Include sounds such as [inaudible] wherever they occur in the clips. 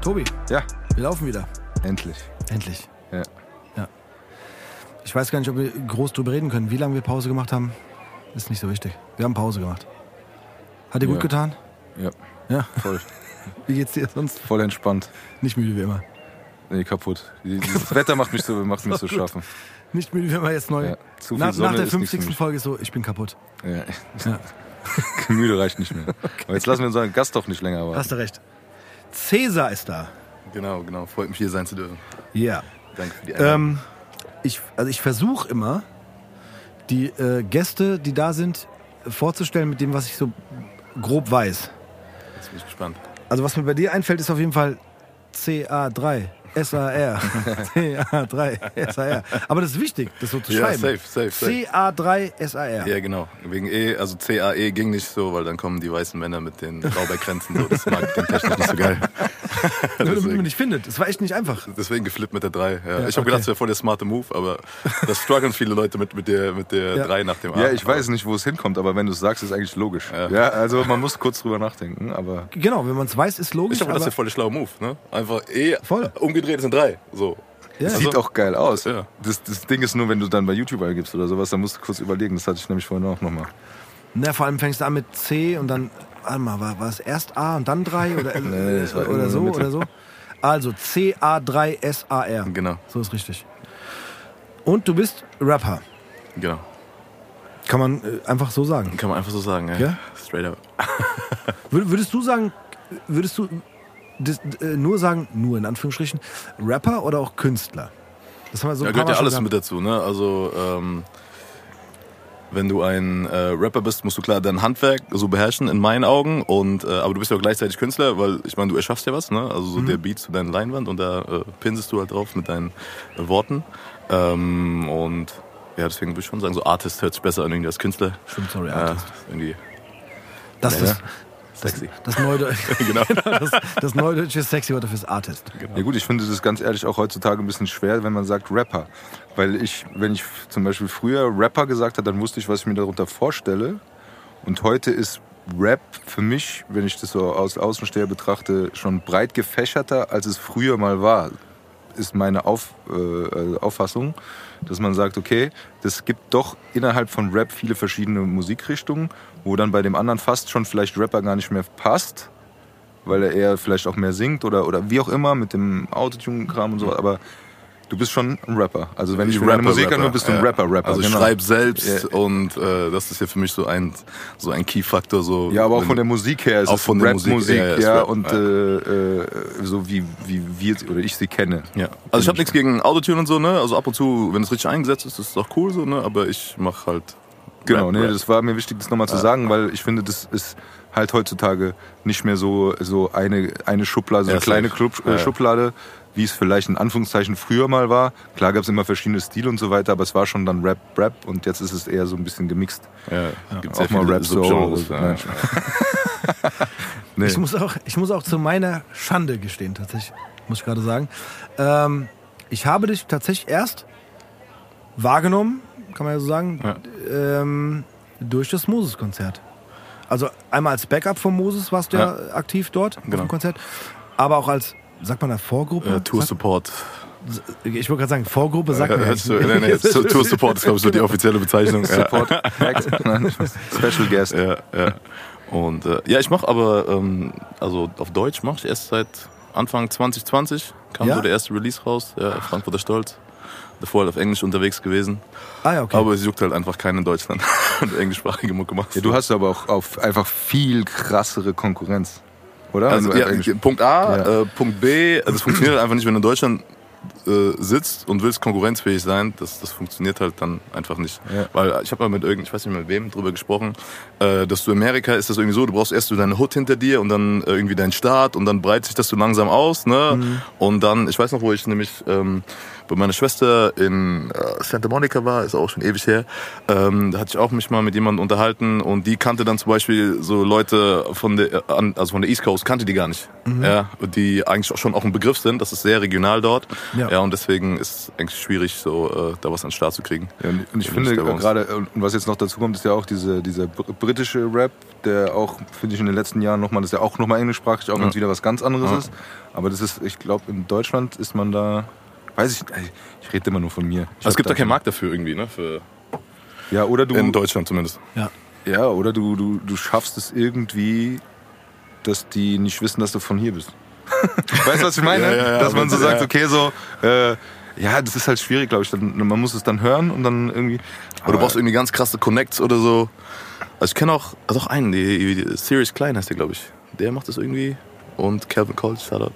Tobi, Ja, wir laufen wieder. endlich. Endlich. Ja. Ja. Ich weiß gar nicht, ob wir groß drüber reden können. Wie lange wir Pause gemacht haben, ist nicht so wichtig. Wir haben Pause gemacht. Hat dir gut Ja. getan? Ja, Ja. voll. [laughs] Wie geht's dir sonst? Voll entspannt. Nicht müde wie immer. Nee, kaputt. Das Wetter macht mich so, macht mich so Gut. schaffen. Nicht müde wie immer jetzt neu. Ja, zu viel nach, Sonne nach der ist nichts für 50. mich. Folge so, ich bin kaputt. Ja. Ja. [laughs] Müde reicht nicht mehr. [laughs] Aber jetzt lassen wir unseren Gast doch nicht länger warten. Hast du recht. Cäsar ist da. Genau, genau. Freut mich, hier sein zu dürfen. Ja. Danke für die Einladung. Ähm, ich, also ich versuche immer, die äh, Gäste, die da sind, vorzustellen mit dem, was ich so grob weiß. Jetzt bin ich gespannt. Also was mir bei dir einfällt, ist auf jeden Fall CA3. SAR. [laughs] CA3 SAR. Aber das ist wichtig, das so zu Ja, schreiben. safe, safe, safe. CA3 SAR. Ja, genau. Wegen E, also CAE ging nicht so, weil dann kommen die weißen Männer mit den Blaubeerkränzen so. Das mag den technisch nicht so geil. [laughs] Nur damit man nicht findet. Es war echt nicht einfach. deswegen geflippt mit der 3. Ja. Ja, ich habe okay. gedacht, das wäre voll der smarte Move, aber das strugglen viele Leute mit, mit der, mit der Ja. 3 nach dem A. Ja, ich weiß nicht, wo es hinkommt, aber wenn du es sagst, ist eigentlich logisch. Ja. Ja. also man muss kurz drüber nachdenken, aber Genau, wenn man es weiß, ist logisch. Ich habe gedacht, das voll der schlaue Move. Ne? Einfach E Voll. Umgedreht ist ein 3. So. ja, es sieht auch geil aus. Ja. Das, das Ding ist nur, wenn du dann bei YouTube eingibst oder sowas, dann musst du kurz überlegen. Das hatte ich nämlich vorhin auch nochmal. Na, vor allem fängst du an mit C und dann, warte mal, war, war es erst A und dann 3 oder, [laughs] äh, Nee, das war irgendwo oder so oder so? Also CA3SAR. Genau, So ist richtig. Und du bist Rapper. genau. Kann man äh, einfach so sagen. Kann man einfach so sagen. Ja? Ja? Straight up. Wür- Würdest du sagen, würdest du nur sagen, nur in Anführungsstrichen, Rapper oder auch Künstler? Das haben wir so Ja, gehört ja alles gehabt. mit dazu, ne? Also, ähm, wenn du ein äh, Rapper bist, musst du klar dein Handwerk so beherrschen, in meinen Augen. Und, äh, aber du bist ja auch gleichzeitig Künstler, weil ich meine, du erschaffst ja was, ne? Also so der Beat zu deiner Leinwand und da äh, pinsest du halt drauf mit deinen äh, Worten. Ähm, und ja, deswegen würde ich schon sagen, so Artist hört sich besser an irgendwie als Künstler. Stimmt, sorry, Ja, Artist. irgendwie Das Ja. ist sexy. das, Neude [laughs] [laughs] genau. das, das neudeutsche sexy Wort fürs Artist. Ja gut, ich finde das ganz ehrlich auch heutzutage ein bisschen schwer, wenn man sagt Rapper. Weil ich, wenn ich zum Beispiel früher Rapper gesagt habe, dann wusste ich, was ich mir darunter vorstelle. Und heute ist Rap für mich, wenn ich das so aus Außensteher betrachte, schon breit gefächerter, als es früher mal war. Ist meine Auf, äh, Auffassung, dass man sagt, okay, das gibt doch innerhalb von Rap viele verschiedene Musikrichtungen, wo dann bei dem anderen fast schon vielleicht Rapper gar nicht mehr passt, weil er eher vielleicht auch mehr singt oder, oder wie auch immer mit dem Autotune-Kram und so, aber du bist schon ein Rapper. Also wenn ich, mir deine Musik anhöre, bist du ein ja. Rapper-Rapper. Also ich genau. schreibe selbst Ja. und äh, das ist ja für mich so ein, so ein Key-Faktor. So, Ja, aber auch von der Musik her ist Auch es von der Musik, Rap-Musik, ja, ja, Rap, und. Äh, äh, so wie, wie wir oder ich sie kenne. Ja. Also ich habe nichts gegen Autotune und so, ne? Also ab und zu, wenn es richtig eingesetzt ist, ist es auch cool so, ne? Aber ich mache halt. Genau, Rap, nee, Rap. das war mir wichtig, das nochmal zu sagen, weil ich finde, das ist halt heutzutage nicht mehr so, so eine, eine Schublade, so Ja, eine kleine safe. Club, Ja, äh, ja. Schublade, wie es vielleicht in Anführungszeichen früher mal war. Klar gab es immer verschiedene Stile und so weiter, aber es war schon dann Rap, Rap und jetzt ist es eher so ein bisschen gemixt. Ja, gibt auch sehr mal Rap. Ja. nein. [laughs] Nee. Ich, muss auch, ich muss auch zu meiner Schande gestehen, tatsächlich, muss ich gerade sagen. Ähm, ich habe dich tatsächlich erst wahrgenommen, kann man ja so sagen, ähm, durch das Moses-Konzert. Also einmal als Backup von Moses warst du ja, aktiv dort auf Genau. dem Konzert, aber auch als, sagt man da Vorgruppe? Äh, Tour Support. ich wollte gerade sagen, Vorgruppe sagt man ja Hörst du, nee, nee, Tour [laughs] Support ist, glaube ich, so die offizielle Bezeichnung. Ja. Support, Act, nein, Special Guest. Ja, ja. Und äh, ja, ich mache aber, ähm, also auf Deutsch mache ich erst seit Anfang 2020. Kam Ja? so der erste Release raus, ja, Frankfurter Stolz. Davor halt auf Englisch unterwegs gewesen. Ah ja, okay. Aber es juckt halt einfach keinen in Deutschland, [laughs] wenn du englischsprachige Mucke machst. Ja, du hast aber auch auf einfach viel krassere Konkurrenz, oder? Also ja, Punkt A, Ja. äh, Punkt B, also es funktioniert einfach nicht, wenn du in Deutschland äh, sitzt und willst konkurrenzfähig sein, das, das funktioniert halt dann einfach nicht. Ja. Weil ich habe mal mit irgend, ich weiß nicht mit wem drüber gesprochen, äh, dass du in Amerika ist das irgendwie so, du brauchst erst so deine Hut hinter dir und dann äh, irgendwie deinen Staat und dann breitet sich das so langsam aus, ne? Mhm. Und dann, ich weiß noch, wo ich nämlich ähm, bei meiner Schwester in äh, Santa Monica war, ist auch schon ewig her, ähm, da hatte ich auch mich mal mit jemandem unterhalten und die kannte dann zum Beispiel so Leute von der, äh, also von der East Coast, kannte die gar nicht. Ja, und die eigentlich auch schon auch ein Begriff sind, das ist sehr regional dort. Ja. Ja, und deswegen ist es eigentlich schwierig, so äh, da was an den Start zu kriegen. Ja, und und ich Ja, finde gerade, und was jetzt noch dazu kommt, ist ja auch diese, dieser br- britische Rap, der auch, finde ich, in den letzten Jahren nochmal, das ist ja auch nochmal englischsprachig, auch wenn es wieder was ganz anderes Ja. ist. Aber das ist, ich glaube, in Deutschland ist man da, weiß ich, ich rede immer nur von mir. Ich Also es gibt da keinen Markt dafür irgendwie, ne? Für, Ja, oder du, in Deutschland zumindest. Ja. ja, oder du, du, du schaffst es irgendwie, dass die nicht wissen, dass du von hier bist. [laughs] weißt du, was ich meine? Ja, ja, ja, dass man so aber- sagt, okay, so, äh, ja, das ist halt schwierig, glaube ich. Dann, man muss es dann hören und dann irgendwie. Oder du brauchst irgendwie ganz krasse Connects oder so. Also ich kenne auch, also auch einen, die, die Sirius Klein heißt der, glaube ich. Der macht das irgendwie. Und Calvin College, Shoutout.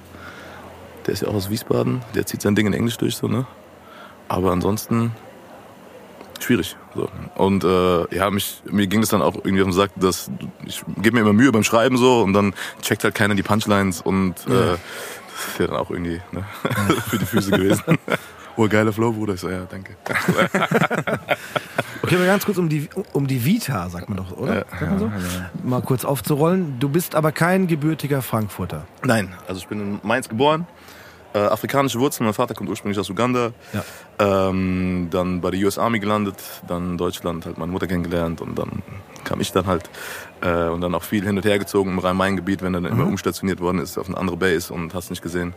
Der ist ja auch aus Wiesbaden. Der zieht sein Ding in Englisch durch, so, ne? Aber ansonsten schwierig. So. Und äh, ja, mich, mir ging das dann auch irgendwie auf den Sack, dass ich gebe mir immer Mühe beim Schreiben so und dann checkt halt keiner die Punchlines und äh, das ist ja dann auch irgendwie ne, [laughs] für die Füße gewesen. [laughs] Oh, geiler Flow, Bruder. Ich so, ja, danke. [laughs] Okay, aber ganz kurz um die, um die Vita, sagt man doch, oder? Ja. sagt man so? Mal kurz aufzurollen. Du bist aber kein gebürtiger Frankfurter. Nein, also ich bin in Mainz geboren. Äh, afrikanische Wurzeln, mein Vater kommt ursprünglich aus Uganda. Ja. Ähm, dann bei der US Army gelandet, dann in Deutschland halt meine Mutter kennengelernt und dann kam ich dann halt äh, und dann auch viel hin und her gezogen im Rhein-Main-Gebiet, wenn er dann immer umstationiert worden ist auf eine andere Base und hast nicht gesehen.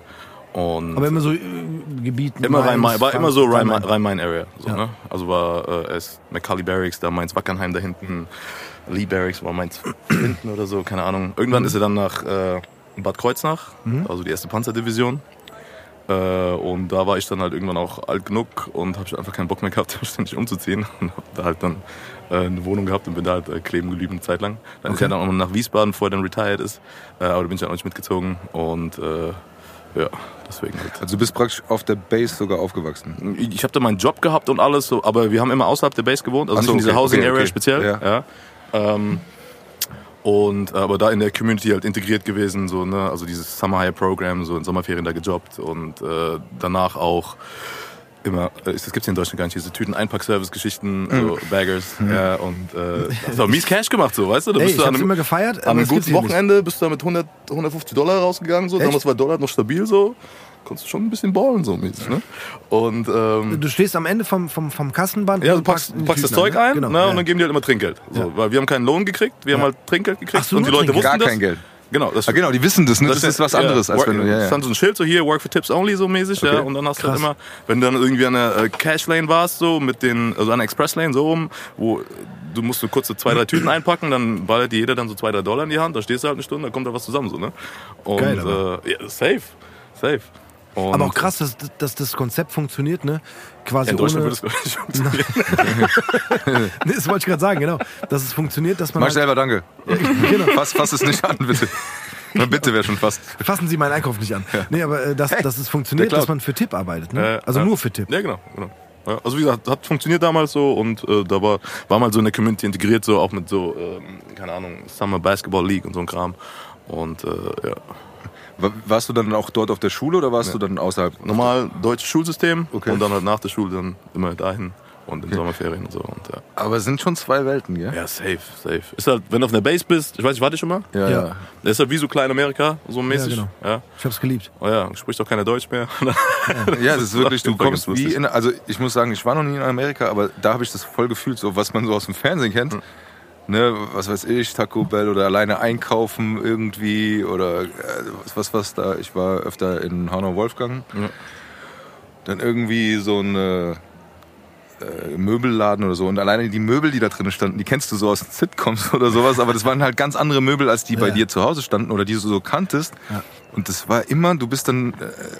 Und Aber immer so äh, Gebiet. Immer Mainz, Rhein-Main, war immer so Rhein-Main. Rhein-Main- Rhein-Main-Area. So, Ja. ne? Also war äh, erst McCully Barracks, da Mainz-Wackernheim da hinten, Lee Barracks war Mainz [clears throat] hinten oder so, keine Ahnung. Irgendwann ist er dann nach äh, Bad Kreuznach, also die erste Panzerdivision. Äh, und da war ich dann halt irgendwann auch alt genug und habe einfach keinen Bock mehr gehabt, [laughs] ständig umzuziehen. Und habe da halt dann äh, eine Wohnung gehabt und bin da halt äh, kleben geblieben eine Zeit lang. Dann ist er dann auch noch nach Wiesbaden, bevor er dann retired ist. Aber da bin ich dann auch nicht mitgezogen. Und äh, ja, deswegen halt. Also du bist praktisch auf der Base sogar aufgewachsen. Ich habe da meinen Job gehabt und alles, so, aber wir haben immer außerhalb der Base gewohnt, also so, in dieser okay, Housing okay, Area okay. speziell. Ja. Ja. Ähm, und äh, aber da in der Community halt integriert gewesen, so ne, also dieses Summer High Program, so in Sommerferien da gejobbt und äh, danach auch immer, äh, das gibt's hier in Deutschland gar nicht, diese Tüten-Einpack-Service-Geschichten, so Baggers, ja, und äh, hast auch mies Cash gemacht, so, weißt du? Da Ey, bist ich du an immer einem, gefeiert. aber an einem guten. Wochenende bist du da mit 100, 150 Dollar rausgegangen, so, Echt? damals war Dollar noch stabil, so, konntest du schon ein bisschen ballen, so mäßig, ne? Und, ähm, Du stehst am Ende vom, vom, vom Kassenband. ja, du packst, packst das Tüten Zeug ein Genau, ne, ja. und dann geben die halt immer Trinkgeld. So, Ja. Weil wir haben keinen Lohn gekriegt, wir haben Ja. halt Trinkgeld gekriegt Ach so, und die Leute Trinkgeld. wussten Gar das. kein Geld. Genau, das, Ah, genau, die wissen das, ne? Das, ist was anderes, ja, als wenn du. Ja, ja. stand so ein Schild so hier, Work for Tips Only so mäßig, ja, und dann hast du halt Krass. immer, wenn du dann irgendwie an der äh, Cash Lane warst, so mit den, also an der Express Lane so rum, wo du musst so kurze zwei, drei Tüten einpacken, dann ballert dir jeder dann so zwei, drei Dollar in die Hand, da stehst du halt eine Stunde, da kommt da was zusammen, so, ne? Und, Geil, äh, ja, safe, safe. Und Aber auch krass, dass, dass das Konzept funktioniert, ne? Quasi In Deutschland ohne. würde es ich, nicht funktionieren. [laughs] Nee, das wollte ich gerade sagen, genau. Dass es funktioniert, dass man. Mach Halt, selber, danke. [laughs] genau. Fass, fass es nicht an, bitte. Na, bitte wäre schon fast. Fassen Sie meinen Einkauf nicht an. Nee, aber äh, dass, dass es funktioniert, der dass man für Tipp arbeitet, ne? Äh, also ja. nur für Tipp. Ja, genau. genau. Ja, also wie gesagt, hat funktioniert damals so und äh, da war, war mal so eine Community integriert, so auch mit so, ähm, keine Ahnung, Summer Basketball League und so ein Kram. Und äh, ja, Warst du dann auch dort auf der Schule oder warst du dann außerhalb? normal deutsches Schulsystem Okay. und dann halt nach der Schule dann immer dahin und in Sommerferien und so. Und, ja. Aber es sind schon zwei Welten, gell? ja, safe, safe. Ist halt, wenn du auf einer Base bist, ich weiß nicht, warte ich schon mal? Ja, Ja. ja. Das ist halt wie so Klein-Amerika, so mäßig. genau. Ja, Ich hab's geliebt. Oh ja, spricht auch keiner Deutsch mehr. [laughs] Ja, das ist wirklich, du kommst wie in, also ich muss sagen, ich war noch nie in Amerika, aber da habe ich das voll gefühlt, so was man so aus dem Fernsehen kennt. Hm. Ne, was weiß ich, Taco Bell oder alleine einkaufen irgendwie oder äh, was, was, was da. Ich war öfter in Hanau Wolfgang. Ja. Dann irgendwie so eine äh, Möbelladen oder so. Und alleine die Möbel, die da drin standen, die kennst du so aus Sitcoms [laughs] oder sowas, aber das waren halt ganz andere Möbel, als die bei Ja. dir zu Hause standen oder die du so kanntest. Ja. Und das war immer, du bist dann, äh,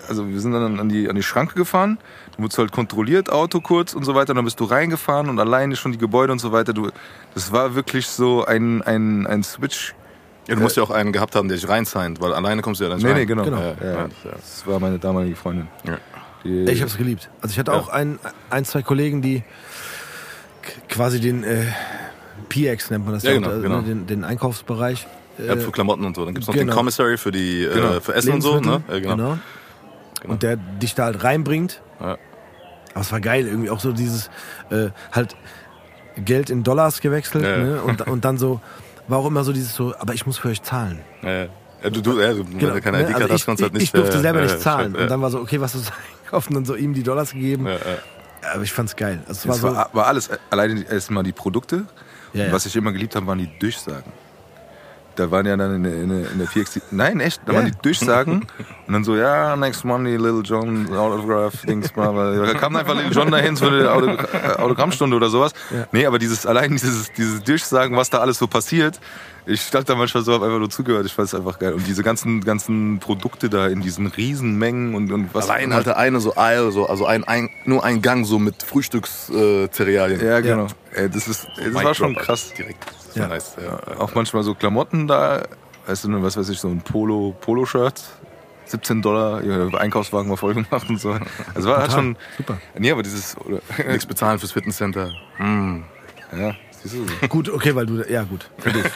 also wir sind dann an die, an die Schranke gefahren, du wurdest halt kontrolliert, Auto kurz und so weiter, und dann bist du reingefahren und alleine schon die Gebäude und so weiter. Du, das war wirklich so ein, ein, ein Switch. Ja, du musst ja auch einen gehabt haben, der dich reinsigned, weil alleine kommst du ja dann nicht Nee, rein. nee, genau. Genau. Ja, Ja, ja. das, war meine damalige Freundin. Ich habe es geliebt. Also ich hatte auch ein, ein, zwei Kollegen, die quasi den äh, PX nennt man das Ja, ja, genau, also, genau. Den, den Einkaufsbereich. Ja, für Klamotten und so. Dann gibt's noch genau. den Commissary für die äh, Genau. für Essen und so, ne? Ja, genau. Und der dich da halt reinbringt. Ja. Aber es war geil, irgendwie auch so dieses äh, halt Geld in Dollars gewechselt Ja. Ne? Und, und dann so, war auch immer so dieses so, aber ich muss für euch zahlen. Ja, du, du, ja, du wenn du keine ne? ID-Karte also hast, ich, kannst du halt ich, nicht. ich durfte äh, selber äh, nicht zahlen. Ja, Und dann war so, okay, was hast du [laughs] einkaufen? Und dann so ihm die Dollars gegeben. ja. Aber ich fand's geil. Also es war Es so, war, war alles, alleine erstmal die Produkte. Ja, ja. was ich immer geliebt habe, waren die Durchsagen. Da waren ja dann in der, in in der 4X, nein, echt, da waren die Durchsagen [laughs] und dann so, ja, next Monday, Little John, Autograph, Dings, bla, bla. Da kam einfach Little John dahin für eine Auto, äh, Autogrammstunde oder sowas. Ja. Nee, aber dieses, allein dieses, dieses Durchsagen, was da alles so passiert, ich stand da manchmal so, hab einfach nur zugehört, ich fand es einfach geil. Und diese ganzen, ganzen Produkte da in diesen Riesenmengen und, und was. Allein, Alter, eine so Aisle, so, also ein, ein, nur ein Gang so mit Frühstückscerealien. Ja, genau. Ey, das ist, ey, das war schon krass. Direkt. Das Ja. war nice. Ja. Auch manchmal so Klamotten da, weißt du, was weiß ich, so ein Polo, Polo-Shirt, 17 Dollar, ihr Einkaufswagen war voll gemacht und so. Also war halt schon. Super. Nee, aber dieses, oder, [laughs] Nichts bezahlen fürs Fitnesscenter. Hm. ja, siehst du. gut, okay, weil du, ja gut. Für dich. [laughs]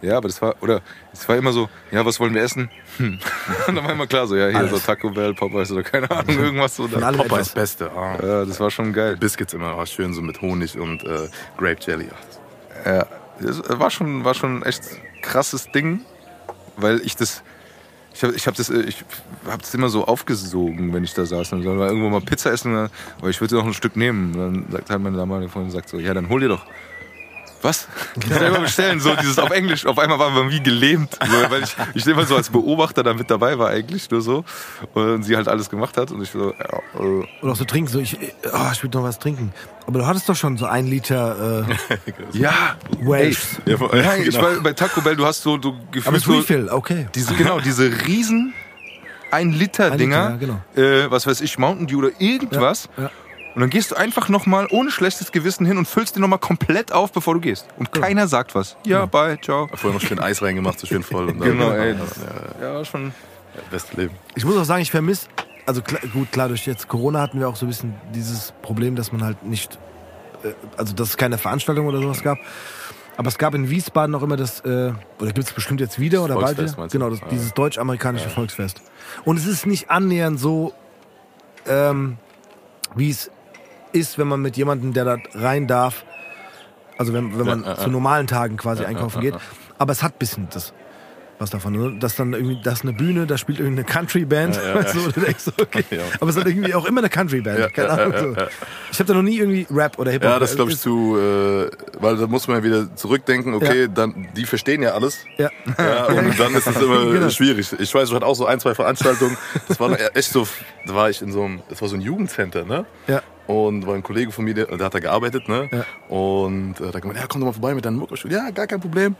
Ja, aber das war, oder, es war immer so, ja, was wollen wir essen? Hm. Und [laughs] dann war immer klar so, ja, hier Alles. so Taco Bell, Popeyes oder keine Ahnung, irgendwas so. Von Popeyes etwas. Beste. Ah. Ja, das war schon geil. Biscuits immer oh, schön so mit Honig und äh, Grape Jelly. Ja, das war schon, war schon ein echt krasses Ding, weil ich das, ich habe ich hab das, äh, hab das immer so aufgesogen, wenn ich da saß. Und dann war irgendwo mal Pizza essen, aber ich würde noch ein Stück nehmen. Und dann sagt halt meine damalige Freundin, sagt so, ja, dann hol dir doch. Was? Selber bestellen, so dieses auf Englisch. Auf einmal waren wir wie gelähmt, so, weil ich, ich immer so als Beobachter da mit dabei war eigentlich nur so und sie halt alles gemacht hat und ich so, ja, äh, Oder auch so trinken, so ich, oh, ich will noch was trinken. Aber du hattest doch schon so ein Liter äh, [laughs] ja, Waves. Ja, ja, ich genau. war bei Taco Bell, du hast so, du Aber gefühlt es so, Refill, okay. Diese, genau, diese riesen [laughs] ein Liter Ein Dinger, Liter, ja, äh, was weiß ich, Mountain Dew oder irgendwas. Ja, ja. Und dann gehst du einfach nochmal ohne schlechtes Gewissen hin und füllst den nochmal komplett auf, bevor du gehst. Und keiner sagt was. Ja, bye, ciao. Vorher noch schön Eis reingemacht, so schön voll. Und dann- Genau, ey. Ja, Das, ja, schon. ja, beste Leben. Ich muss auch sagen, ich vermisse, also klar, gut, klar, durch jetzt Corona hatten wir auch so ein bisschen dieses Problem, dass man halt nicht, äh, also dass es keine Veranstaltung oder sowas gab. Aber es gab in Wiesbaden noch immer das, äh, oder gibt es bestimmt jetzt wieder oder bald Volksfest, wieder? Genau, das, Ja. dieses deutsch-amerikanische Volksfest. Und es ist nicht annähernd so, ähm, wie es ist, wenn man mit jemandem, der da rein darf, also wenn, wenn man Ja, ja, zu ja. normalen Tagen quasi einkaufen ja, geht. Aber es hat ein bisschen das was davon. Ne? Dass dann irgendwie, das ist eine Bühne, da spielt irgendeine Country-Band. Ja, ja, weißt du, [laughs] du denkst okay. Ja. Aber es ist halt irgendwie auch immer eine Country-Band. Ja, Keine ja, Ahnung. ja, so. ja. Ich habe da noch nie irgendwie Rap oder Hip-Hop. Ja, das glaube ich zu, äh, weil da muss man ja wieder zurückdenken, okay, dann, die verstehen ja alles. Ja. Ja, und dann ist es immer [laughs] Genau. schwierig. Ich weiß, ich hatte auch so ein, zwei Veranstaltungen. Das war echt so, da war ich in so einem, das war so ein Jugendcenter, ne? Ja. Und war ein Kollege von mir, der, der hat da gearbeitet, ne? Ja. Und äh, da gemeint, ja, komm doch mal vorbei mit deinem Mucke. Ja, gar kein Problem.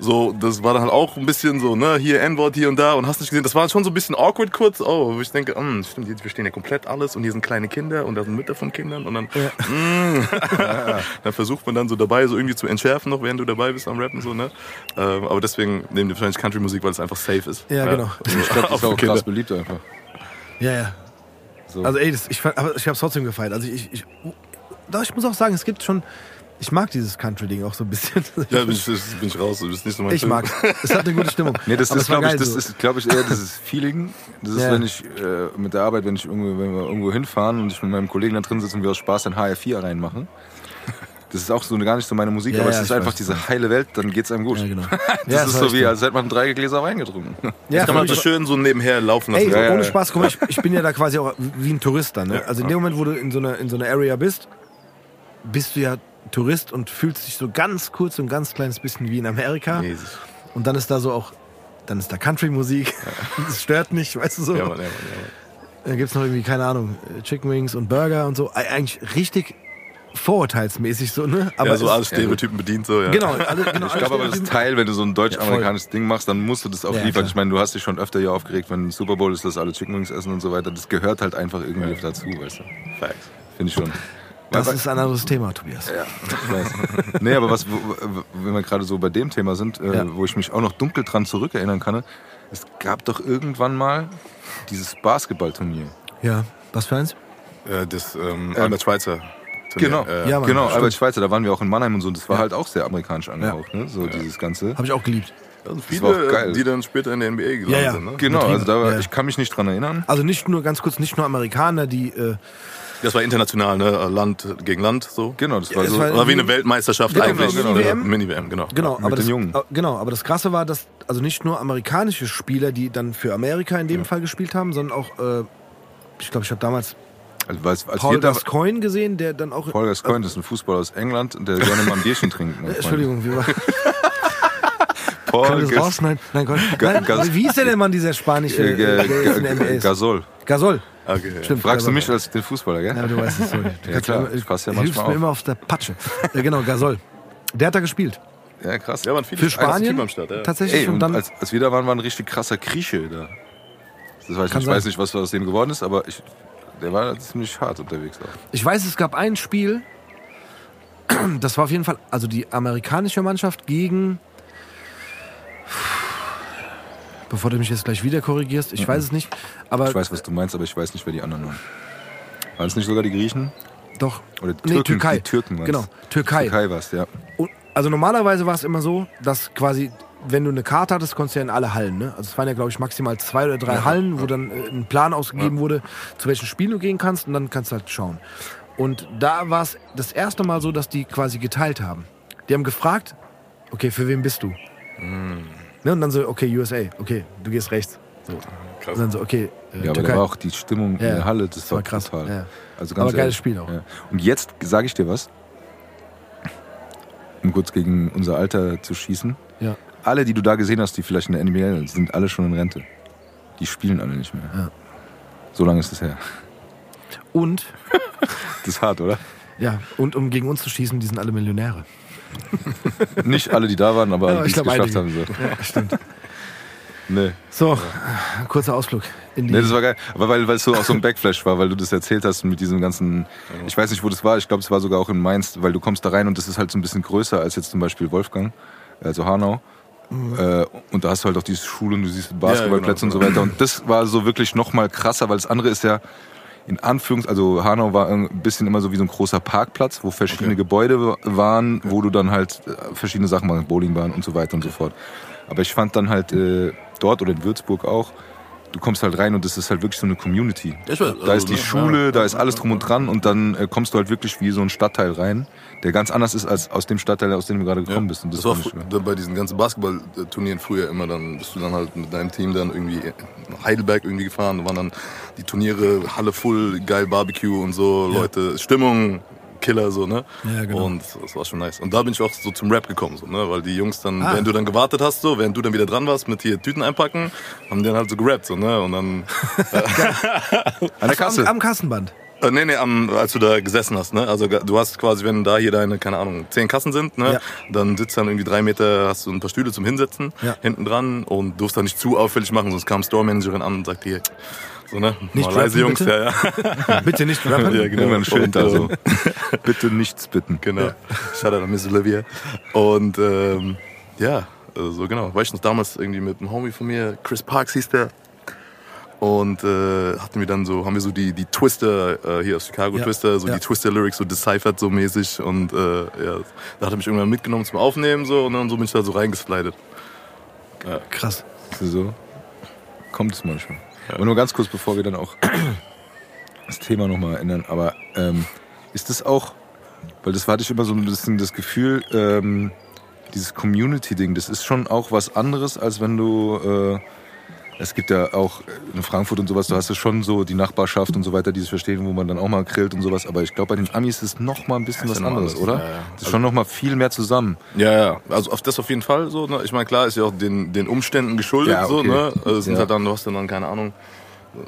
So, das war dann halt auch ein bisschen so, ne, hier N-Wort, hier und da und hast nicht gesehen. Das war schon so ein bisschen awkward kurz. Oh, wo ich denke, hm, stimmt, die verstehen ja komplett alles und hier sind kleine Kinder und da sind Mütter von Kindern und dann, mm, [laughs] dann versucht man dann so dabei so irgendwie zu entschärfen noch, während du dabei bist am Rappen so, ne? Ähm, aber deswegen nehmen die wahrscheinlich Country-Musik, weil es einfach safe ist. Ja, genau. Ich glaube, das ist [laughs] auch krass beliebt einfach. Ja, ja. So. Also ey, das, ich, aber ich habe es trotzdem gefeiert. Also ich, ich, doch, ich muss auch sagen, es gibt schon, ich mag dieses Country-Ding auch so ein bisschen. [laughs] Ja, bin ich, bin ich raus. Du bist nicht so mein ich Film. mag Es hat eine gute Stimmung. Nee, das Aber ist, glaube ich, das so. ist, glaube ich, eher dieses Feeling. Das ist, Ja. wenn ich äh, mit der Arbeit, wenn ich irgendwo, wenn wir irgendwo hinfahren und ich mit meinem Kollegen da drin sitze und wir aus Spaß ein HR4 reinmachen. Das ist auch so gar nicht so meine Musik, Ja, aber ja, es ist einfach weiß. diese heile Welt, dann geht's einem gut. Ja, genau. [laughs] Das Ja, ist so wie, als hätte man drei Gläser Wein getrunken. Ja, Das kann man so schön so nebenher laufen lassen. Ey, Ja, ja, ohne. Spaß, guck mal, ich, [laughs] ich bin ja da quasi auch wie ein Tourist dann. Ne? Also in dem Moment, wo du in so einer in so einer Area bist, bist du ja Tourist und fühlst dich so ganz kurz ein ganz kleines bisschen wie in Amerika. Jesus. Und dann ist da so auch, dann ist da Country-Musik. [laughs] Das stört nicht, weißt du so. Ja, Mann, ja, Mann, ja, Mann. Dann gibt's noch irgendwie, keine Ahnung, Chicken Wings und Burger und so. Eig- Eigentlich richtig vorurteilsmäßig so, ne? ja, so alle Stereotypen bedient, so, ja. Genau, alle, genau Ich glaube aber, das Teil, wenn du so ein deutsch-amerikanisches Ding machst, dann musst du das auch Ja, liefern. klar. Ich meine, du hast dich schon öfter hier aufgeregt, wenn ein Super Bowl ist, dass alle Chicken Wings essen und so weiter. Das gehört halt einfach irgendwie dazu, weißt du. Facts. Finde ich schon. Das Weil- ist ein anderes Thema, Tobias. Ja, ich weiß. Nee, aber was, wenn wir gerade so bei dem Thema sind, äh, Ja. wo ich mich auch noch dunkel dran zurückerinnern kann, es gab doch irgendwann mal dieses Basketballturnier. Ja. Was für eins? Äh, das ähm, Albert Schweitzer. Turnier. Genau, Äh, Ja, Mann, genau. Albert Schweitzer, da waren wir auch in Mannheim und so, das war halt auch sehr amerikanisch angehaucht, ne? so dieses Ganze. Habe ich auch geliebt. also war auch viele, geil. die dann später in der NBA gelandet Ja, ja. sind. Ne? Genau, also da, Ja, ja. ich kann mich nicht dran erinnern. Also nicht nur, ganz kurz, nicht nur Amerikaner, die, äh, Das war international, ne? Land gegen Land so. Genau, das war so. war- War wie eine Weltmeisterschaft Genau, eigentlich. genau, Ja, genau. Mini-WM, genau. genau, mit aber den das, Jungen. äh, genau, aber das Krasse war, dass also nicht nur amerikanische Spieler, die dann für Amerika in dem Fall gespielt haben, sondern auch, äh, ich glaube, ich habe damals Also, als, als Paul Gascoigne gesehen, der dann auch. Paul Gascoigne, das ist ein Fußballer aus England, der gerne mal ein Bierchen trinkt. Äh, [laughs] Entschuldigung, wie war [laughs] Paul Kann das rausschneiden? Nein, Gott. Ga- Nein, Gas- wie hieß der denn Mann, dieser spanische, äh, äh, ist? Gasol. Gasol. Okay. Stimmt. Fragst du mich als den Fußballer, gell? Ja, du weißt es, sorry. Du Ja, klar, mir immer- ich pass ja du hilfst manchmal mir auf. immer auf der Patsche. äh, genau, Gasol. Der hat da gespielt. Ja, krass. Ja, waren viele Für Spanien am Start, ja. tatsächlich. Ey, und dann, als, als wir da waren, war ein richtig krasser Grieche da. Das weiß ich, Kann ich sein. weiß nicht, was aus dem geworden ist, aber ich, der war ziemlich hart unterwegs auch. ich weiß, es gab ein Spiel, [clears throat] das war auf jeden Fall, also die amerikanische Mannschaft gegen, bevor du mich jetzt gleich wieder korrigierst, ich weiß es nicht, aber Ich weiß, was du meinst, aber ich weiß nicht, wer die anderen waren. Waren es nicht sogar die Griechen? doch, Oder die nee, Türken? Türkei. Die Türken waren's. Genau, Türkei. Türkei war es, ja. Und, also normalerweise war es immer so, dass quasi, wenn du eine Karte hattest, konntest du ja in alle Hallen. Ne? Also es waren ja, glaube ich, maximal zwei oder drei Hallen, wo dann äh, ein Plan ausgegeben wurde, zu welchen Spielen du gehen kannst und dann kannst du halt schauen. Und da war es das erste Mal so, dass die quasi geteilt haben. Die haben gefragt, okay, für wen bist du? Mm. Ne? Und dann so, okay, USA, okay, du gehst rechts. So. Krass. Und dann so, okay, äh, Ja, aber da war auch die Stimmung Ja, in der Halle, das, war war krass, ja. Also Aber ganz geiles ehrlich. Spiel auch. Ja. Und jetzt sage ich dir was, um kurz gegen unser Alter zu schießen. Ja. Alle, die du da gesehen hast, die vielleicht in der NBA sind, sind alle schon in Rente. Die spielen alle nicht mehr. Ja. So lange ist es her. Und, [laughs] Das ist hart, oder? ja, und um gegen uns zu schießen, die sind alle Millionäre. [laughs] Nicht alle, die da waren, aber Ja, alle, die ich es geschafft einige. haben. So. Ja, stimmt. [laughs] Nee. So, kurzer Ausflug in die. Nee, das war geil. Aber weil, weil es so auch so ein Backflash war, weil du das erzählt hast mit diesem ganzen, ich weiß nicht, wo das war, ich glaube, es war sogar auch in Mainz, weil du kommst da rein und das ist halt so ein bisschen größer als jetzt zum Beispiel Wolfgang, also Hanau. Äh, und da hast du halt auch diese Schule und du siehst Basketballplätze Ja, genau. und so weiter. Und das war so wirklich noch mal krasser, weil das andere ist ja in Anführungs, also Hanau war ein bisschen immer so wie so ein großer Parkplatz, wo verschiedene Gebäude waren, wo du dann halt äh, verschiedene Sachen machst, Bowlingbahn und so weiter und so fort. Aber ich fand dann halt äh, dort oder in Würzburg auch, du kommst halt rein und das ist halt wirklich so eine Community. Da also, ist die ne, Schule, da ist alles drum und dran und dann äh, kommst du halt wirklich wie so ein Stadtteil rein, der ganz anders ist als aus dem Stadtteil, aus dem du gerade gekommen bist. Und Das war schön. dann bei diesen ganzen Basketballturnieren früher immer, dann bist du dann halt mit deinem Team dann irgendwie nach Heidelberg irgendwie gefahren, da waren dann die Turniere, Halle voll, geil Barbecue und so, Leute, Stimmung, Killer so, ne? Ja, genau. Und das war schon nice. Und da bin ich auch so zum Rap gekommen, so, ne? Weil die Jungs dann, Ah. während du dann gewartet hast, so, während du dann wieder dran warst mit hier Tüten einpacken, haben die dann halt so gerappt, so, ne? Und dann, [laughs] [laughs] An der Kasse. Am, am Kassenband. Äh, nee, nee, am, als du da gesessen hast, ne? Also du hast quasi, wenn da hier deine, keine Ahnung, zehn Kassen sind, ne? Ja. Dann sitzt dann irgendwie drei Meter, hast du ein paar Stühle zum Hinsetzen, Ja. hinten dran und durfst dann nicht zu auffällig machen, sonst kam Store-Managerin an und sagt hier, so, ne? Nicht Mal leise rappen, Jungs, bitte? ja, ja. [laughs] Bitte nicht rappen. Ja, genau. Ein Schild da so. Bitte nichts bitten. Genau. [laughs] Shout out an Miss Olivia. Und ähm, ja, also so genau. War ich noch damals irgendwie mit einem Homie von mir, Chris Parks hieß der. Und äh, hatten wir dann so, haben wir so die, die Twister, äh, hier aus Chicago Ja. Twister, so Ja. die Twister-Lyrics so deciphered so mäßig. Und äh, ja, da hat er mich irgendwann mitgenommen zum Aufnehmen so und dann so bin ich da so reingeslidet. Krass. Ist das so? Kommt es manchmal. Aber nur ganz kurz, bevor wir dann auch das Thema nochmal ändern. Aber ähm, ist das auch, weil das hatte ich immer so ein bisschen das Gefühl, ähm, dieses Community-Ding, das ist schon auch was anderes, als wenn du, äh, es gibt ja auch in Frankfurt und sowas, du hast ja schon so die Nachbarschaft und so weiter, die es verstehen, wo man dann auch mal grillt und sowas. Aber ich glaube, bei den Amis ist es noch mal ein bisschen was anderes, anders, oder? ja, ja. Das ist schon noch mal viel mehr zusammen. Ja, ja, also auf das auf jeden Fall so. Ne? Ich meine, klar ist ja auch den, den Umständen geschuldet Ja, so. okay. Ne? Also es sind Ja. halt dann, du hast dann, dann keine Ahnung,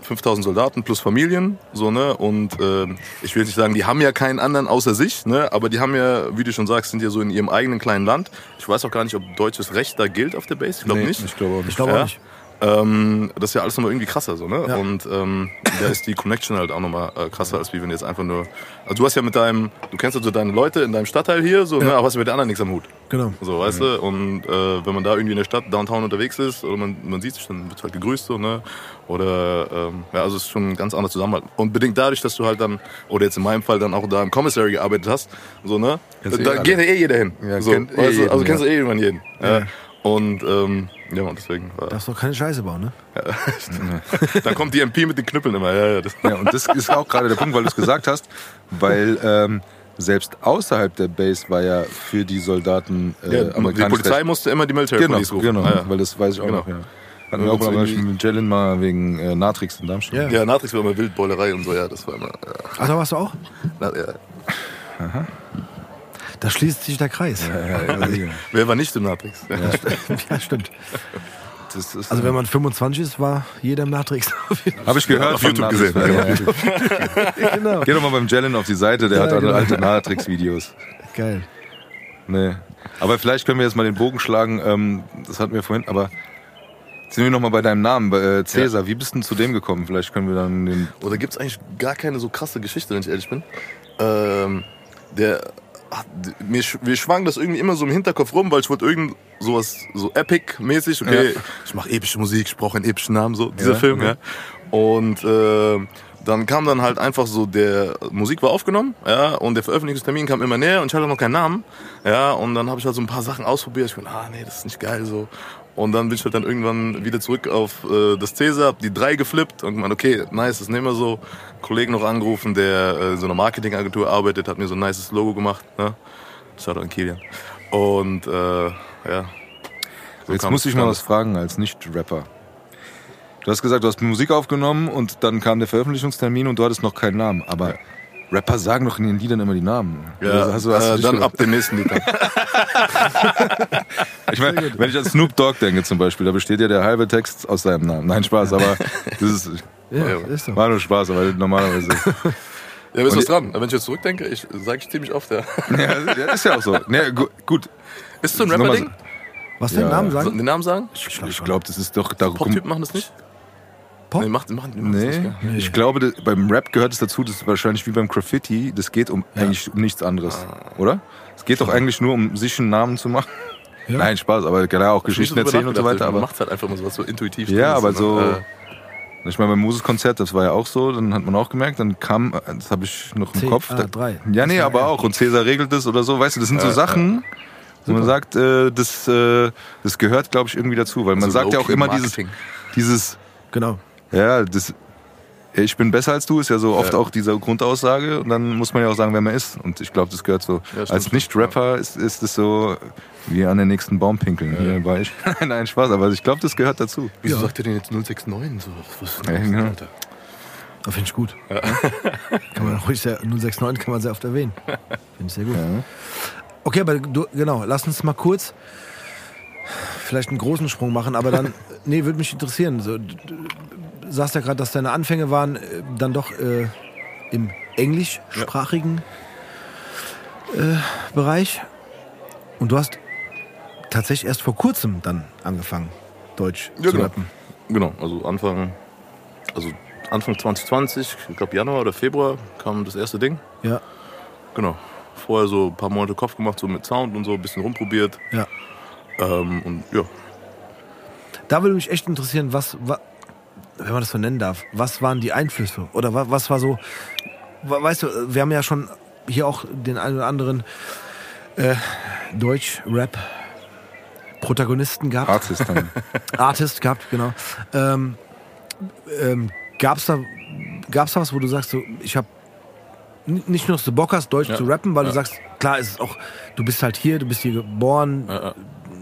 5000 Soldaten plus Familien, so ne. Und ähm, ich will nicht sagen, die haben ja keinen anderen außer sich, ne. Aber die haben ja, wie du schon sagst, sind ja so in ihrem eigenen kleinen Land. Ich weiß auch gar nicht, ob deutsches Recht da gilt auf der Base. Ich glaube Nee, nicht. Ich glaube auch nicht. Ich glaube Ja. auch nicht. Ähm, das ist ja alles nochmal irgendwie krasser so, ne? Ja. Und ähm, da ist die Connection halt auch nochmal äh, krasser, als wie wenn jetzt einfach nur. Also du hast ja mit deinem, du kennst also deine Leute in deinem Stadtteil hier, so, ne, aber hast mit den anderen nichts am Hut. Genau. So, weißt du? Und äh, wenn man da irgendwie in der Stadt, Downtown unterwegs ist, oder man, man sieht sich, dann wird halt gegrüßt, so, ne? Oder, ähm, ja, also es ist schon ein ganz anderer Zusammenhalt. Und bedingt dadurch, dass du halt dann, oder jetzt in meinem Fall dann auch da im Commissary gearbeitet hast, so, ne? Kennst eh da alle. geht ja eh jeder hin. Ja, so, eh du? jeden, also kennst ja. du eh irgendwann jeden. Ja. Ja. Und, ähm, ja, und deswegen war, Darfst doch keine Scheiße bauen, ne? [laughs] [laughs] dann kommt die MP mit den Knüppeln immer, ja, ja. Das, Ja, und das ist auch gerade der Punkt, weil du es gesagt hast, weil ähm, selbst außerhalb der Base war ja für die Soldaten äh, ja, die Polizei Recht- musste immer die Military Genau, Police rufen. genau, Ja, ja. weil das weiß ich auch Genau. noch, ja. Hatten wir Ja, auch mal irgendwie- mit Jalen mal wegen äh, Natrix in Darmstadt. Ja. Ja, Natrix war immer Wildbeulerei und so, ja, das war immer. Ja, Ach, da warst du auch? Na, ja. Da schließt sich der Kreis. Ja, ja, ja. Wer war nicht im Natrix? [laughs] Ja. Ja, stimmt. Das ist, Also wenn man 25 ist, war jeder im Matrix. [laughs] Habe ich gehört Auf YouTube gesehen, Ja, ja. [laughs] genau. Geh doch mal beim Jalen auf die Seite, der Ja, hat alle genau. alte Natrix-Videos. Geil. Nee. Aber vielleicht können wir jetzt mal den Bogen schlagen. Ähm, das hatten wir vorhin, aber sind wir noch mal bei deinem Namen, bei äh, Cäsar. Wie bist du denn zu dem gekommen? Vielleicht können wir dann den. Oder gibt es eigentlich gar keine so krasse Geschichte, wenn ich ehrlich bin? Ähm, der hat, mir, mir schwang das irgendwie immer so im Hinterkopf rum, weil ich wollte irgend sowas so Epic-mäßig, okay, ich mache epische Musik, ich brauche einen epischen Namen, so dieser Ja, Film, ja. Und äh, dann kam dann halt einfach so, der Musik war aufgenommen, ja, und der Veröffentlichungstermin kam immer näher und ich hatte noch keinen Namen, ja, und dann habe ich halt so ein paar Sachen ausprobiert, ich bin, ah nee, das ist nicht geil so. Und dann bin ich halt dann irgendwann wieder zurück auf äh, das Cäsar, hab die drei geflippt und gemeint, okay, nice, das nehmen wir so. Kollegen noch angerufen, der äh, in so einer Marketingagentur arbeitet, hat mir so ein nices Logo gemacht, ne? Schaut an Kilian. Und äh, ja. So Jetzt muss ich mal was fragen als Nicht-Rapper. Du hast gesagt, du hast Musik aufgenommen und dann kam der Veröffentlichungstermin und du hattest noch keinen Namen. Aber Rapper sagen doch in ihren Liedern immer die Namen. Ja, Also hast du, hast du äh, dann ab dem nächsten Lied. [laughs] Ich meine, wenn ich an Snoop Dogg denke zum Beispiel, da besteht ja der halbe Text aus seinem Namen. Nein, Spaß, aber [laughs] das ist, Ja, Ja. ist so. war nur Spaß, aber normalerweise. [laughs] Ja, ist Und was die- dran. Wenn ich jetzt zurückdenke, ich sage ich ziemlich oft, ja. ja, ist ja auch so. Nee, gu- gut. Ist so ein Rapper-Ding? Was den Ja. Namen So, sagen? Den Namen sagen? Ich glaube, das ist doch darum. Pop-Typen machen das nicht? Pop? Nee, macht, machen das Nee, nicht, gell? ich glaube, das, beim Rap gehört es dazu, das ist wahrscheinlich wie beim Graffiti, das geht um eigentlich um nichts anderes, oder? Es geht doch eigentlich nur um sich einen Namen zu machen. Ja. Nein, Spaß, aber klar auch Geschichten Ich hab erzählen und so weiter. Man Aber macht halt einfach mal so was so intuitiv. ja, aber so, Äh, ich meine, beim Musikkonzert, das war ja auch so, dann hat man auch gemerkt, dann kam, das habe ich noch im C- Kopf. ah, da, drei. Ja, nee, aber er. auch. Und Cäsar regelt das oder so, weißt du, das sind so Sachen, wo man sagt, äh, das, äh, das gehört, glaube ich, irgendwie dazu, weil man Also sagt ja auch immer dieses, Low-Key-Marketing. dieses, Genau. Ja, das, ich bin besser als du, ist ja so oft Ja. auch diese Grundaussage. Und dann muss man ja auch sagen, wer man ist. Und ich glaube, das gehört so. Ja, als Nicht-Rapper ist, ist es so wie an den nächsten Baum pinkeln. Hier war ich. [laughs] Nein, Spaß, aber ich glaube, das gehört dazu. Wieso Ja. sagt er denn jetzt 069? So, was ist Ja, denn genau. Das finde ich gut. kann man ruhig sehr, 069 kann man sehr oft erwähnen. Finde ich sehr gut. Okay, aber du, genau, lass uns mal kurz vielleicht einen großen Sprung machen, aber dann, [laughs] nee, würde mich interessieren. So, sagst ja gerade, dass deine Anfänge waren äh, dann doch äh, im englischsprachigen äh, Bereich. Und du hast tatsächlich erst vor kurzem dann angefangen, Deutsch Ja, zu genau. rappen. Genau, also Anfang, also Anfang 2020, ich glaube Januar oder Februar kam das erste Ding. Ja, Genau. Vorher so ein paar Monate Kopf gemacht, so mit Sound und so, ein bisschen rumprobiert. ja. Ähm, und ja, Da würde mich echt interessieren, was, wa- wenn man das so nennen darf, was waren die Einflüsse? Oder wa- was war so, weißt du, wir haben ja schon hier auch den einen oder anderen äh, Deutsch-Rap-Protagonisten gehabt, Artist dann. [laughs] Artist gehabt, genau. Ähm, ähm, gab's da, gab's da was, wo du sagst, so, ich habe nicht nur, dass du Bock hast, Deutsch Ja. zu rappen, weil Ja. du sagst, klar ist es auch, du bist halt hier, du bist hier geboren, ja.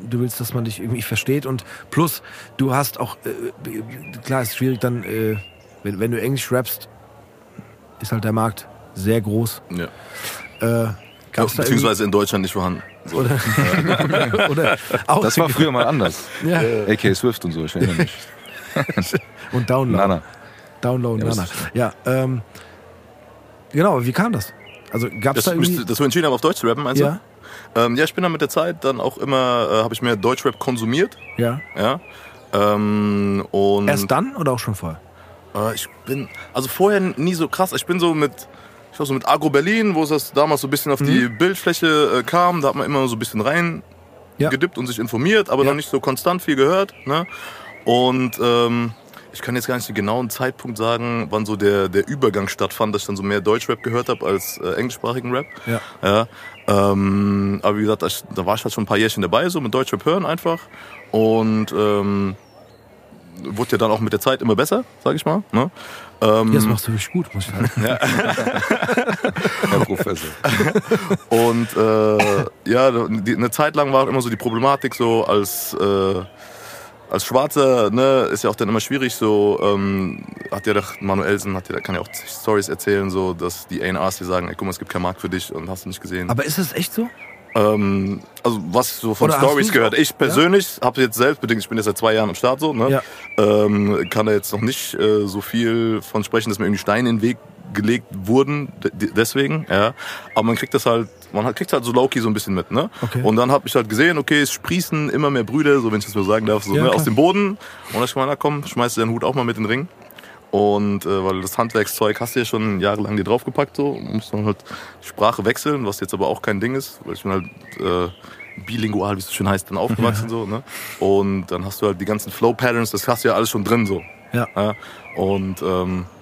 Du willst, dass man dich irgendwie versteht und plus, du hast auch, äh, klar ist schwierig dann, äh, wenn, wenn du Englisch rappst, ist halt der Markt sehr groß. ja. Äh, Beziehungsweise in Deutschland nicht vorhanden. So. Oder, [laughs] oder auch Das war früher mal anders. ja. AK Swift und so, ich erinnere mich. [laughs] und Download. Nana. Download, Ja, Nana. das Ja, ähm, genau, wie kam das? Also gab es Das, da irgendwie... dass wir entschieden haben, auf Deutsch zu rappen, meinst ja, du? Ähm, ja, ich bin dann mit der Zeit dann auch immer, äh, habe ich mehr Deutschrap konsumiert. ja, Ja. Ähm, und Erst dann oder auch schon vorher? Äh, ich bin, also vorher nie so krass. Ich bin so mit, ich war so mit Agro Berlin, wo es das damals so ein bisschen auf die Bildfläche äh, kam. Da hat man immer so ein bisschen rein Ja. gedippt und sich informiert, aber Ja. noch nicht so konstant viel gehört. Ne? Und ähm, ich kann jetzt gar nicht den genauen Zeitpunkt sagen, wann so der, der Übergang stattfand, dass ich dann so mehr Deutschrap gehört habe als äh, englischsprachigen Rap. Ja. Ja, ähm, aber wie gesagt, ich, da war ich halt schon ein paar Jährchen dabei, so mit Deutschrap hören einfach. Und ähm, wurde ja dann auch mit der Zeit immer besser, sag ich mal. Ne? Ähm, Ja, das machst du wirklich gut, muss ich sagen. [laughs] Herr Professor. Und äh, ja, die, eine Zeit lang war immer so die Problematik so als äh, als Schwarzer, ne, ist ja auch dann immer schwierig. So ähm, hat ja doch Manuelsen, hat ja, kann ja auch Stories erzählen, so dass die A&Rs dir sagen, ey, guck mal, es gibt keinen Markt für dich und hast du nicht gesehen. Aber ist das echt so? Ähm, also was ich so von Oder Stories gehört. Ich persönlich habe jetzt selbstbedingt, ich bin jetzt seit zwei Jahren am Start so, ne? Ja. ähm, kann da jetzt noch nicht äh, so viel von sprechen, dass mir irgendwie Steine in den Weg gelegt wurden, de- deswegen, ja. Aber man kriegt das halt, man hat- kriegt halt so Loki so ein bisschen mit, ne? Okay. Und dann habe ich halt gesehen, okay, es sprießen immer mehr Brüder, so wenn ich das so sagen darf, so Ja, ne, aus dem Boden. Und dann ich na komm, schmeiß dir den Hut auch mal mit in den Ring. Und äh, weil das Handwerkszeug hast du ja schon jahrelang dir draufgepackt, so musst dann halt Sprache wechseln, was jetzt aber auch kein Ding ist, weil ich bin halt äh, bilingual, wie es so schön heißt, dann aufgewachsen so, ne? Und dann hast du halt die ganzen Flow Patterns, das hast du ja alles schon drin so. Ja. Ja, und ähm, du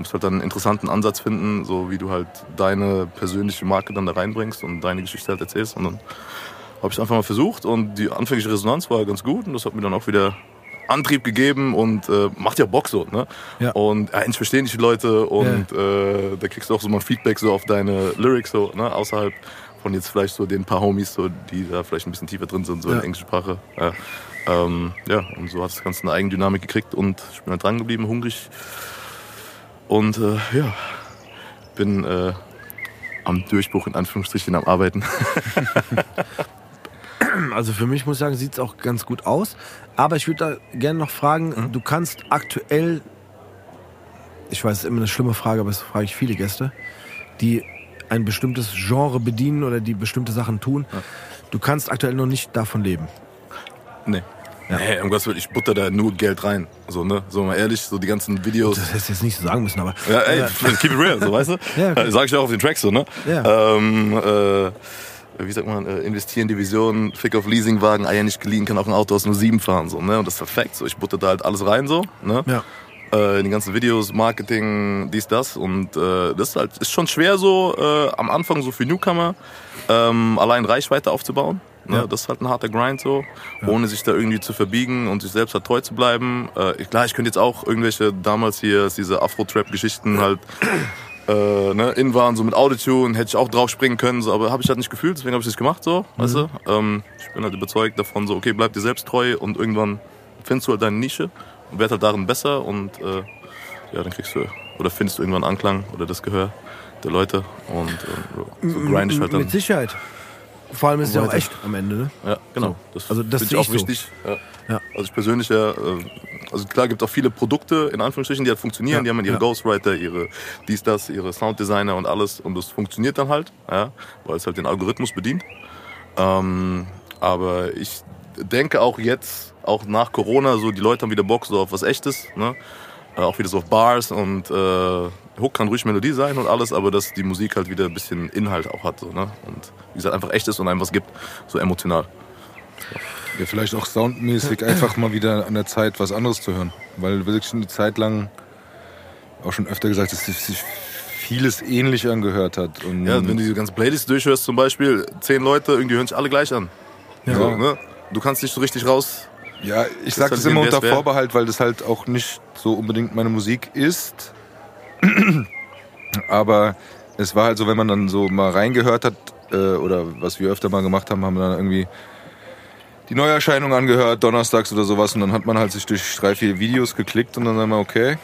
musst halt dann einen interessanten Ansatz finden, so wie du halt deine persönliche Marke dann da reinbringst und deine Geschichte halt erzählst. Und dann habe ich einfach mal versucht und die anfängliche Resonanz war ganz gut und das hat mir dann auch wieder Antrieb gegeben und äh, macht ja Bock so, ne? Ja. Und ja, ich verstehe nicht die Leute und äh, da kriegst du auch so mal Feedback so auf deine Lyrics so, ne? Außerhalb von jetzt vielleicht so den paar Homies, so, die da vielleicht ein bisschen tiefer drin sind, so in Ja. der englischen Sprache. Ja. Ähm, ja, und so hat das Ganze eine Eigendynamik gekriegt und ich bin halt dran geblieben, hungrig. Und äh, ja, bin äh, am Durchbruch in Anführungsstrichen am Arbeiten. [laughs] Also für mich muss ich sagen, sieht es auch ganz gut aus. Aber ich würde da gerne noch fragen, Mhm. du kannst aktuell, ich weiß, es ist immer eine schlimme Frage, aber das frage ich viele Gäste, die ein bestimmtes Genre bedienen oder die bestimmte Sachen tun. Du kannst aktuell noch nicht davon leben. Nee. Nee, um Gottes Willen, ich butter da nur Geld rein. So, ne? So mal ehrlich, so die ganzen Videos. Das hättest du jetzt nicht so sagen müssen, aber Ja, ey, keep it real, so weißt du? [laughs] Ja, okay. Sag ich auch auf den Tracks so, ne? Ja. Ähm, äh, wie sagt man, äh, investieren in Division, Fick auf Leasingwagen, Eier nicht geliehen, kann auch ein Auto aus nur sieben fahren, so, ne? Und das ist perfekt, so. Ich butter da halt alles rein, so, ne? ja. äh, in die ganzen Videos, Marketing, dies, das. Und äh, das ist halt ist schon schwer so äh, am Anfang so für Newcomer ähm, allein Reichweite aufzubauen. Ne? Ja. Das ist halt ein harter Grind so, ohne sich da irgendwie zu verbiegen und sich selbst halt treu zu bleiben. Äh, klar, ich könnte jetzt auch irgendwelche damals hier diese Afro-Trap-Geschichten halt äh, ne, in waren, so mit Autotune, hätte ich auch drauf springen können, so, aber habe ich halt nicht gefühlt, deswegen habe ich das gemacht, so, weißt du? Ähm, ich bin halt überzeugt davon, so, okay, bleib dir selbst treu und irgendwann findest du halt deine Nische und werd halt darin besser und äh, ja, dann kriegst du, oder findest du irgendwann Anklang oder das Gehör der Leute und äh, so grind ich halt dann. Mit Sicherheit. Vor allem ist es ja auch echt am Ende, ne? Ja, genau. Das Also das ich auch so. wichtig. Ja. Ja. Also ich persönlich ja, äh, also klar gibt auch viele Produkte in Anführungsstrichen, die halt funktionieren. Ja, Die haben dann ihre ja. Ghostwriter, ihre dies, das, ihre Sounddesigner und alles und das funktioniert dann halt, ja, weil es halt den Algorithmus bedient. Ähm, aber ich denke auch jetzt, auch nach Corona, so die Leute haben wieder Bock so auf was Echtes, ne? Äh, auch wieder so auf Bars und äh, Hook kann ruhig Melodie sein und alles, aber dass die Musik halt wieder ein bisschen Inhalt auch hat, so, ne? Und wie gesagt, einfach echt ist und einem was gibt, so emotional. Ja, vielleicht auch soundmäßig einfach mal wieder an der Zeit, was anderes zu hören. Weil wirklich schon eine Zeit lang auch schon öfter gesagt, dass sich vieles ähnlich angehört hat. Und Ja, wenn du diese ganze Playlist durchhörst zum Beispiel, zehn Leute, irgendwie hören sich alle gleich an. Ja. So, ne? Du kannst nicht so richtig raus. Ja, ich sag halt das immer unter. Vorbehalt, weil das halt auch nicht so unbedingt meine Musik ist. [clears throat] Aber es war halt so, wenn man dann so mal reingehört hat, äh, oder was wir öfter mal gemacht haben, haben wir dann irgendwie die Neuerscheinung angehört, donnerstags oder sowas, und dann hat man halt sich durch drei, vier Videos geklickt und dann sagen wir, okay.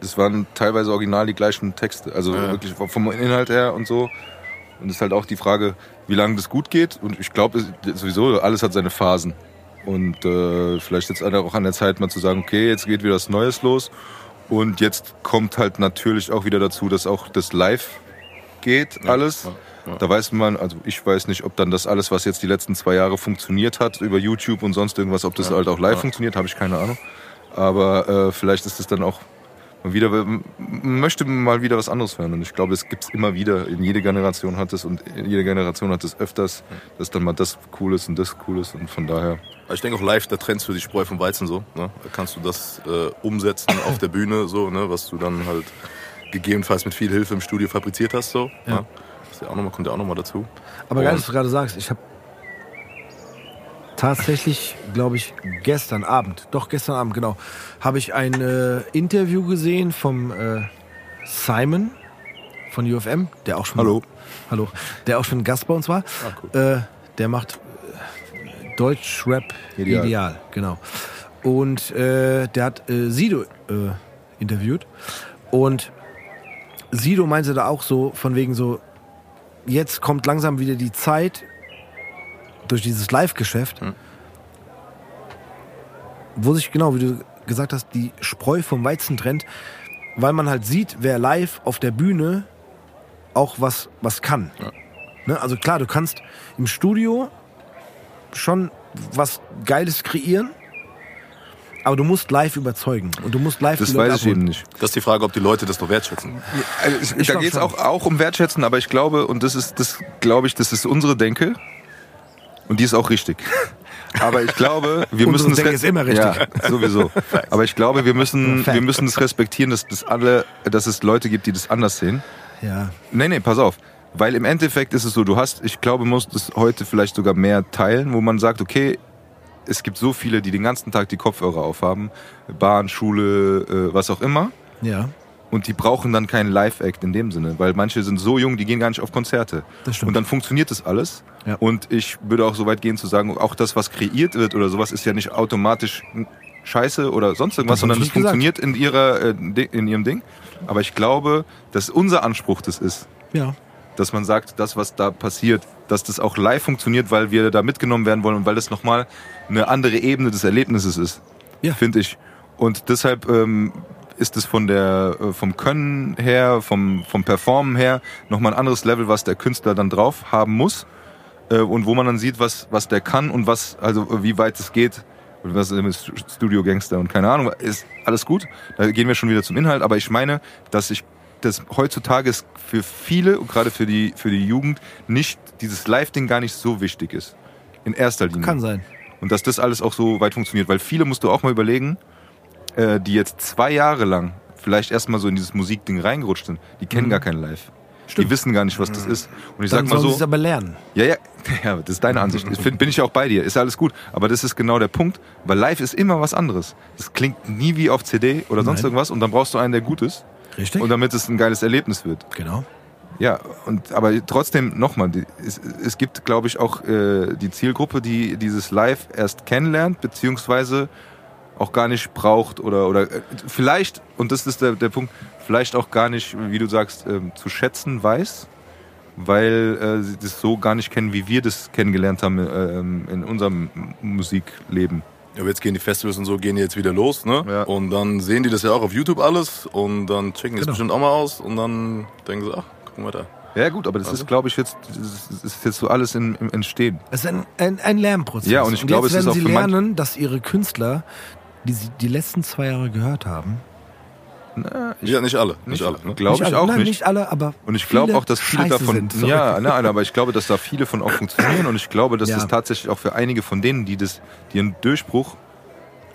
Das waren teilweise original die gleichen Texte, also Ja. wirklich vom Inhalt her und so. Und es ist halt auch die Frage, wie lange das gut geht. Und ich glaube sowieso, alles hat seine Phasen. Und äh, vielleicht jetzt auch an der Zeit mal zu sagen, okay, jetzt geht wieder was Neues los. Und jetzt kommt halt natürlich auch wieder dazu, dass auch das Live geht, alles. Da weiß man, also ich weiß nicht, ob dann das alles, was jetzt die letzten zwei Jahre funktioniert hat, über YouTube und sonst irgendwas, ob das halt auch live funktioniert, habe ich keine Ahnung. Aber äh, vielleicht ist es dann auch mal wieder, man möchte mal wieder was anderes hören. Und ich glaube, es gibt es immer wieder. In jede Generation hat es und jede Generation hat es öfters, dass dann mal das cool ist und das cool ist. Und von daher, Ich denke auch live, der Trend für die Spreu vom Weizen so. Ne? Da kannst du das äh, umsetzen auf der Bühne, so, ne? was du dann halt gegebenenfalls mit viel Hilfe im Studio fabriziert hast. So, Ja. ne? Das ist ja auch noch mal, kommt ja auch nochmal dazu. Aber geil, dass du gerade sagst, ich habe tatsächlich, glaube ich, gestern Abend, doch gestern Abend, genau, habe ich ein äh, Interview gesehen vom äh, Simon von UFM, der auch schon Hallo. hallo, der auch schon Gast bei uns war. äh, der macht äh, Deutschrap Ideal. Ideal. genau. Und äh, der hat äh, Sido interviewt und Sido meinte da auch so von wegen so jetzt kommt langsam wieder die Zeit durch dieses Live-Geschäft, wo sich genau, wie du gesagt hast, die Spreu vom Weizen trennt, weil man halt sieht, wer live auf der Bühne auch was, was kann. Ne? Also klar, du kannst im Studio schon was Geiles kreieren, aber du musst live überzeugen und du musst live das weiß ich abholen. eben nicht. Das ist die Frage, ob die Leute das noch wertschätzen. Also da geht es auch, auch um Wertschätzen, aber ich glaube, und das ist, das glaube ich, das ist unsere Denke. Und die ist auch richtig. [laughs] Aber ich glaube, wir müssen es ist immer richtig. Ja, sowieso. Aber ich glaube, wir müssen, wir müssen es respektieren, dass das alle, dass es Leute gibt, die das anders sehen. Ja, Nee, nee, pass auf. Weil im Endeffekt ist es so, du hast, ich glaube, musst es heute vielleicht sogar mehr teilen, wo man sagt, okay, es gibt so viele, die den ganzen Tag die Kopfhörer aufhaben, Bahn, Schule, äh, was auch immer. ja, Und die brauchen dann keinen Live-Act in dem Sinne, weil manche sind so jung, die gehen gar nicht auf Konzerte. Das stimmt. Und dann funktioniert das alles. Ja. Und ich würde auch so weit gehen zu sagen, auch das, was kreiert wird oder sowas, ist ja nicht automatisch Scheiße oder sonst irgendwas, Das sondern es gesagt. funktioniert in ihrer äh, in ihrem Ding. Aber ich glaube, dass unser Anspruch das ist, ja. dass man sagt, das, was da passiert, dass das auch live funktioniert, weil wir da mitgenommen werden wollen und weil das nochmal eine andere Ebene des Erlebnisses ist, Ja. finde ich. Und deshalb ähm, ist es von der, äh, vom Können her, vom, vom Performen her nochmal ein anderes Level, was der Künstler dann drauf haben muss äh, und wo man dann sieht, was, was der kann und was, also äh, wie weit es geht. Und Was ist Studio Gangster und keine Ahnung, ist alles gut. Da gehen wir schon wieder zum Inhalt, aber ich meine, dass ich das heutzutage ist für viele und gerade für die für die Jugend nicht dieses Live-Ding gar nicht so wichtig ist in erster Linie. Kann sein. Und dass das alles auch so weit funktioniert. Weil viele musst du auch mal überlegen, äh, die jetzt zwei Jahre lang vielleicht erstmal so in dieses Musikding reingerutscht sind, die kennen gar kein Live. Die wissen gar nicht, was das ist. Und ich Mhm. Dann sag mal sollen sie so, es aber lernen. ja, ja, [laughs] ja, das ist deine Ansicht. Ich find, bin ich ja auch bei dir. Ist alles gut. Aber das ist genau der Punkt, weil live ist immer was anderes. Das klingt nie wie auf CD oder sonst Nein. irgendwas und dann brauchst du einen, der gut ist. Richtig? Und damit es ein geiles Erlebnis wird. genau. Ja, und aber trotzdem nochmal, es, es gibt, glaube ich, auch äh, die Zielgruppe, die dieses Live erst kennenlernt, beziehungsweise auch gar nicht braucht oder oder äh, vielleicht, und das ist der, der Punkt, vielleicht auch gar nicht, wie du sagst, ähm, zu schätzen weiß, weil äh, sie das so gar nicht kennen, wie wir das kennengelernt haben ähm, in unserem Musikleben. Ja, aber jetzt gehen die Festivals und so, gehen jetzt wieder los, ne? Ja. Und dann sehen die das ja auch auf YouTube alles und dann checken die es Genau. bestimmt auch mal aus und dann denken sie, ach, gucken wir da. Ja gut, aber das Also? ist, glaube ich, jetzt das ist jetzt so alles im, im Entstehen. Es ist ein, ein, ein Lernprozess. Ja, und ich glaube, jetzt es ist werden auch sie lernen, dass ihre Künstler, die sie die letzten zwei Jahre gehört haben, ja, nicht alle, nicht, alle. Ne? Glaube ich alle, auch nein, nicht. nicht alle, aber Und ich glaube viele auch, dass viele scheiße davon, sind. Sorry. ja, nein, aber ich glaube, dass da viele von auch funktionieren und ich glaube, dass Ja. das tatsächlich auch für einige von denen, die das, die einen Durchbruch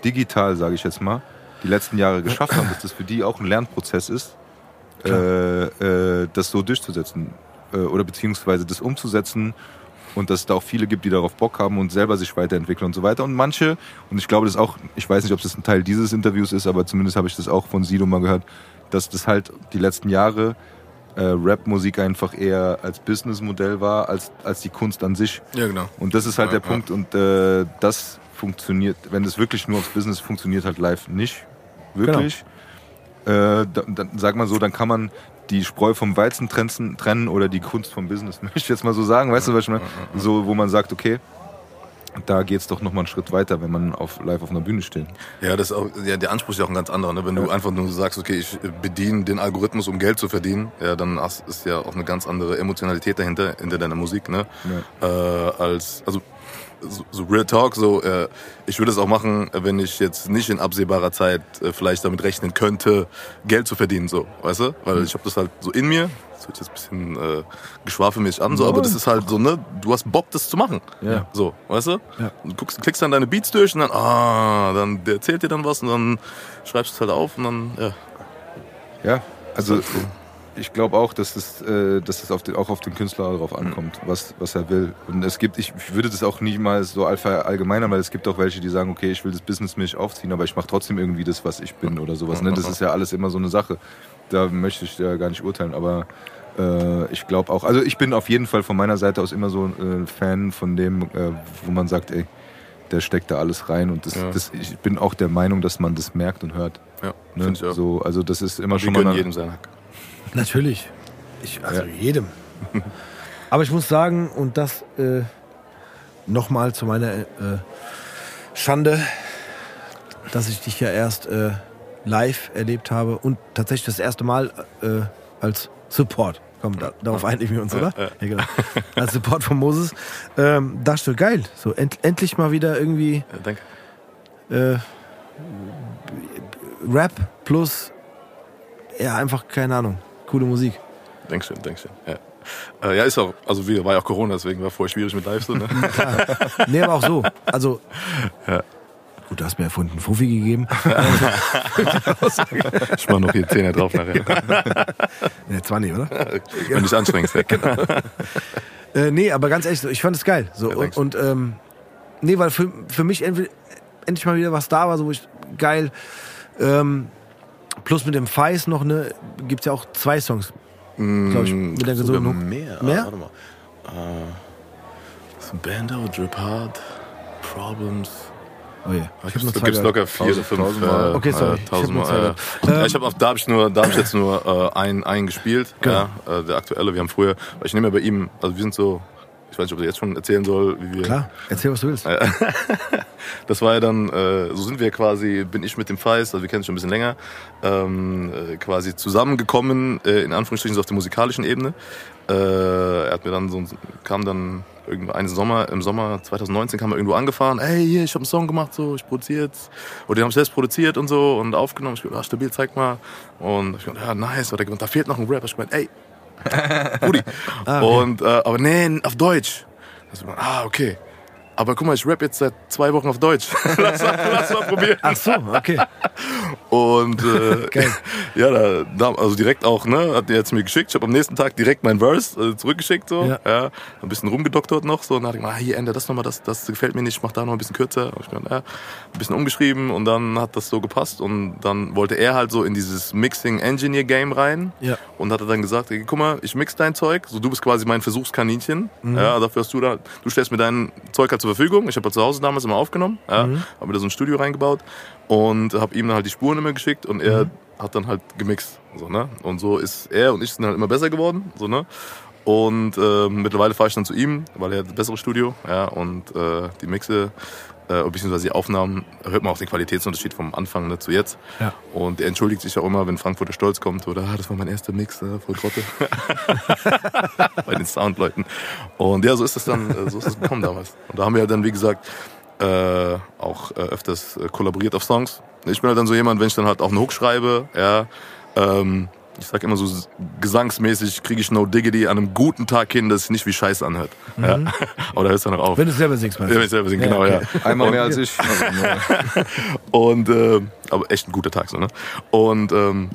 digital, sage ich jetzt mal, die letzten Jahre geschafft haben, dass das für die auch ein Lernprozess ist, äh, äh, das so durchzusetzen äh, oder beziehungsweise das umzusetzen und dass es da auch viele gibt, die darauf Bock haben und selber sich weiterentwickeln und so weiter. Und manche, und ich glaube, das auch, ich weiß nicht, ob das ein Teil dieses Interviews ist, aber zumindest habe ich das auch von Sido mal gehört, dass das halt die letzten Jahre äh, Rap-Musik einfach eher als Businessmodell war, als, als die Kunst an sich. Ja, genau. Und das ist halt Ja, der Punkt. Und äh, das funktioniert, wenn es wirklich nur aufs Business funktioniert, halt live nicht. Wirklich. Äh, dann, dann sag mal so, dann kann man die Spreu vom Weizen trennen, trennen oder die Kunst vom Business, [laughs] möchte ich jetzt mal so sagen. Weißt du, was ich meine? So, wo man sagt, okay, da geht's doch nochmal einen Schritt weiter, wenn man auf, live auf einer Bühne steht. Ja, das auch, ja, der Anspruch ist ja auch ein ganz anderer. Ne? Wenn du einfach nur sagst, okay, ich bediene den Algorithmus, um Geld zu verdienen, ja, dann ist ja auch eine ganz andere Emotionalität dahinter, hinter deiner Musik, ne? Äh, als, also, so, so Real Talk, so, äh, ich würde es auch machen, wenn ich jetzt nicht in absehbarer Zeit äh, vielleicht damit rechnen könnte, Geld zu verdienen, so, weißt du? Weil ich habe das halt so in mir, das hört jetzt ein bisschen äh, geschwafelmäßig an, so, aber das ist halt so, ne, du hast Bock, das zu machen. Ja. So, weißt du? Ja. Du guckst, klickst dann deine Beats durch und dann, ah, dann, der erzählt dir dann was und dann schreibst du es halt auf und dann, ja. Ja, also ich glaube auch, dass es, äh, dass es auf den, auch auf den Künstler darauf ankommt, was, was er will. Und es gibt, ich würde das auch niemals so alpha allgemeiner, weil es gibt auch welche, die sagen, okay, ich will das Business mich aufziehen, aber ich mache trotzdem irgendwie das, was ich bin oder sowas. Ne? Das ist ja alles immer so eine Sache. Da möchte ich ja gar nicht urteilen, aber äh, ich glaube auch, also ich bin auf jeden Fall von meiner Seite aus immer so ein äh, Fan von dem, äh, wo man sagt, ey, der steckt da alles rein und das, Ja. das, ich bin auch der Meinung, dass man das merkt und hört. Ja, Ne? ich. So, also das ist immer Wir schon mal jedem sein Hack. Natürlich. Ich, also Ja. jedem. [laughs] Aber ich muss sagen, und das äh, nochmal zu meiner äh, Schande, dass ich dich ja erst äh, live erlebt habe und tatsächlich das erste Mal äh, als Support. Komm, da, darauf einigen wir uns, oder? Ja, genau. Als Support von Moses. Ähm, ich so, geil. So end, endlich mal wieder irgendwie Ja, danke. äh, Rap plus, ja, einfach, keine Ahnung, coole Musik. Dankeschön, Dankeschön. Ja. Äh, ja, ist auch, also wir, war ja auch Corona, deswegen war vorher schwierig mit Live so, ne? [laughs] Nee, aber auch so. Also, [laughs] Ja. gut, du hast mir erfunden, Fuffi gegeben. [laughs] ich mach noch hier Zähne drauf nachher. Ne, 20, oder? Wenn du dich anstrengst. Ja. Äh, nee, aber ganz ehrlich, ich fand es geil. So, Ja, und, und ähm, nee, weil für, für mich endlich mal wieder was da war, so wo ich geil. Ähm, plus mit dem Feis noch, ne, gibt's ja auch zwei Songs. Glaub ich, mit der Sogar Hook. mehr. Mehr? Ah, warte mal. Ist ein Bando, Drip Hard, Problems. Oh je, Da ich hab da gibt's gehört. locker vier oder fünf. tausendmal. äh, Okay, sorry, äh, ich hab Tausendmal. zwei äh, ja, ich habe da habe ich nur, da habe ich jetzt nur äh, einen, einen gespielt. Genau. Ja, äh, der aktuelle. Wir haben früher, weil ich nehme ja bei ihm, also wir sind so, ich weiß nicht, ob ich jetzt schon erzählen soll, wie wir. Klar, erzähl, was du willst. [laughs] Das war ja dann, äh, so sind wir quasi, bin ich mit dem Feist, also wir kennen uns schon ein bisschen länger, ähm, äh, quasi zusammengekommen, äh, in Anführungsstrichen so auf der musikalischen Ebene. Äh, er hat mir dann so, kam dann irgendwann einen Sommer, im Sommer 2019 kam er irgendwo angefahren, ey, hier, ich habe einen Song gemacht, so, ich produziere jetzt, oder den habe ich selbst produziert und so und aufgenommen. Ich gesagt, ah, stabil, zeig mal. Und ich gesagt, ja, nice. Oder da fehlt noch ein Rap. Ich gemeint, ey, [laughs] Rudi. Ah, okay. Und, äh, aber nee, auf Deutsch. Also, ah, okay. Aber guck mal, ich rap jetzt seit zwei Wochen auf Deutsch. [laughs] lass, mal, lass mal probieren. Ach so, okay. [laughs] Und äh, [laughs] [laughs] ja, da, da, also direkt auch, ne, hat er jetzt mir geschickt. Ich habe am nächsten Tag direkt mein Verse äh, zurückgeschickt, so, Ja. ja. ein bisschen rumgedoktert noch, so, und dann hatte ich mal, ah, hier ändere das nochmal, das, das gefällt mir nicht, ich mach da noch ein bisschen kürzer. Ich gedacht, ja, ein bisschen umgeschrieben und dann hat das so gepasst und dann wollte er halt so in dieses Mixing Engineer Game rein Ja. und hat er dann gesagt, ey, guck mal, ich mix dein Zeug, so du bist quasi mein Versuchskaninchen, Mhm. ja, dafür hast du da, du stellst mir dein Zeug halt zur Verfügung. Ich habe halt zu Hause damals immer aufgenommen, ja, Mhm. habe mir da so ein Studio reingebaut und habe ihm dann halt die Spuren immer geschickt und Mhm. er hat dann halt gemixt, so ne, und so ist er und ich sind halt immer besser geworden, so ne. Und äh, mittlerweile fahre ich dann zu ihm, weil er hat das bessere Studio, ja, und äh, die Mixe, äh, beziehungsweise die Aufnahmen, hört man auch den Qualitätsunterschied vom Anfang ne, zu jetzt. Ja. Und er entschuldigt sich auch immer, wenn Frankfurter Stolz kommt oder ah, das war mein erster Mix, äh, voll Grotte. [laughs] Bei den Soundleuten. Und ja, so ist es dann, äh, so ist es gekommen damals. Und da haben wir dann, wie gesagt, äh, auch äh, öfters äh, kollaboriert auf Songs. Ich bin halt dann so jemand, wenn ich dann halt auch einen Hook schreibe, ja, ähm, ich sag immer so gesangsmäßig kriege ich No Diggity an einem guten Tag hin, dass es sich nicht wie Scheiße anhört. Ja. Aber da hört es dann auch auf. Wenn du es selber singst, ja, meinst wenn du? ich selber singe, Ja, genau, okay. ja. Einmal mehr als ich. [laughs] Und äh, aber echt ein guter Tag so, ne? Und ähm,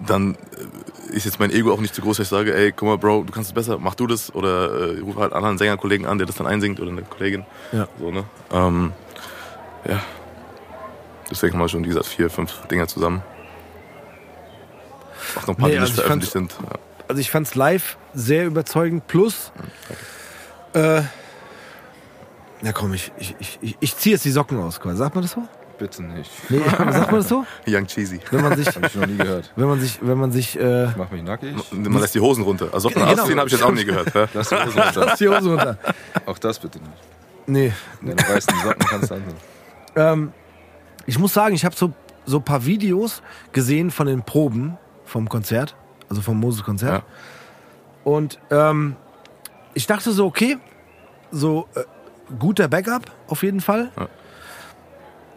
dann äh, ist jetzt mein Ego auch nicht zu groß, dass ich sage, ey, guck mal, Bro, du kannst es besser, mach du das oder äh, ruf halt einen anderen Sängerkollegen an, der das dann einsingt oder eine Kollegin. Ja. So, ne? Ähm, ja. Deswegen haben wir schon, wie gesagt, vier, fünf Dinger zusammen. Auch noch ein paar, Nee, die nicht also ich veröffentlicht sind. Ja. Also ich fand's live sehr überzeugend. Plus, äh, na komm, ich, ich, ich, ich, ziehe jetzt die Socken aus. Sagt man das so? Bitte nicht. Nee, sagt man das so? [laughs] Young Cheesy. Wenn man sich, Hab ich noch nie gehört. wenn man sich, wenn man sich, äh, Mach mich nackig. Man lässt die Hosen runter. Also Socken Genau. ausziehen habe ich jetzt auch nie gehört. Ja? Lass die Hose runter. [laughs] lass die Hose runter. Auch das bitte nicht. Nee. Deine weißen Socken kannst du anziehen. Ähm, ich muss sagen, ich habe so, so ein paar Videos gesehen von den Proben vom Konzert, also vom Moses-Konzert. Ja. Und ähm, ich dachte so, okay, so äh, guter Backup auf jeden Fall. Ja.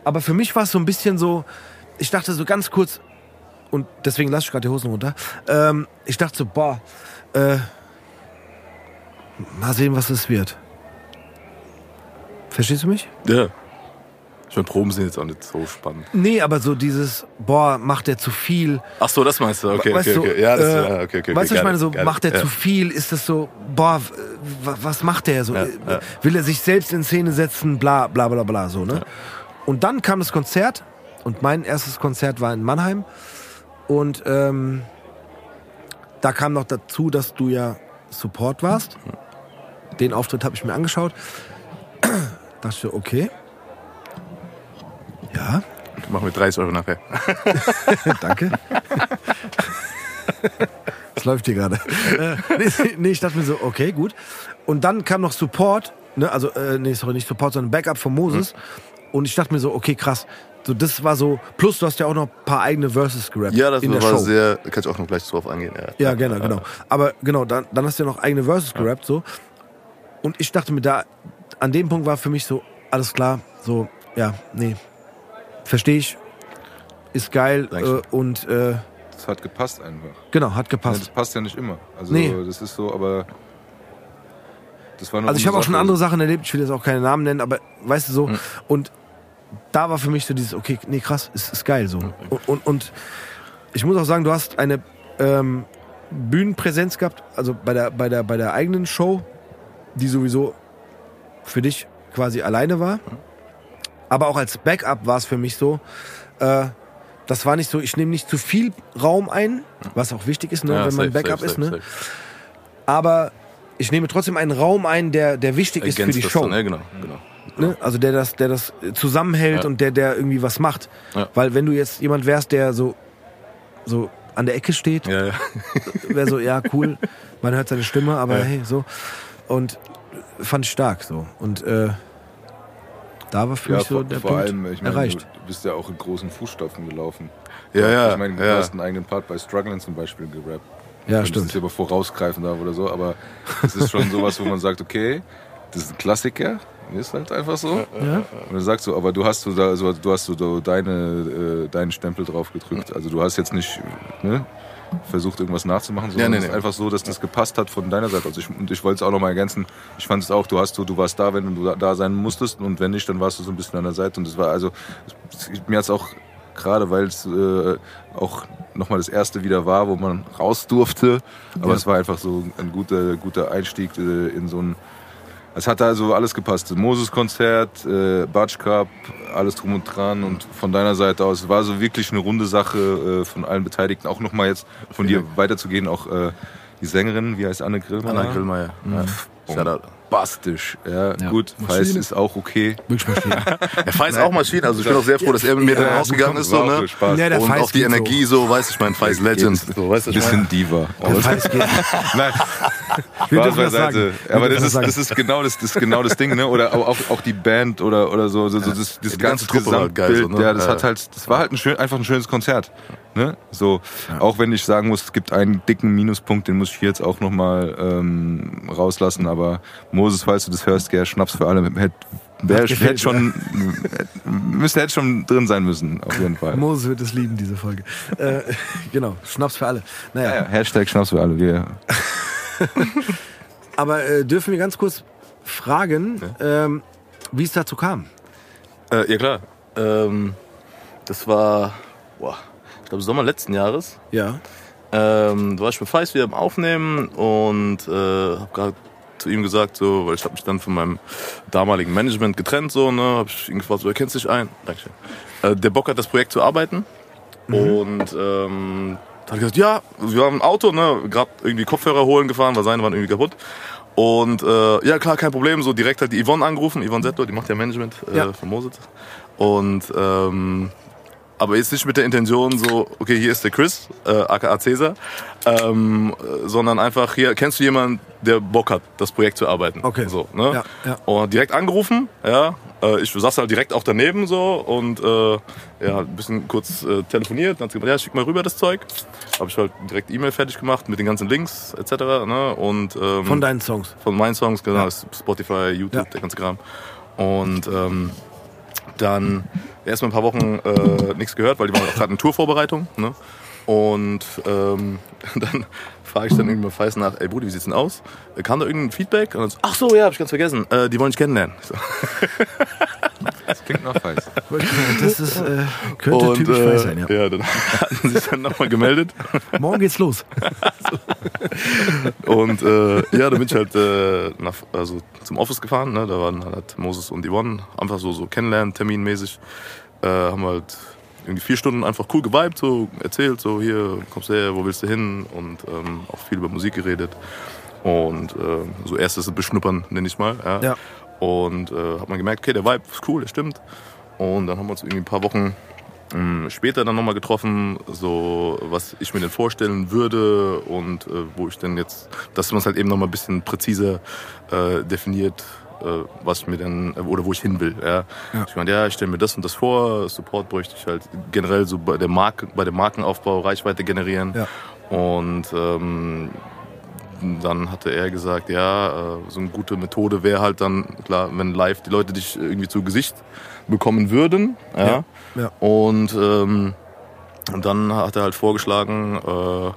Aber für mich war es so ein bisschen so, ich dachte so ganz kurz, und deswegen lasse ich gerade die Hosen runter, ähm, ich dachte so, boah, äh, mal sehen, was es wird. Verstehst du mich? Ja. Ich meine, Proben sind jetzt auch nicht so spannend. Nee, aber so dieses, boah, macht der zu viel. Ach so, das meinst du? Okay, weißt okay, okay. Ja, das, äh, ja, okay, okay. weißt du, okay, ich meine, so, it, macht der it. zu viel? Ist das so, boah, was macht der so? Ja, Äh, ja. Will er sich selbst in Szene setzen? Bla, bla, bla, bla, so, ne? Und dann kam das Konzert und mein erstes Konzert war in Mannheim und ähm, da kam noch dazu, dass du ja Support warst. Den Auftritt habe ich mir angeschaut. [clears throat] dachte okay. Ja, Ja. Mach mir 30 Euro nachher. [laughs] Danke. Das läuft hier gerade. Äh, [laughs] nee, ich dachte mir so, okay, gut. Und dann kam noch Support, ne, also, äh, nee, sorry, nicht Support, sondern Backup von Moses. Und ich dachte mir so, okay, krass. So, das war so, plus du hast ja auch noch ein paar eigene Verses gerappt Ja, das in der war Show. sehr, da kann ich auch noch gleich drauf eingehen. Ja, Ja, genau, genau. Aber genau, dann, dann hast du ja noch eigene Verses gerappt, so. Und ich dachte mir da, an dem Punkt war für mich so, alles klar, so, ja, nee, verstehe ich, ist geil äh, und äh, Das hat gepasst einfach. genau, hat Ja, gepasst. das passt ja nicht immer. Also Nee. das ist so, aber Also ich habe auch schon andere Sachen erlebt, ich will jetzt auch keine Namen nennen, aber weißt du so, Hm. und da war für mich so dieses, okay, nee, krass, ist, ist geil so. Und, und, und ich muss auch sagen, du hast eine ähm, Bühnenpräsenz gehabt, also bei der, bei, der, bei der eigenen Show, die sowieso für dich quasi alleine war. Aber auch als Backup war es für mich so, äh, das war nicht so, ich nehme nicht zu viel Raum ein, was auch wichtig ist, ne, Ja, wenn man safe, Backup safe, ist, safe, ne? safe. aber ich nehme trotzdem einen Raum ein, der, der wichtig ist für Ergänzt die das Show. Dann, ja, genau, genau. Ne? Also der das, der das zusammenhält Ja. und der, der irgendwie was macht. Ja. Weil wenn du jetzt jemand wärst, der so, so an der Ecke steht, Ja, ja. [laughs] wäre so, ja, cool, man hört seine Stimme, aber Ja. hey, so. Und fand ich stark so. Und äh, da war für Ja, mich so vor, der vor Punkt allem, ich meine, du, erreicht. du bist ja auch in großen Fußstapfen gelaufen. Ja, ja, Ich meine, du ja. hast einen eigenen Part bei Struggling zum Beispiel gerappt. Ja, ich stimmt. das hier aber vorausgreifen darf oder so, aber es ist schon sowas, wo man sagt, okay, das ist ein Klassiker, ist halt einfach so. Ja? Und dann sagst du, aber du hast so da, so, du hast so deine, äh, deinen Stempel drauf gedrückt. Also du hast jetzt nicht ne, versucht, irgendwas nachzumachen, sondern nee, es ist nee. einfach so, dass das gepasst hat von deiner Seite. Also ich, und ich wollte es auch noch mal ergänzen. Ich fand es auch, du hast so, du warst da, wenn du da- da sein musstest und wenn nicht, dann warst du so ein bisschen an der Seite. Und es war also, es, mir hat es auch gerade, weil es äh, auch nochmal das erste wieder war, wo man raus durfte. Aber Ja. es war einfach so ein guter, guter Einstieg äh, in so ein es hat also alles gepasst. Moses-Konzert, äh, Batsch Cup, alles drum und dran. Und von deiner Seite aus war so wirklich eine runde Sache äh, von allen Beteiligten. Auch nochmal jetzt von dir weiterzugehen, auch äh, die Sängerin, wie heißt Anne Grillmeier? Anna Grillmeier. Ja. Shoutout. Bombastisch. Ja, Ja. gut. Feist Maschine. ist auch okay. Wirklich maschinen. [laughs] Er Feist auch Maschinen, also ich bin auch sehr froh, dass er mit mir dann Ja, rausgegangen ist. So, ne? Ja, der Und Feist auch die so. Energie so, weißt du, ich meine, Feist Legend. So, weißt du, Bisschen Diva. Der Feist geht. [laughs] Nein, Spaß dürfen das sagen. beiseite. Aber das ist, das ist genau das, das ist genau das Ding, ne? Oder auch, auch die Band oder, oder so, so, so das, das die ganze ganze Truppe war halt geil, Gesamtbild. so, ne? Ja, das Ja. hat halt, das war halt ein schön, einfach ein schönes Konzert. Ne? So, auch wenn ich sagen muss, es gibt einen dicken Minuspunkt, den muss ich jetzt auch nochmal ähm, rauslassen. Aber Moses, falls du das hörst, gell, Schnaps für alle, hätte, wär, hätte schon, [laughs] müsste hätte schon drin sein müssen, auf jeden Fall. [laughs] Moses wird es lieben, diese Folge. äh, [laughs] genau, Schnaps für alle. Naja, Ja, Hashtag Schnaps für alle. Wir, aber äh, dürfen wir ganz kurz fragen, ähm, wie es dazu kam? Äh, ja klar. Ähm, das war, boah, ich glaube Sommer letzten Jahres. Ja. Ähm, da war ich mit Feist wieder am Aufnehmen und äh, habe gerade zu ihm gesagt, so, weil ich habe mich dann von meinem damaligen Management getrennt, so, ne, habe ich ihn gefragt, so, er kennt sich ein, Dankeschön. Äh, der Bock hat das Projekt zu arbeiten und ähm, da hat er gesagt, ja, wir haben ein Auto, ne, gerade irgendwie Kopfhörer holen gefahren, weil seine waren irgendwie kaputt. Und äh, ja, klar, kein Problem. So direkt halt die Yvonne angerufen, Yvonne Settler, die macht ja Management äh, Ja. von Moses. Und ähm, aber jetzt nicht mit der Intention so, okay, hier ist der Chris, äh, aka Cäsar, ähm, äh, sondern einfach hier, kennst du jemanden, der Bock hat, das Projekt zu arbeiten? Okay. So, ne? Ja, ja. Und direkt angerufen, ja, äh, ich saß halt direkt auch daneben so und äh, ja, ein bisschen kurz äh, telefoniert, dann hat sie gesagt, ja, schick mal rüber das Zeug. Habe ich halt direkt E-Mail fertig gemacht mit den ganzen Links etc. Ne? Und, ähm, Von deinen Songs. von meinen Songs, genau, Ja. Spotify, YouTube, der ganze Kram. Und ähm, dann erst mal ein paar Wochen äh, nichts gehört, weil die waren gerade in Tourvorbereitung. Ne? Und ähm, [laughs] dann frage ich dann irgendwann Feist nach, ey Brudi, wie sieht's denn aus? Äh, Kam da irgendein Feedback? Und dann so, ach so, ja, hab ich ganz vergessen. Äh, die wollen dich kennenlernen. Ich So. Das klingt nach Weiß. Das ist, äh, könnte Und typisch äh, weiß sein, ja. ja, dann [laughs] hatten sie sich dann nochmal gemeldet. Morgen geht's los. [laughs] Und äh, ja, da bin ich halt äh, nach, also zum Office gefahren. Ne? Da waren halt Moses und Yvonne. Einfach so, so kennenlernen, terminmäßig. Äh, haben halt irgendwie vier Stunden einfach cool geweibt, so erzählt, so hier, kommst du her, wo willst du hin? Und ähm, auch viel über Musik geredet. Und äh, so erstes Beschnuppern, nenne ich mal. Ja. Ja. Und äh, hat man gemerkt, okay, der Vibe ist cool, der stimmt. Und dann haben wir uns irgendwie ein paar Wochen später dann nochmal getroffen, so was ich mir denn vorstellen würde und äh, wo ich denn jetzt, dass man es halt eben nochmal ein bisschen präziser äh, definiert, äh, was ich mir denn, äh, oder wo ich hin will. Ja. Ich meine, ja, ich stelle mir das und das vor, Support bräuchte ich halt generell so bei, der Marke, bei dem Markenaufbau Reichweite generieren. Ja. Und ähm, dann hatte er gesagt, ja, äh, so eine gute Methode wäre halt dann, klar, wenn live die Leute dich irgendwie zu Gesicht bekommen würden. Ja. Ja, ja. Und, ähm, und dann hat er halt vorgeschlagen, äh,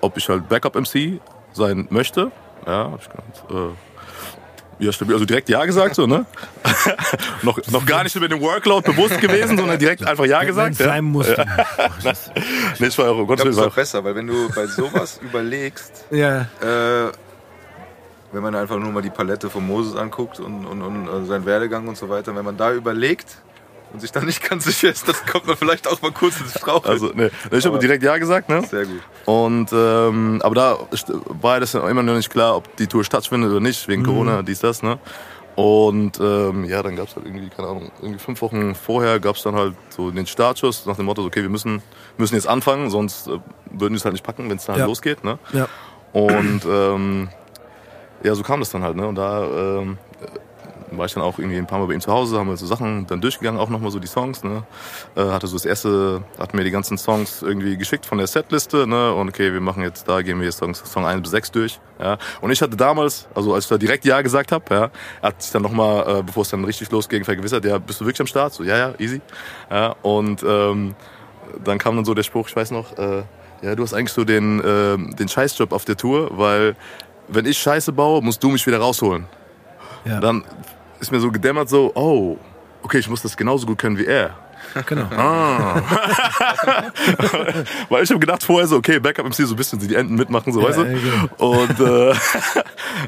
ob ich halt Backup-MC sein möchte. Ja, hab ich gesagt, äh, ja. Also direkt Ja gesagt, so, ne? [laughs] noch, noch gar nicht über den Workload bewusst gewesen, sondern direkt einfach Ja gesagt. Ja. sein musste. [laughs] Nee, ich war auch, um Ich glaube, das ist auch besser, weil wenn du bei sowas [laughs] überlegst, Ja, äh, wenn man einfach nur mal die Palette von Moses anguckt und, und, und äh, seinen Werdegang und so weiter, wenn man da überlegt und sich dann nicht ganz sicher ist, dann kommt man vielleicht auch mal kurz ins Straucheln. also, nee, ich habe direkt Ja gesagt, ne? Sehr gut. Und ähm, aber da war das ja immer noch nicht klar, ob die Tour stattfindet oder nicht, wegen Corona, dies, das, ne? Und ähm, ja, dann gab's halt irgendwie, keine Ahnung, irgendwie fünf Wochen vorher gab's dann halt so den Startschuss nach dem Motto, okay, wir müssen, müssen jetzt anfangen, sonst äh, würden die es halt nicht packen, wenn es dann Ja. halt losgeht, ne? ja. Und ähm, ja, so kam das dann halt, ne? Und da ähm, war ich dann auch irgendwie ein paar Mal bei ihm zu Hause, haben wir so Sachen dann durchgegangen, auch nochmal so die Songs, ne? Äh, hatte so das erste, hat mir die ganzen Songs irgendwie geschickt von der Setliste, ne? Und okay, wir machen jetzt, da gehen wir jetzt Songs, Song 1 bis 6 durch, ja? Und ich hatte damals, also als ich da direkt Ja gesagt habe, ja, hat sich dann nochmal, äh, bevor es dann richtig losging, vergewissert, ja, bist du wirklich am Start? So, ja, ja, easy. Ja, und ähm, dann kam dann so der Spruch, ich weiß noch, äh, ja, du hast eigentlich so den, ähm, den Scheißjob auf der Tour, weil wenn ich Scheiße baue, musst du mich wieder rausholen. Ja. Dann ist mir so gedämmert so, oh, okay, ich muss das genauso gut können wie er. Genau. Ah. [laughs] Weil ich habe gedacht vorher so, okay, Backup MC so ein bisschen die Enten mitmachen, so Ja, weißt du. ja, genau. Und äh,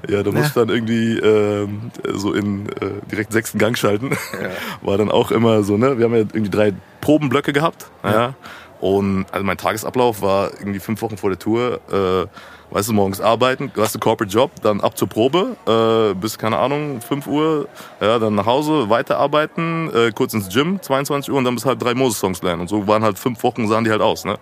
[laughs] ja, da musste ich dann irgendwie ähm, so in äh, direkt sechsten Gang schalten. [laughs] War dann auch immer so, ne? Wir haben ja irgendwie drei Probenblöcke gehabt. Ja. Und also mein Tagesablauf war irgendwie fünf Wochen vor der Tour. Äh, Weißt du, morgens arbeiten, du hast einen Corporate Job, dann ab zur Probe, äh, bis, keine Ahnung, 5 Uhr, ja, dann nach Hause, weiterarbeiten, äh, kurz ins Gym, 22 Uhr und dann bis halb drei Moses-Songs lernen. Und so waren halt fünf Wochen, sahen die halt aus, ne?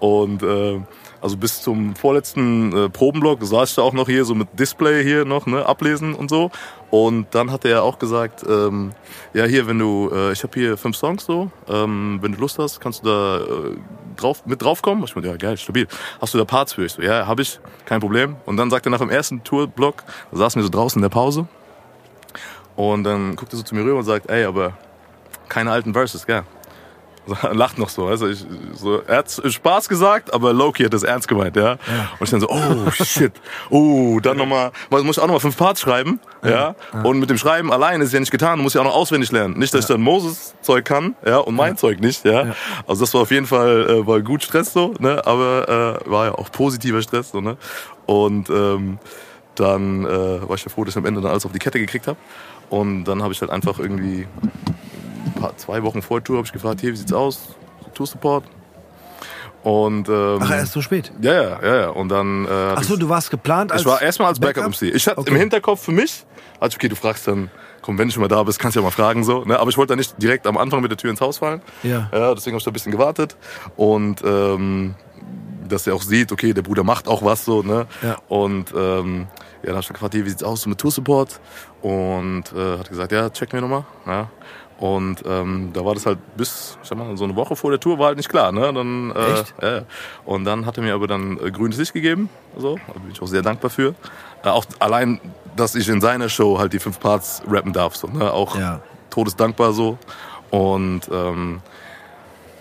Und, äh, also bis zum vorletzten äh, Probenblock saß ich da auch noch hier so mit Display hier noch, ne, ablesen und so. Und dann hat er auch gesagt, ähm, ja hier, wenn du, äh, ich habe hier fünf Songs so, ähm, wenn du Lust hast, kannst du da äh, drauf, mit draufkommen. Ich meinte, ja geil, stabil. Hast du da Parts für? Ich so, ja, habe ich, kein Problem. Und dann sagt er nach dem ersten Tourblock, da saßen wir so draußen in der Pause. Und dann guckt er so zu mir rüber und sagt, ey, aber keine alten Verses, gell? [laughs] Lacht noch so, du, ich, so, er hat Spaß gesagt, aber Loki hat das ernst gemeint, ja. Und ich dann so, oh shit, oh, dann nochmal, muss ich auch nochmal fünf Parts schreiben, ja. Und mit dem Schreiben allein ist es ja nicht getan, muss ich auch noch auswendig lernen. Nicht, dass ich dann Moses Zeug kann, ja, und mein Zeug nicht, ja. Also das war auf jeden Fall, äh, war gut Stress so, ne, aber äh, war ja auch positiver Stress so, ne. Und ähm, dann äh, war ich ja froh, dass ich am Ende dann alles auf die Kette gekriegt habe. Und dann habe ich halt einfach irgendwie paar, zwei Wochen vor der Tour habe ich gefragt, hier, wie sieht's aus? Tour Support. Und, ähm, Ach, erst so spät. ja, ja, ja. Und dann. Äh, Ach so, du warst geplant als ich war erstmal als Backup, Backup? MC. Ich hatte Okay. im Hinterkopf für mich, also okay, du fragst dann, komm, wenn du schon mal da bist, kannst du ja mal fragen so. Ne? Aber ich wollte da nicht direkt am Anfang mit der Tür ins Haus fallen. Ja. ja deswegen habe ich da ein bisschen gewartet. Und ähm, dass er auch sieht, okay, der Bruder macht auch was so. Ne? Ja. Und ähm, ja, dann hab ich gefragt, hier, wie sieht's aus so mit Tour Support? Und äh, hat gesagt, ja, check mir nochmal. Ja. Und ähm, da war das halt bis, ich sag mal, so eine Woche vor der Tour war halt nicht klar. Ne? Dann, äh, Echt? Ja. Und dann hat er mir aber dann äh, grünes Licht gegeben. So, da bin ich auch sehr dankbar für. Äh, auch allein, dass ich in seiner Show halt die fünf Parts rappen darf. So, ne? Auch Ja. todesdankbar so. Und ähm,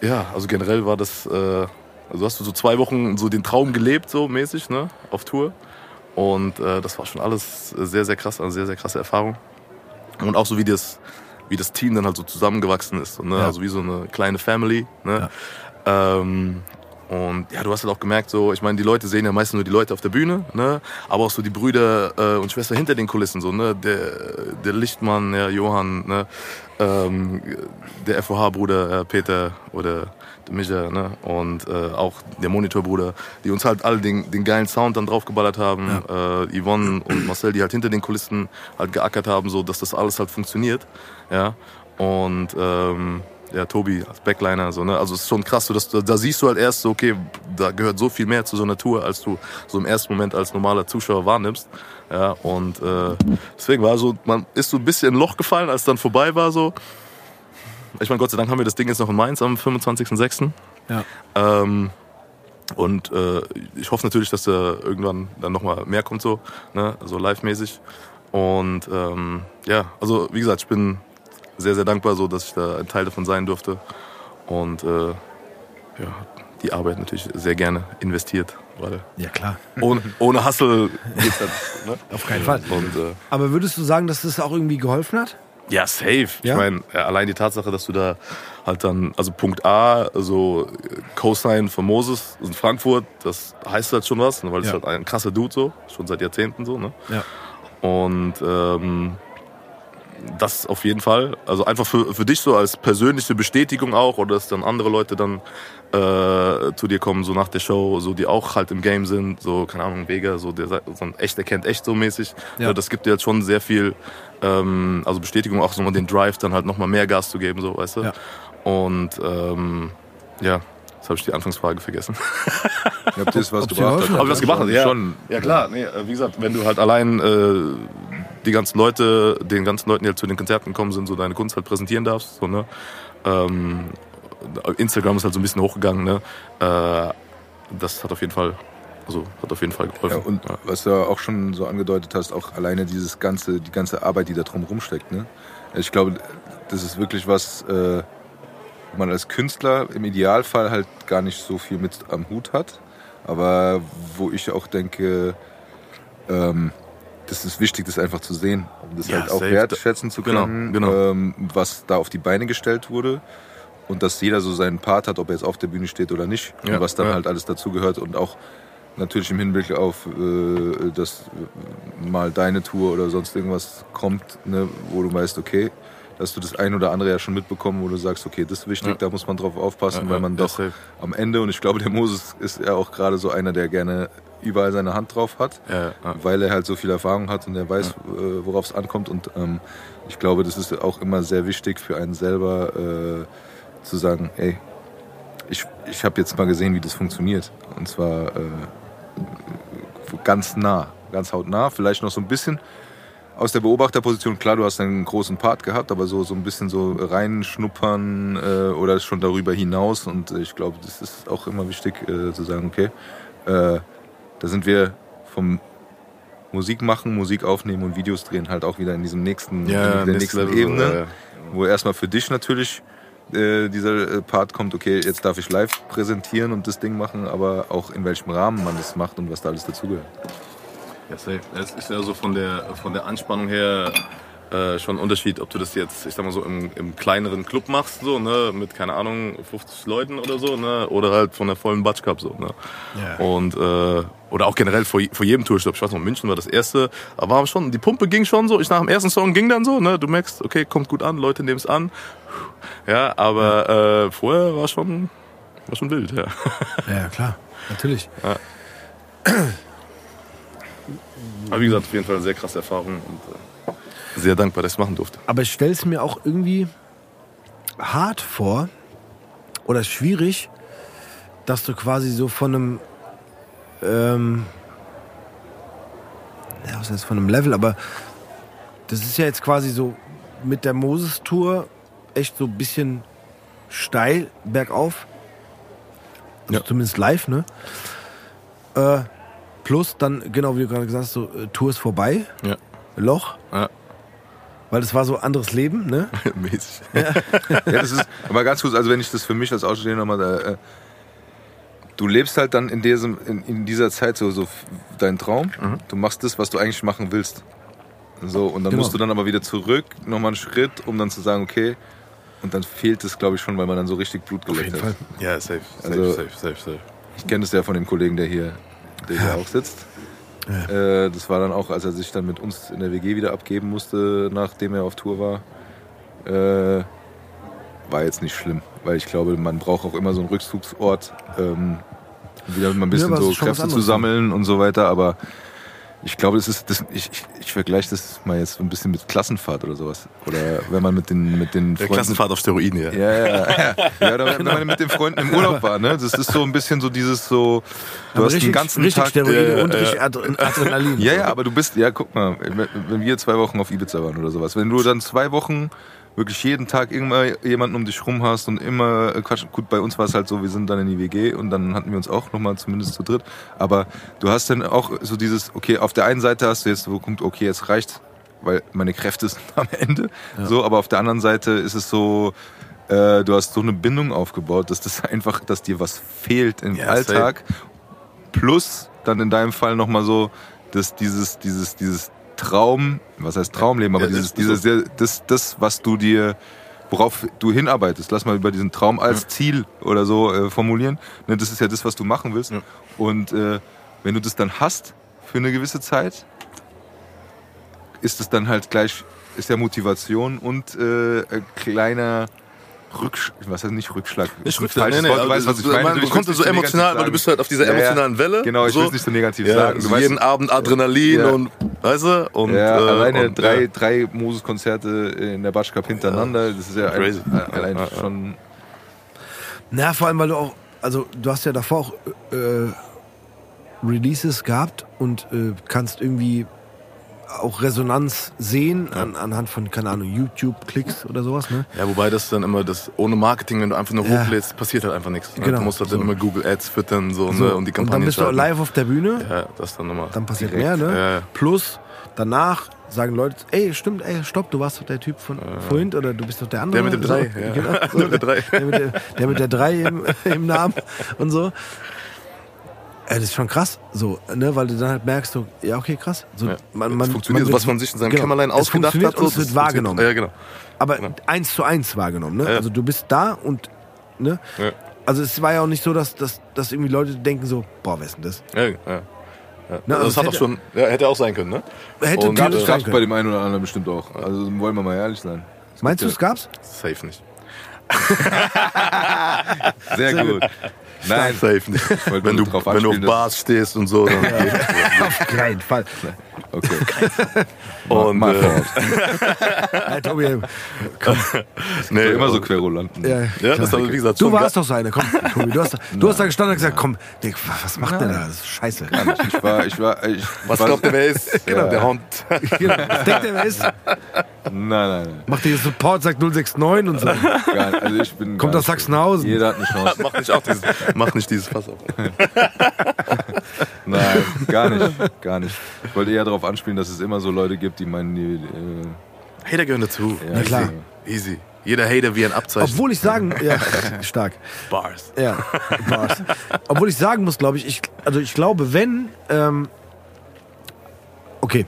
ja, also generell war das, äh, also hast du so zwei Wochen so den Traum gelebt, so mäßig, ne, auf Tour. Und äh, das war schon alles sehr, sehr krass, eine sehr, sehr krasse Erfahrung. Und auch so wie das, wie das Team dann halt so zusammengewachsen ist, so, ne? Ja. also wie so eine kleine Family. Ne? Ähm, und ja, du hast halt auch gemerkt, so, ich meine, die Leute sehen ja meistens nur die Leute auf der Bühne, ne? aber auch so die Brüder äh, und Schwestern hinter den Kulissen, so, ne? der, der Lichtmann, ja, Johann, ne? ähm, der FOH-Bruder äh, Peter oder der Micha ne? und äh, auch der Monitorbruder, die uns halt alle den, den geilen Sound dann draufgeballert haben, äh, Yvonne und Marcel, die halt hinter den Kulissen halt geackert haben, so dass das alles halt funktioniert, ja, und ähm, ja, Tobi als Backliner, so, ne? Also es ist schon krass, so, dass, da siehst du halt erst so, okay, da gehört so viel mehr zu so einer Tour, als du so im ersten Moment als normaler Zuschauer wahrnimmst. Ja, und äh, deswegen war so, man ist so ein bisschen in ein Loch gefallen, als es dann vorbei war so. Ich meine, Gott sei Dank haben wir das Ding jetzt noch in Mainz am 25.06. Ja. Ähm, und äh, ich hoffe natürlich, dass da irgendwann dann nochmal mehr kommt, so, ne? so live-mäßig. Und ähm, ja, also wie gesagt, ich bin sehr, sehr dankbar, so, dass ich da ein Teil davon sein durfte. Und äh, ja, die Arbeit natürlich sehr gerne investiert, Ja, klar. ohne, ohne Hustle [laughs] geht's halt. Ne? Auf keinen Fall. Und äh, Aber würdest du sagen, dass das auch irgendwie geholfen hat? Ja, safe. Ja? Ich meine, äh, allein die Tatsache, dass du da halt dann, also Punkt A, so äh, Cosign von Moses in Frankfurt, das heißt halt schon was, ne, weil es Ja. halt ein krasser Dude so, schon seit Jahrzehnten so, ne? Ja. Und ähm, das auf jeden Fall. Also einfach für, für dich so als persönliche Bestätigung auch, oder dass dann andere Leute dann äh, zu dir kommen, so nach der Show, so die auch halt im Game sind, so, keine Ahnung, Vega, so der so ein echt erkennt echt so mäßig. Ja. Ja. Das gibt dir jetzt schon sehr viel, ähm, also Bestätigung, auch so mal den Drive, dann halt nochmal mehr Gas zu geben, so, weißt du? Ja. Und ähm, ja, jetzt habe ich die Anfangsfrage vergessen. Habt ihr es was Ob gebracht? geholfen hat? Hab ich was gemacht? Ja. Schon. Ja klar, nee, äh, wie gesagt, wenn du halt allein äh, die ganzen Leute, den ganzen Leuten, die halt zu den Konzerten gekommen sind, so deine Kunst halt präsentieren darfst, so, ne? Ähm, Instagram ist halt so ein bisschen hochgegangen, ne? Äh, das hat auf jeden Fall, also hat auf jeden Fall Ja, geholfen. und was du auch schon so angedeutet hast, auch alleine dieses ganze, die ganze Arbeit, die da drum rumsteckt. Ne? Ich glaube, das ist wirklich was, äh, wo man als Künstler im Idealfall halt gar nicht so viel mit am Hut hat. Aber wo ich auch denke, ähm, das ist wichtig, das einfach zu sehen, um das Ja, halt auch wertschätzen zu Genau, können, genau. Ähm, was da auf die Beine gestellt wurde. Und dass jeder so seinen Part hat, ob er jetzt auf der Bühne steht oder nicht. Ja, und was dann ja. halt alles dazugehört. Und auch natürlich im Hinblick auf, äh, dass mal deine Tour oder sonst irgendwas kommt, ne, wo du weißt, okay, dass du das ein oder andere ja schon mitbekommen, wo du sagst, okay, das ist wichtig, Ja. da muss man drauf aufpassen, Ja, weil man doch safe. am Ende, und ich glaube, der Moses ist ja auch gerade so einer, der gerne überall seine Hand drauf hat, weil er halt so viel Erfahrung hat und er weiß, äh, worauf es ankommt. Und ähm, ich glaube, das ist auch immer sehr wichtig für einen selber äh, zu sagen, ey, ich, ich habe jetzt mal gesehen, wie das funktioniert. Und zwar äh, ganz nah, ganz hautnah, vielleicht noch so ein bisschen aus der Beobachterposition. Klar, du hast einen großen Part gehabt, aber so, so ein bisschen so reinschnuppern äh, oder schon darüber hinaus. Und ich glaube, das ist auch immer wichtig äh, zu sagen, okay, äh, da sind wir vom Musik machen, Musik aufnehmen und Videos drehen halt auch wieder in diesem nächsten, Ja, in der nächsten level, Ebene, ja, ja. wo erstmal für dich natürlich äh, dieser äh, Part kommt, okay, jetzt darf ich live präsentieren und das Ding machen, aber auch in welchem Rahmen man das macht und was da alles dazugehört. Ja, safe. Es ist ja so von der, von der Anspannung her äh, schon ein Unterschied, ob du das jetzt, ich sag mal so, im, im kleineren Club machst, so, ne, mit, keine Ahnung, 50 Leuten oder so, ne, oder halt von der vollen Batsch Cup, so, ne. Ja. Und, äh, oder auch generell vor, vor jedem Tourstopp. Ich weiß noch, München war das erste, aber war schon, die Pumpe ging schon so, ich nach dem ersten Song ging dann so, ne, du merkst, okay, kommt gut an, Leute nehmen es an. Ja, aber äh, vorher war schon War schon wild, ja. Ja, klar, natürlich. [clears throat] Aber wie gesagt, auf jeden Fall eine sehr krasse Erfahrung und äh, sehr dankbar, dass ich es machen durfte. Aber ich stelle es mir auch irgendwie hart vor oder schwierig, dass du quasi so von einem, ähm, ja, was heißt von einem Level, aber das ist ja jetzt quasi so mit der Moses-Tour echt so ein bisschen steil bergauf. Also Ja. Zumindest live, ne? Äh, plus dann, genau wie du gerade gesagt hast, so äh, Tour ist vorbei, Ja. Loch, Ja. weil das war so anderes Leben, ne? [laughs] Mäßig. Ja, das ist, aber ganz kurz, also wenn ich das für mich als Außenstehender nochmal, äh, du lebst halt dann in, diesem, in, in dieser Zeit so, so deinen Traum. Du machst das, was du eigentlich machen willst. So, und dann Genau. musst du dann aber wieder zurück, nochmal einen Schritt, um dann zu sagen, okay, und dann fehlt es, glaube ich, schon, weil man dann so richtig Blut geleckt hat. Fall. Ja, safe, safe, Also- safe, safe, safe. Ich kenne das ja von dem Kollegen, der hier, der hier auch sitzt. Äh, das war dann auch, als er sich dann mit uns in der WG wieder abgeben musste, nachdem er auf Tour war. Äh, war jetzt nicht schlimm, weil ich glaube, man braucht auch immer so einen Rückzugsort, ähm, wieder mal ein bisschen es so Kräfte zu anderes. sammeln und so weiter. Aber ich glaube, das ist, das, ich, ich, ich vergleiche das mal jetzt so ein bisschen mit Klassenfahrt oder sowas. Oder wenn man mit den, mit den Der Freunden Klassenfahrt auf Steroiden, ja. ja, ja, ja. ja oder wenn man mit den Freunden im Urlaub war, ne? Das ist so ein bisschen so dieses so, du Aber hast den ganzen richtig Tag. Steroide äh, und äh, richtig Ad- Adrenalin. Ja, ja, aber du bist, ja, guck mal, wenn wir zwei Wochen auf Ibiza waren oder sowas, wenn du dann zwei Wochen wirklich jeden Tag immer jemanden um dich rum hast und immer äh, Quatsch. Gut, bei uns war es halt so, wir sind dann in die WG und dann hatten wir uns auch nochmal zumindest zu dritt. Aber du hast dann auch so dieses, okay, auf der einen Seite hast du jetzt, wo kommt, okay, jetzt reicht's, weil meine Kräfte [laughs] sind am Ende. So, aber auf der anderen Seite ist es so, äh, du hast so eine Bindung aufgebaut, dass das [laughs] einfach, dass dir was fehlt im Ja, Alltag. Plus dann in deinem Fall nochmal so, dass dieses, dieses, dieses Traum, was heißt Traumleben, aber Ja, dieses, das- dieses, das, das, was du dir, worauf du hinarbeitest, lass mal über diesen Traum als Ziel oder so äh, formulieren. Ne, das ist ja das, was du machen willst. Ja. Und äh, wenn du das dann hast für eine gewisse Zeit, ist es dann halt gleich, ist ja Motivation und äh, ein kleiner Rückschlag, was heißt nicht Rückschlag? Nicht Rückschlag, nee, nee, Wort, du weißt, was ich meine. man bekommt nicht so emotional, weil du bist halt auf dieser emotionalen Welle. Genau, ich so. will es nicht so negativ ja, sagen. Du weißt- jeden Abend Adrenalin Ja. und, weißt du? Und, ja, äh, alleine und, drei, ja. drei Moses-Konzerte in der Batsch Cup hintereinander, das ist ja Crazy. ein, allein schon. Na, vor allem, weil du auch, also du hast ja davor auch äh, Releases gehabt und äh, kannst irgendwie auch Resonanz sehen an, anhand von, keine Ahnung, YouTube-Klicks oder sowas, ne? Ja, wobei das dann immer das ohne Marketing, wenn du einfach nur Ja. hochlädst, passiert halt einfach nichts. Ne? Genau. Du musst halt So. dann immer Google Ads füttern so, So, ne? und die und dann bist du schalten. live auf der Bühne, Ja, das dann nochmal. dann passiert Direkt. mehr, ne? Ja, ja. Plus, danach sagen Leute, ey, stimmt, ey, stopp, du warst doch der Typ von vorhin oder du bist doch der andere. Der mit dem Drei, so, ja. Genau, [laughs] so, Der mit der Drei. Der mit der, der, mit der Drei im, im Namen [laughs] und so. Ja, das ist schon krass, so, ne, weil du dann halt merkst, so, ja, okay, krass. So, Ja. man, man, das funktioniert, wird- was man sich in seinem genau, Kämmerlein es ausgedacht funktioniert hat. Und es das wird wahrgenommen. Ja, genau. aber Genau. eins zu eins wahrgenommen, ne? Ja. Also du bist da und, ne? Ja. Also es war ja auch nicht so, dass, dass, dass irgendwie Leute denken so, boah, wer ist denn das? Ja, ja. ja. Na, also das hat hätte- auch schon, ja, hätte auch sein können, ne? Hätte Und, äh, sein Gab's bei dem einen oder anderen bestimmt auch. Also wollen wir mal ehrlich sein. Meinst du, es gab's? Safe nicht. [laughs] Sehr [laughs] gut. Nein, Safe nicht. wenn, du, wenn du auf Bars stehst und so. Dann Auf keinen Fall. Okay. [laughs] und, mal äh, fort. Ja, [laughs] Tobi, komm. [laughs] nee, immer so und- Querulanten. Ja, Ja, das aber, wie gesagt, Du warst doch so einer, komm, Tobi, du hast, du hast da gestanden und gesagt, komm, Dick, was macht der da? Das ist scheiße. Ich war, ich war, ich Was war, glaubt ihr, wer ist? Genau. Der Hund. Genau. Was denkt der, wer ist? Nein, nein, nein. Macht dir Support, sagt 069 und so. Nicht. Also ich bin Kommt aus Sachsenhausen. Jeder hat eine Chance. Mach nicht, auch dieses, mach nicht dieses Fass auf. Nein, gar nicht. Gar nicht. Ich wollte eher darauf anspielen, dass es immer so Leute gibt, die meinen, die, äh, Hater gehören dazu. ja, Na klar. Easy. Jeder Hater wie ein Abzeichen. Obwohl ich sagen, ja, [laughs] stark. Bars. Ja, Bars. Obwohl ich sagen muss, glaube ich, ich, also ich glaube, wenn, ähm, okay,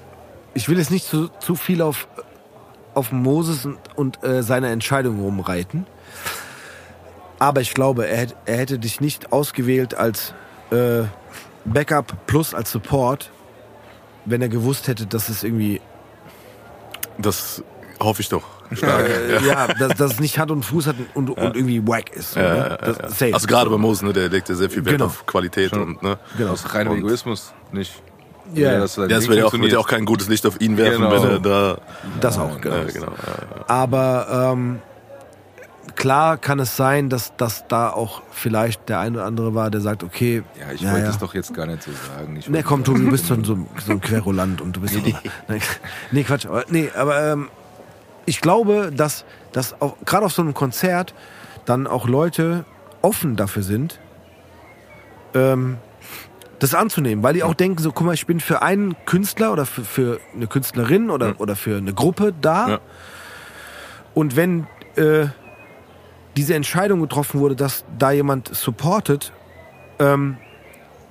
ich will jetzt nicht zu, zu viel auf, auf Moses und, und äh, seine Entscheidung rumreiten, aber ich glaube, er, hätt- er hätte dich nicht ausgewählt als äh, Backup plus als Support, wenn er gewusst hätte, dass es irgendwie, Das Hoffe ich doch. Äh, ja, dass, dass es nicht Hand und Fuß hat und, und irgendwie wack ist. So, ne? das, safe. Also gerade bei Moses, ne, der legt ja sehr viel Wert Genau. auf Qualität und ne. Genau. Aus reinem Egoismus nicht. Ja, ja. das, Ja, das ja, auch, würde ja auch kein gutes Licht auf ihn werfen, Genau. wenn er da. Das auch, genau. Ja, genau. Ja. Aber ähm, klar kann es sein, dass, dass da auch vielleicht der eine oder andere war, der sagt, okay, Ja, ich ja, wollte ja. es doch jetzt gar nicht so sagen. Ich Nee, komm, Tobi, du bist ein- so, ein- so ein Querulant und du bist [laughs] nee, nee. nee, Quatsch. aber- Nee, aber ähm, ich glaube, dass, dass gerade auf so einem Konzert dann auch Leute offen dafür sind, ähm, das anzunehmen, weil die auch denken, so, guck mal, ich bin für einen Künstler oder für, für eine Künstlerin oder, oder für eine Gruppe da. Ja. Und wenn äh, diese Entscheidung getroffen wurde, dass da jemand supportet, ähm,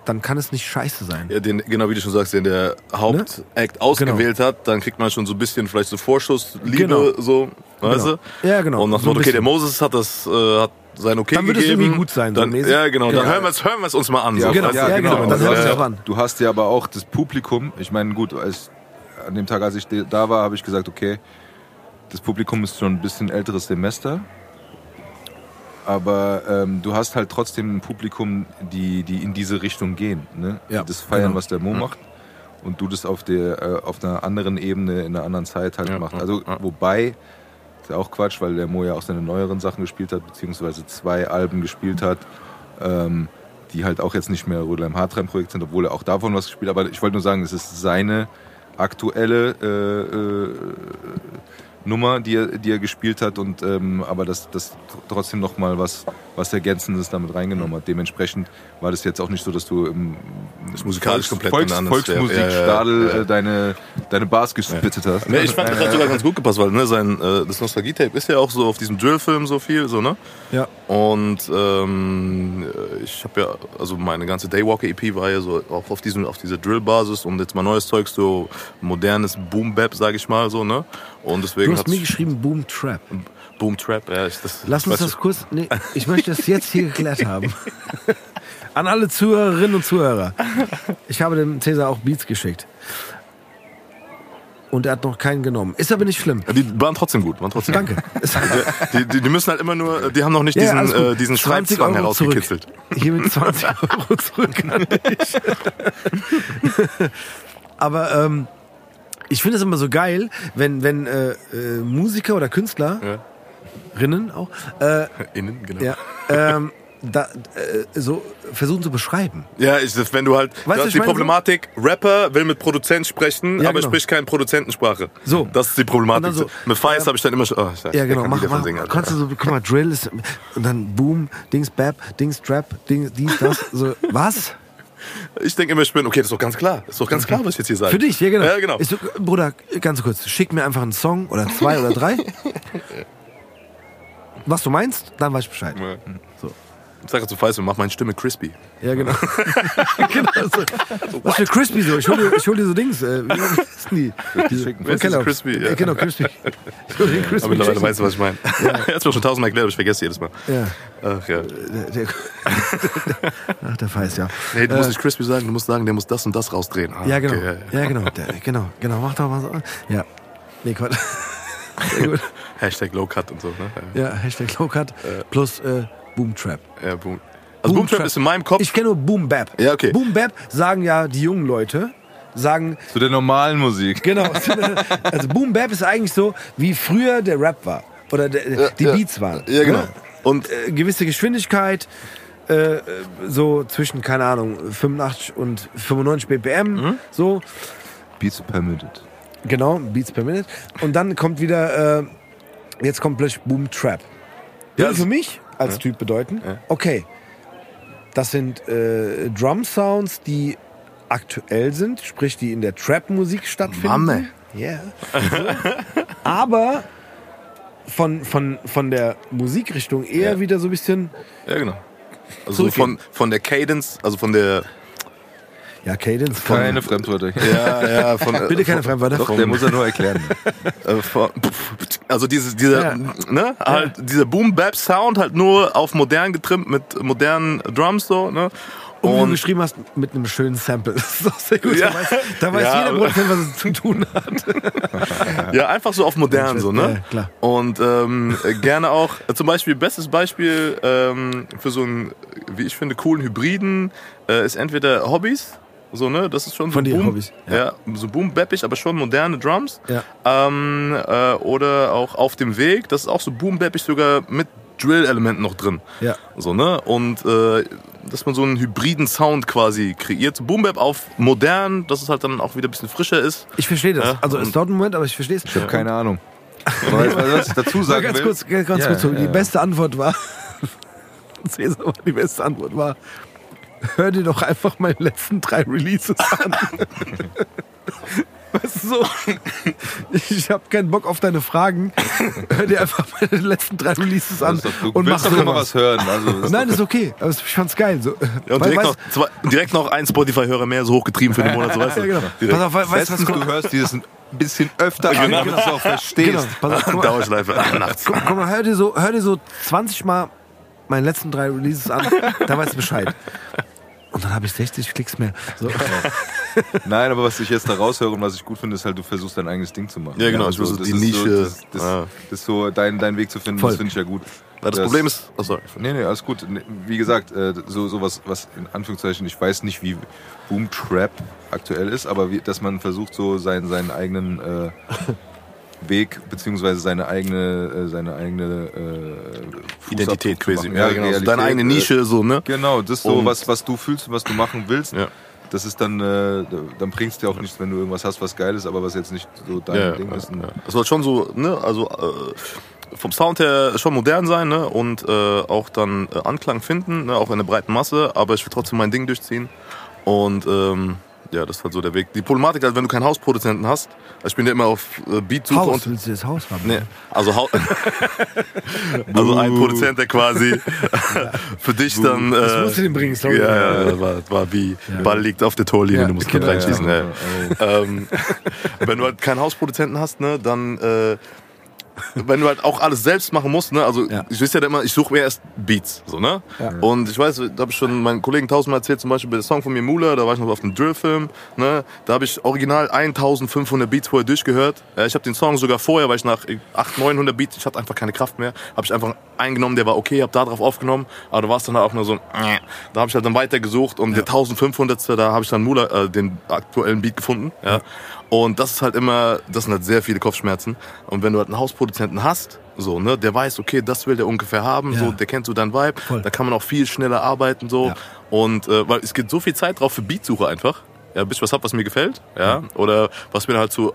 dann kann es nicht scheiße sein. Ja, den, genau wie du schon sagst, den der Hauptact ausgewählt hat, dann kriegt man schon so ein bisschen vielleicht so Vorschussliebe, Genau. so, weißt Genau. du? Ja, genau. Und nach So okay, der. Moses hat das, äh, hat sein Okay Dann wird es gegeben. irgendwie gut sein, so Dann, mäßig. ja, genau. Dann Ja. hören wir es hören es uns mal an. Ja, so, genau. Ja, genau. Dann Also, hören wir äh, es auch an. Du hast ja aber auch das Publikum. Ich meine, gut, als, an dem Tag, als ich da war, habe ich gesagt, okay, das Publikum ist schon ein bisschen älteres Semester. Aber ähm, du hast halt trotzdem ein Publikum, die, die in diese Richtung gehen. Ne? Ja, das feiern, genau. was der Mo macht. Und du das auf, der, äh, auf einer anderen Ebene, in einer anderen Zeit halt Ja, machst. Also, ja. wobei, ist ja auch Quatsch, weil der Mo ja auch seine neueren Sachen gespielt hat, beziehungsweise zwei Alben gespielt hat, ähm, die halt auch jetzt nicht mehr Rödler im Hartrein-Projekt sind, obwohl er auch davon was gespielt hat. Aber ich wollte nur sagen, es ist seine aktuelle äh, äh, Nummer, die er, die er gespielt hat, und ähm, aber das, das trotzdem noch mal was, was Ergänzendes damit reingenommen hat. Dementsprechend war das jetzt auch nicht so, dass du im Das musikalisch komplett Volks, ein anderes Volksmusikstadel Ja, ja, ja. äh, deine, deine Bars gespittet hast. Nee, ich fand, das hat sogar ganz gut gepasst, weil ne, sein, äh, das Nostalgie-Tape ist ja auch so auf diesem Drill-Film so viel, so, ne? Ja. Und ähm, ich habe ja, also meine ganze Daywalker-EP war ja so auch auf, diesem, auf dieser Drill-Basis und jetzt mal neues Zeug, so modernes Boom-Bap, sag ich mal, so, ne? Und deswegen Du hast mir geschrieben Boom Trap. Boom-Trap, ja. Ich, das, Lass uns das kurz. Nee, ich möchte das jetzt hier geklärt haben. [laughs] An alle Zuhörerinnen und Zuhörer. Ich habe dem Cäsar auch Beats geschickt. Und er hat noch keinen genommen. Ist aber nicht schlimm. Die waren trotzdem gut, waren trotzdem Danke. Die, die, die müssen halt immer nur, die haben noch nicht Ja, diesen, gut. äh, diesen 20 Schreibzwang herausgekitzelt. Hier mit 20 [laughs] Euro zurück an dich. [laughs] Aber ähm, ich finde es immer so geil, wenn, wenn äh, äh, Musiker oder Künstlerinnen auch äh, [laughs] Innen, genau. ja, ähm, da, äh, so versuchen zu beschreiben. Ja, ich, das, wenn du halt, Weißt du hast ich die meine so? Problematik, Rapper will mit Produzent sprechen, Ja, aber genau. spricht keine Produzentensprache. So. Das ist die Problematik. Dann so, mit Fies habe ich dann immer schon, oh, Ja, genau. Mach, mach, kannst du so, guck mal, Drill ist, und dann Boom, Dings, Bap, Dings, Trap, Dings, dies, das. So, was? Ich denke immer, ich bin, okay, das ist doch ganz klar. Das ist doch ganz klar, was ich jetzt hier sage. Für dich, ja genau. Ja, genau. Ich so, Bruder, ganz kurz, schick mir einfach einen Song oder zwei oder drei. [laughs] Was du meinst, dann weiß ich Bescheid. Ja. Ich sage zu Fies, mach meine Stimme crispy. Ja, genau. [laughs] [laughs] genau so. Was für Crispy so? Ich hol dir, ich hol dir so Dings. Äh, wie heißen die? Diese, von Kellogg's. Crispy? Ja. Ja, genau, Crispy. Ich hol Crispy. Aber mittlerweile weißt du, was ich meine. Er hat mir schon tausendmal erklärt, aber ich vergesse jedes Mal. Ja, Ach ja. der, der, [laughs] Ach, der Weiß, ja. Nee, du musst nicht crispy sagen, du musst sagen, der muss das und das rausdrehen. Ah, Ja, genau. okay, ja, ja. Ja, genau. Der, genau, genau. Mach doch mal so. Ja. Nee, gut. Hashtag Low Cut und so. Ne? Ja, Hashtag Low Cut plus äh, Boom Trap. Ja, Boom. Also Boom Boom Trap Trap. ist in meinem Kopf. Ich kenne nur Boom Bap. Ja, okay. Boom Bap sagen ja die jungen Leute, sagen, Zu der normalen Musik. genau, [laughs] also Boom Bap ist eigentlich so, wie früher der Rap war. Oder der, die ja. Beats waren. ja, genau. Ne? Und Äh, gewisse Geschwindigkeit, äh, so zwischen, keine Ahnung, 85 und 95 BPM, Mhm. so. Beats permitted. Genau, Beats per Minute. Und dann kommt wieder, äh, jetzt kommt plötzlich Boom Trap. Ja, für mich als Typ bedeuten, okay, das sind äh, Drum Sounds, die aktuell sind, sprich die in der Trap-Musik stattfinden. Mame. Yeah. [laughs] Aber von, von, von der Musikrichtung eher Ja. wieder so ein bisschen, Ja, genau. Also von, von der Cadence, also von der. Ja, Cadence. Von, Keine Fremdwörter. Ja, ja, von. [laughs] Bitte keine Fremdwörter. Doch, der muss er nur erklären. [laughs] Äh, von, also diese, dieser, Ja. ne, halt, dieser Boom Bap Sound halt nur auf modern getrimmt mit modernen Drums so, ne? Und wie du Und geschrieben hast, mit einem schönen Sample. [laughs] Das ist doch sehr gut. Ja. Da weiß, da weiß Ja, jeder Produzent, was es zu tun hat. Ja, einfach so auf modern, so, ne? Ja, klar. Und ähm, äh, gerne auch, äh, zum Beispiel, bestes Beispiel ähm, für so einen, wie ich finde, coolen Hybriden äh, ist entweder Hobbys, so, ne? Das ist schon so Von dir, Boom, Hobbys, Ja. ja. so boom bappig, aber schon moderne Drums. Ja. Ähm, äh, oder auch auf dem Weg, das ist auch so boom bappig, sogar mit Drill-Elementen noch drin. Ja. So, ne? Und äh, dass man so einen hybriden Sound quasi kreiert. So Boom Bap auf modern, dass es halt dann auch wieder ein bisschen frischer ist. Ich verstehe das. Ja, Also es dauert einen Moment, aber ich verstehe es. Ich habe keine Ahnung. [laughs] Weißt du, was ich dazu sagen ganz will? kurz, ganz Ja, kurz. ja, Die ja. beste Antwort war, [laughs] Cäsar, war- die beste Antwort war, hör dir doch einfach meine letzten drei Releases an. Weißt du so, ich habe keinen Bock auf deine Fragen. Hör dir einfach meine letzten drei Releases an doch, du und mach doch immer was hören. Also, das ist Nein, ist okay. Aber ich fand's geil. So, Ja, und direkt, weißt- noch, zwei, direkt noch ein Spotify-Hörer mehr so hochgetrieben für den Monat, so weißt du? Ja, genau. Pass auf, we- weißt du, was Bestens, kommt? du hörst dieses ein bisschen öfter an, Genau. damit du es auch verstehst. Genau, pass auf, Dauerschleife nachts. guck mal, hör dir, so, hör dir so 20 Mal meine letzten drei Releases an, da weißt du Bescheid. Und dann habe ich 60 Klicks mehr. So. Nein, aber was ich jetzt da raushöre und was ich gut finde, ist halt, du versuchst dein eigenes Ding zu machen. Ja, genau, ich so, will so das die ist Nische. So, das, das, Ah. das ist so dein, dein Weg zu finden, Voll. das finde ich ja gut. Ja, das, Problem ist, oh, sorry. Nee, nee, alles gut. Wie gesagt, äh, so sowas, was in Anführungszeichen, ich weiß nicht, wie Boom Trap aktuell ist, aber wie, dass man versucht, so seinen, seinen eigenen äh, Weg beziehungsweise seine eigene, äh, seine eigene äh, Identität quasi. machen. Ja, genau. So Realität, deine eigene äh, Nische, so, ne? Genau, das ist so, Und- was, was du fühlst und was du machen willst. Ja. Das ist dann, äh, dann bringst dir auch nichts, wenn du irgendwas hast, was geil ist, aber was jetzt nicht so dein Ja, Ding ja, ist. ja. Es soll schon so, ne, also äh, vom Sound her schon modern sein, ne, und äh, auch dann äh, Anklang finden, ne, auch in der breiten Masse, aber ich will trotzdem mein Ding durchziehen. Und ähm, ja, das ist halt so der Weg. Die Problematik halt, wenn du keinen Hausproduzenten hast, also ich bin ja immer auf äh, Beatsuche Haus, und willst du das Haus haben? Nee, also, hau [laughs] also ein Produzent, der quasi [laughs] für dich dann. Äh, Das musst du den bringen, sorry. Ja, ja, war, war wie Ball liegt auf der Torlinie, Ja, du musst genau, genau, reinschießen. ja. Ja, Ähm, [laughs] wenn du halt keinen Hausproduzenten hast, ne, dann. Äh, wenn du halt auch alles selbst machen musst, ne, also Ja. ich weiß ja immer, ich suche mir erst Beats, so, ne? Ja. Und ich weiß, da habe ich schon meinen Kollegen tausendmal erzählt, zum Beispiel bei der Song von mir Mula, da war ich noch auf dem Drill-Film, ne? Da habe ich original 1500 Beats vorher durchgehört. Ja, ich habe den Song sogar vorher, weil ich nach 800, 900 Beats, ich hatte einfach keine Kraft mehr, habe ich einfach eingenommen, der war okay, habe da drauf aufgenommen, aber da war es dann auch nur so, ein da habe ich halt dann weiter gesucht und der 1500. da habe ich dann Mula, äh, den aktuellen Beat gefunden, ja. Und das ist halt immer, das sind halt sehr viele Kopfschmerzen. Und wenn du halt einen Hausproduzenten hast, so, ne, der weiß, okay, das will der ungefähr haben, Ja. so, der kennt so deinen Vibe, Voll. da kann man auch viel schneller arbeiten, so. Ja. Und, äh, weil es geht so viel Zeit drauf für Beatsuche einfach. Ja, bis ich was hab, was mir gefällt, ja, oder was mir halt zu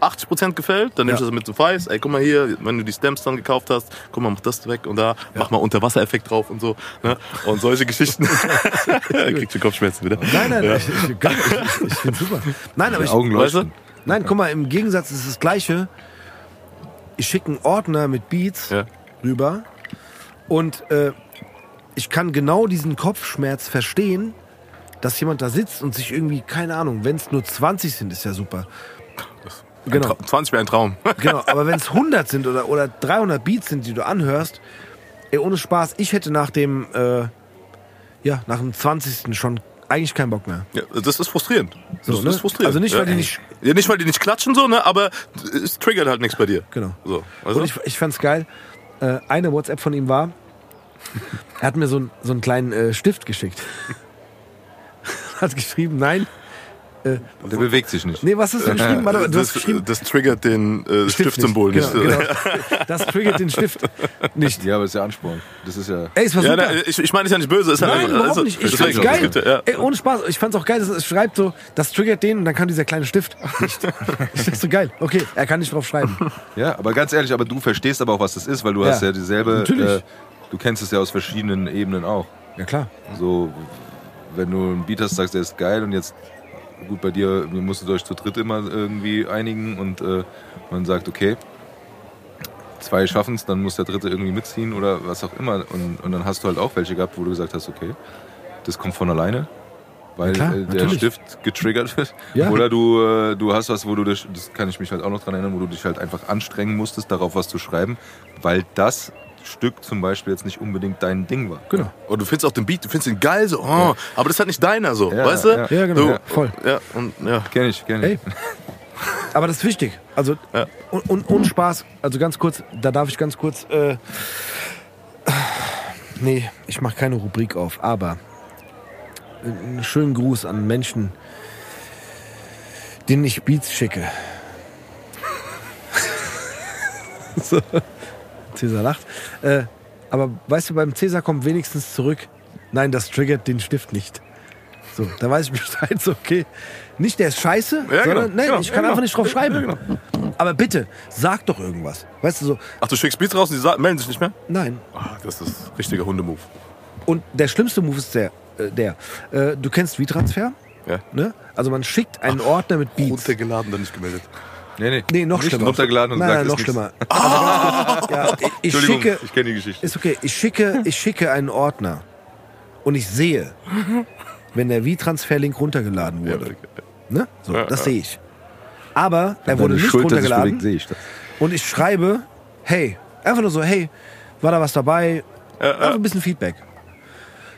80% gefällt, dann nehme ich Ja. das mit zum Feiß. Ey, guck mal hier, wenn du die Stems dann gekauft hast, guck mal, mach das weg und da, mach mal Unterwassereffekt drauf und so. Ne? Und solche Geschichten. [laughs] Kriegst du Kopfschmerzen wieder. Nein, nein, Ja. ich, ich, ich, ich, finde super. Nein, aber ich, Augen Weißt du? leuchten. nein, guck mal, im Gegensatz ist es das Gleiche. Ich schicke einen Ordner mit Beats Ja. rüber und äh, ich kann genau diesen Kopfschmerz verstehen, dass jemand da sitzt und sich irgendwie, keine Ahnung, wenn es nur 20 sind, ist ja super. Genau. Tra- 20 wäre ein Traum. [laughs] Genau, aber wenn es 100 sind oder, oder 300 Beats sind, die du anhörst, ey, ohne Spaß, ich hätte nach dem, äh, ja, nach dem 20. schon eigentlich keinen Bock mehr. Ja, das ist frustrierend. Das So, ne? ist frustrierend. Also nicht, ja. weil die nicht- Ja, nicht, weil die nicht klatschen, so, ne? Aber es triggert halt nichts bei dir. Genau. So, weißt Und ich, ich fand's geil. Äh, eine WhatsApp von ihm war, er hat mir so, einen- so einen kleinen äh, Stift geschickt. [laughs] hat geschrieben, nein. Äh, Der bewegt sich nicht. nee, was hast du geschrieben? Warte, du hast das, geschrieben. das triggert den äh, Stift Stiftsymbol nicht. nicht. Genau, genau. [laughs] Das triggert den Stift nicht. Ja, aber das ist ja Ansporn. Das ist ja. Ey, es war Ja, super. ne, ich, ich meine, ist ja nicht böse. Ist ja Nein, einfach- überhaupt also, nicht. Ich fand's geil. ja- ja. Ey, ohne Spaß. Ich fand's auch geil. dass Es schreibt so, das triggert den und dann kann dieser kleine Stift [laughs] nicht. Ich dachte so geil. Okay, er kann nicht drauf schreiben. [laughs] Ja, aber ganz ehrlich, aber du verstehst aber auch, was das ist, weil du Ja. hast ja dieselbe. Natürlich. Äh, du kennst es ja aus verschiedenen Ebenen auch. Ja, klar. So, wenn du einen Beat hast, sagst, der ist geil und jetzt, gut, bei dir, ihr musstet euch zu dritt immer irgendwie einigen und äh, man sagt, okay, zwei schaffen es, dann muss der dritte irgendwie mitziehen oder was auch immer. Und, und dann hast du halt auch welche gehabt, wo du gesagt hast, okay, das kommt von alleine. Weil klar, äh, der natürlich. Stift getriggert wird. Ja. Oder du, äh, du hast was, wo du dich, das kann ich mich halt auch noch dran erinnern, wo du dich halt einfach anstrengen musstest, darauf was zu schreiben, weil das Stück zum Beispiel jetzt nicht unbedingt dein Ding war. Genau. Und du findest auch den Beat, du findest ihn geil, so, oh, aber das ist halt nicht deiner, so, Ja, weißt du? ja. Ja, genau. Du, Ja, voll. Ja, und, ja. Kenn ich, kenn ich. Ey. Aber das ist wichtig. Also, Ja. und, und, und Spaß. Also ganz kurz, da darf ich ganz kurz. Äh, nee, ich mache keine Rubrik auf, aber einen schönen Gruß an Menschen, denen ich Beats schicke. [laughs] so. Cäsar lacht. Äh, aber weißt du, beim Cäsar kommt wenigstens zurück. Nein, das triggert den Stift nicht. So, da weiß ich Bescheid, so, [laughs] okay. Nicht, der ist scheiße, Ja, genau, sondern, nein, genau, ich kann ja, einfach genau. nicht drauf schreiben. Ja, genau. Aber bitte, sag doch irgendwas. Weißt du so, Ach, du schickst Beats raus und die melden sich nicht mehr? nein. Ah, das ist richtiger Hundemove. Und der schlimmste Move ist der, äh, der. Äh, du kennst V-Transfer? Ja. Ne? Also man schickt einen Ordner mit Beats. Runtergeladen, dann nicht gemeldet. Nee, nee. Nee, noch Nicht schlimmer. runtergeladen und nein, sagt, nein, noch schlimmer. [laughs] Also ja, ich, ich Entschuldigung, schicke, ich kenne die Geschichte. ist okay, ich schicke, ich schicke einen Ordner und ich sehe, wenn der V-Transfer-Link runtergeladen wurde. Ne? So, Ja, das ja. sehe ich. Aber er wurde nicht sich runtergeladen. ich das. Und ich schreibe, hey, einfach nur so, hey, war da was dabei? Einfach ein bisschen Feedback.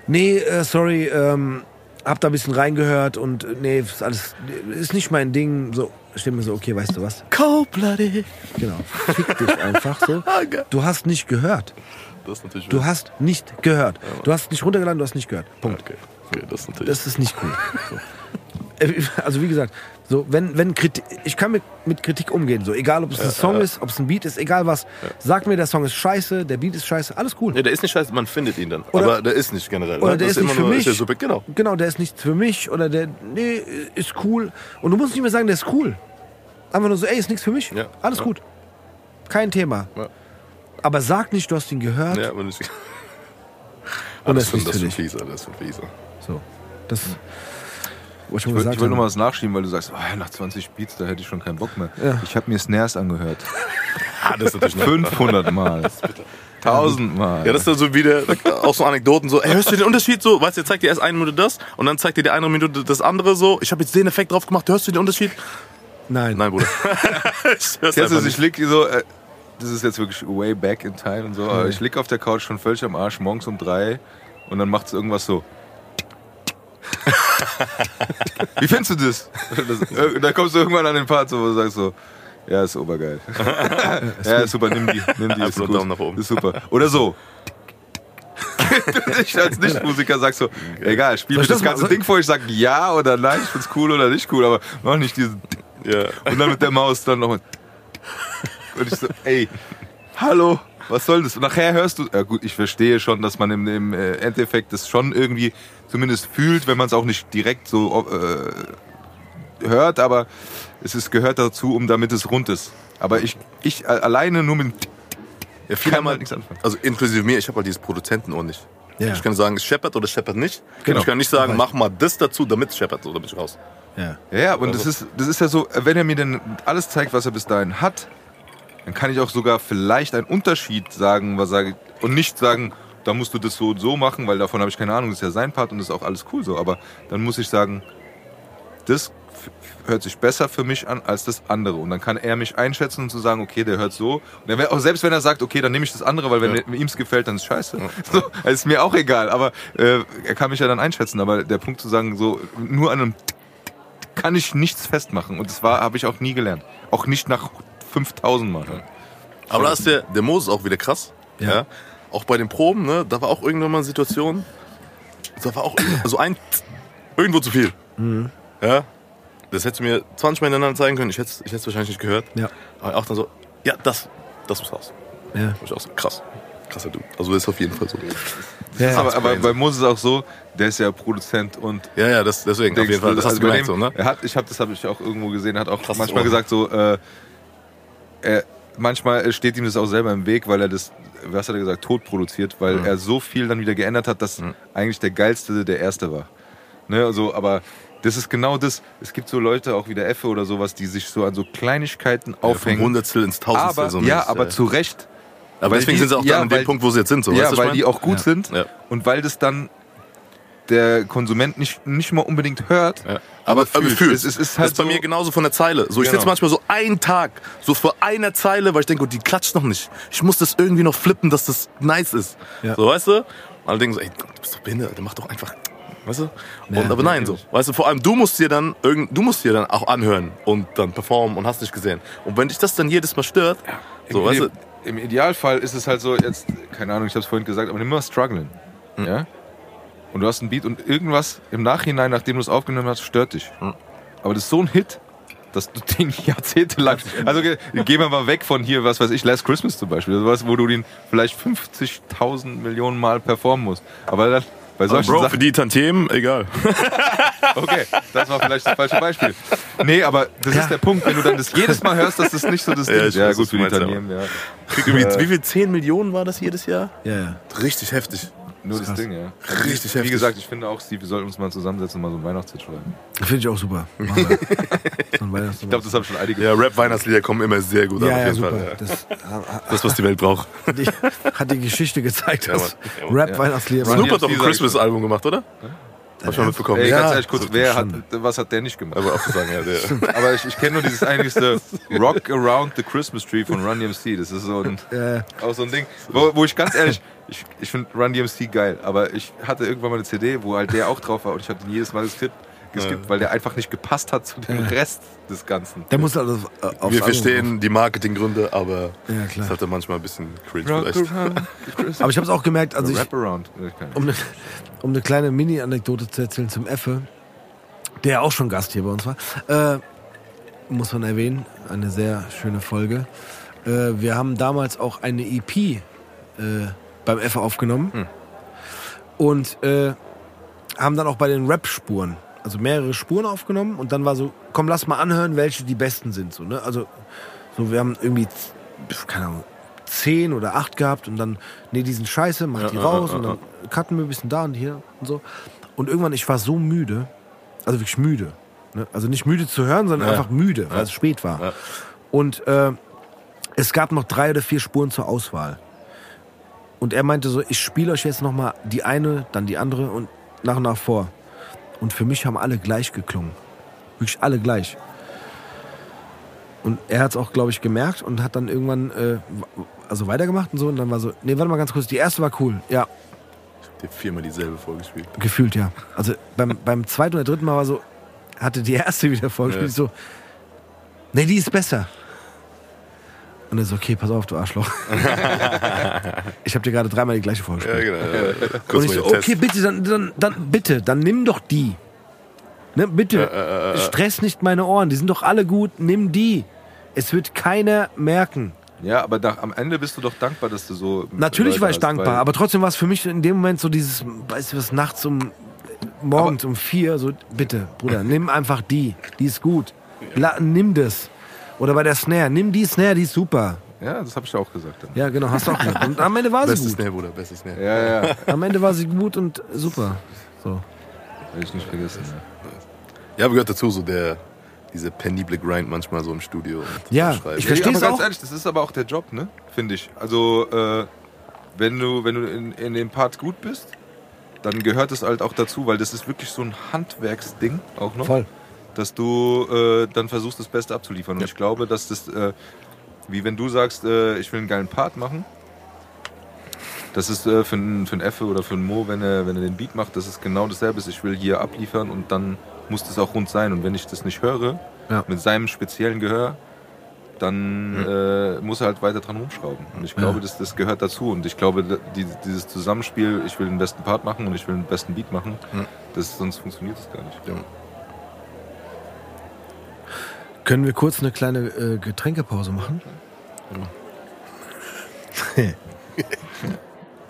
Nee, äh, sorry, ähm, hab da ein bisschen reingehört und äh, nee, ist alles, ist nicht mein Ding. So, steht mir so, okay, weißt du was? Cold-blooded. Genau, fick dich einfach so. [laughs] Du hast nicht gehört. Das ist natürlich Du hast nicht gehört. Du hast nicht runtergeladen, du hast nicht gehört. Punkt. Okay, okay das ist natürlich. Das ist nicht cool. [laughs] So. Äh, Also wie gesagt, so wenn wenn Kritik, ich kann mit, mit Kritik umgehen, so egal ob es ein Song ist, ob es ein Beat ist, egal was. Sag mir, der Song ist scheiße, der Beat ist scheiße, alles cool. Nee, der ist nicht scheiße, man findet ihn dann. Oder- aber der ist nicht generell. Oder ne? der das ist nicht für nur, mich. Super, genau. Genau, der ist nicht für mich oder der nee ist cool und du musst nicht mehr sagen, der ist cool. Einfach nur so, ey, ist nichts für mich. Ja. Alles Ja. gut. Kein Thema. Ja. Aber sag nicht, du hast ihn gehört. Ja, aber nicht. Und das das ist nicht das für ist dich. fieser, das ist fieser. So. Das wollte ich Ich wollte wollt noch mal was nachschieben, weil du sagst, oh, nach 20 Beats, da hätte ich schon keinen Bock mehr. Ja. Ich habe mir Snares angehört. Ah, das ist natürlich noch. 500 Mal. 1000 Mal. Ja, das ist dann so wieder auch so Anekdoten so, ey, hörst du den Unterschied so? Weißt du, zeigt dir erst eine Minute das und dann zeigt dir die eine Minute das andere so. Ich habe jetzt den Effekt drauf gemacht, hörst du den Unterschied? Nein. Nein, Bruder. [laughs] ich hör's. Ich lieg so, äh, das ist jetzt wirklich way back in time und so, aber ich lieg auf der Couch schon völlig am Arsch, morgens um drei und dann macht es irgendwas so. [laughs] Wie findest du das? das [laughs] da kommst du irgendwann an den Part, so, wo du sagst so, ja, ist obergeil. [laughs] ja, ist super, nimm die, nimm die, ist gut. Nach oben. Ist super. Oder so. ich als Nichtmusiker sag so, egal, spiel mir das mal- ganze soll- Ding vor, ich sag ja oder nein, ich find's cool oder nicht cool, aber mach nicht diesen Ja. und dann mit der Maus dann noch. Und ich so, ey, hallo, was soll das? Und nachher hörst du, ja gut, ich verstehe schon, dass man im, im äh, Endeffekt das schon irgendwie zumindest fühlt, wenn man es auch nicht direkt so äh, hört, aber es ist, gehört dazu, um damit es rund ist. Aber ich, ich alleine nur mit Ja, viele Kann man nichts anfangen. Also inklusive mir, ich habe halt dieses Produzentenohr nicht. Ja. Ich kann sagen, es scheppert oder es scheppert nicht. Genau. Ich kann nicht sagen, Weiß. mach mal das dazu, damit es scheppert, da bin ich raus. Ja. Ja, ja, und Also- das, ist, das ist ja so, wenn er mir denn alles zeigt, was er bis dahin hat, dann kann ich auch sogar vielleicht einen Unterschied sagen, was sage und nicht sagen, da musst du das so und so machen, weil davon habe ich keine Ahnung, das ist ja sein Part und das ist auch alles cool so. Aber dann muss ich sagen, das hört sich besser für mich an als das andere. Und dann kann er mich einschätzen und zu sagen, okay, der hört so. Und er auch selbst wenn er sagt, okay, dann nehme ich das andere, weil wenn Ja. ihm es gefällt, dann ist scheiße. [laughs] So, also ist mir auch egal. Aber äh, er kann mich ja dann einschätzen. Aber der Punkt zu sagen, so nur an einem kann ich nichts festmachen. Und das war, habe ich auch nie gelernt. Auch nicht nach 5000 Mal. Aber da ist der, der Moses auch wieder krass. Ja. Ja. Auch bei den Proben, ne, da war auch irgendwann mal eine Situation, da war auch [clears throat] so ein irgendwo zu viel. Mhm. Ja. Das hättest du mir 20 Mal hintereinander zeigen können, ich hätte ich hätte es wahrscheinlich nicht gehört. Ja. Aber auch dann so, ja, das, das muss raus. Ja. Ich auch so, krass. Krasser Du. Also das ist auf jeden Fall so. Ja. Aber, aber bei Moses auch so, der ist ja Produzent und Ja, ja, das, deswegen, auf jeden Fall. Das hast also du dem, so, ne? Er hat, ich habe das habe ich auch irgendwo gesehen, hat auch Krasses manchmal Ohr. gesagt so, äh, er, manchmal steht ihm das auch selber im Weg, weil er das, was hat er gesagt, tot produziert, weil Mhm. er so viel dann wieder geändert hat, dass eigentlich der geilste der erste war. Ne, also, aber das ist genau das. Es gibt so Leute, auch wie der Effe oder sowas, die sich so an so Kleinigkeiten Ja, vom aufhängen. Hundertstel ins Tausendstel. aber, so ja, mäßig, aber zu Recht. Aber deswegen die- sind sie auch ja, dann an dem Punkt, wo sie jetzt sind. So, ja, weil die auch gut sind und weil das dann der Konsument nicht, nicht mal unbedingt hört. Ja. Aber, aber fühlt. fühlt. Es, es ist halt das ist bei so, mir genauso von der Zeile. So, ich Genau. sitze manchmal so einen Tag, so vor einer Zeile, weil ich denke, oh, die klatscht noch nicht. Ich muss das irgendwie noch flippen, dass das nice ist. Ja. So, weißt du? Und alle denken so, ey, du bist doch behindert, mach doch einfach. Weißt du? Und, Ja, aber nein, so. Weißt du, vor allem du musst dir dann irgend, du musst dir dann auch anhören und dann performen und hast nicht gesehen. Und wenn dich das dann jedes Mal stört, so, Im, weißt du, Im Idealfall ist es halt so, jetzt, keine Ahnung, ich habe es vorhin gesagt, aber mal strugglen. Hm. Ja? Und du hast einen Beat und irgendwas im Nachhinein, nachdem du es aufgenommen hast, stört dich. Aber das ist so ein Hit, dass du den [laughs] jahrzehntelang. Also ge- gehen wir mal weg von hier, was weiß ich, Last Christmas zum Beispiel. Sowas, wo du den vielleicht 50.000 Millionen Mal performen musst. Aber dann bei solchen Bro, für Sachen. die Tantiemen, egal. [laughs] Okay, das war vielleicht das falsche Beispiel. Nee, aber das ist der Punkt, wenn du dann das jedes Mal hörst, dass das nicht so das Ja, Ding ist. Ja, gut, für die Unternehmen, ja. Krieg irgendwie, wie viel? 10 Millionen war das jedes Jahr? Ja, ja. Richtig heftig. Nur das Ding, ja. Richtig Wie heftig. gesagt, ich finde auch, Steve, wir sollten uns mal zusammensetzen und mal so ein Weihnachtshit schreiben. Finde ich auch super. [laughs] So. Ich glaube, das haben schon einige. Ja, Rap-Weihnachtslieder kommen immer sehr gut an, ja, auf ja, jeden super. Fall. Ja. Das Das, was die Welt braucht. [laughs] hat die, hat die Geschichte gezeigt, dass Mann. Ja, Rap Weihnachtslieder Run Snoop hat doch ein Christmas-Album gemacht, oder? Hab ich mal mitbekommen. Ey, Ja, ganz ehrlich, kurz, wer hat, was hat der nicht gemacht? Aber auch zu sagen, ja, der. [laughs] Aber ich, ich kenne nur dieses einigste [laughs] Rock Around the Christmas Tree von Run DMC. Das ist so ein, [laughs] Äh, auch so ein Ding, wo, wo ich ganz ehrlich, ich, ich finde Run DMC geil, aber ich hatte irgendwann mal eine CD, wo halt der auch drauf war und ich habe den jedes Mal geskippt, geskippt weil der einfach nicht gepasst hat zu dem Rest des Ganzen. der muss also äh, aufs Wir verstehen die Marketinggründe, aber Ja, das hat er manchmal ein bisschen cringe Rock vielleicht. [laughs] Aber ich habe es auch gemerkt, also ich. Ja, um eine um eine kleine Mini-Anekdote zu erzählen zum Effe, der auch schon Gast hier bei uns war, äh, muss man erwähnen, eine sehr schöne Folge. Äh, wir haben damals auch eine EP äh, beim Effe aufgenommen und äh, haben dann auch bei den Rap-Spuren, also mehrere Spuren aufgenommen und dann war so, komm, lass mal anhören, welche die besten sind. So, ne? Also so, wir haben irgendwie, keine Ahnung, zehn oder acht gehabt und dann, nee, die sind scheiße, mach die ja, raus ja, und ja. dann cutten wir ein bisschen da und hier und so. Und irgendwann, ich war so müde, also wirklich müde. Ne? Also nicht müde zu hören, sondern einfach müde, weil es spät war. Und äh, es gab noch drei oder vier Spuren zur Auswahl. Und er meinte so, ich spiele euch jetzt nochmal die eine, dann die andere und nach und nach vor. Und für mich haben alle gleich geklungen. Wirklich alle gleich. Und er hat es auch, glaube ich, gemerkt und hat dann irgendwann äh, also weitergemacht und so. Und dann war so, nee, warte mal ganz kurz, die erste war cool. Ja, Die haben viermal dieselbe vorgespielt. gefühlt, ja. Also beim, beim zweiten oder dritten Mal war so, hatte die erste wieder vorgespielt, Ja. so, nee, die ist besser. Und er so, okay, pass auf, du Arschloch. [laughs] ich habe dir gerade dreimal die gleiche Ja, vorgespielt. genau. Ja. Und Kurz ich so, okay, Test. bitte, dann, dann, dann, bitte, dann nimm doch die. Ne, bitte, stress nicht meine Ohren, die sind doch alle gut, nimm die. Es wird keiner merken. Ja, aber nach, am Ende bist du doch dankbar, dass du so. Natürlich Leute war ich hast, dankbar, aber trotzdem war es für mich in dem Moment so dieses, weißt du was, nachts um, morgens um vier, so, bitte, Bruder, nimm einfach die, die ist gut. La, nimm das. Oder bei der Snare, nimm die Snare, die ist super. Ja, das habe ich auch gesagt. Dann. Ja, genau, hast du auch gesagt. Und am Ende war sie Bestes gut. Snare, Bruder, bestes Snare. Ja, ja, Am Ende war sie gut und super. So. hätte ich nicht vergessen. Ja. Ja, aber gehört dazu, so der, diese penible Grind manchmal so im Studio. Und Ja, schreiben. ich verstehe es ganz auch. ehrlich, das ist aber auch der Job, ne? Finde ich. Also, äh, wenn du, wenn du in, in dem Part gut bist, dann gehört es halt auch dazu, weil das ist wirklich so ein Handwerksding auch noch. Voll. Dass du äh, dann versuchst, das Beste abzuliefern. Und ich glaube, dass das, äh, wie wenn du sagst, äh, ich will einen geilen Part machen, das ist äh, für, einen, für einen Effe oder für einen Mo, wenn er, wenn er den Beat macht, das ist genau dasselbe. Ich will hier abliefern und dann muss das auch rund sein. Und wenn ich das nicht höre, Ja. mit seinem speziellen Gehör, dann äh, muss er halt weiter dran rumschrauben. Und ich glaube, das, das gehört dazu. Und ich glaube, die, dieses Zusammenspiel, ich will den besten Part machen und ich will den besten Beat machen, das, sonst funktioniert das gar nicht. Ja. Können wir kurz eine kleine äh, Getränkepause machen? [laughs]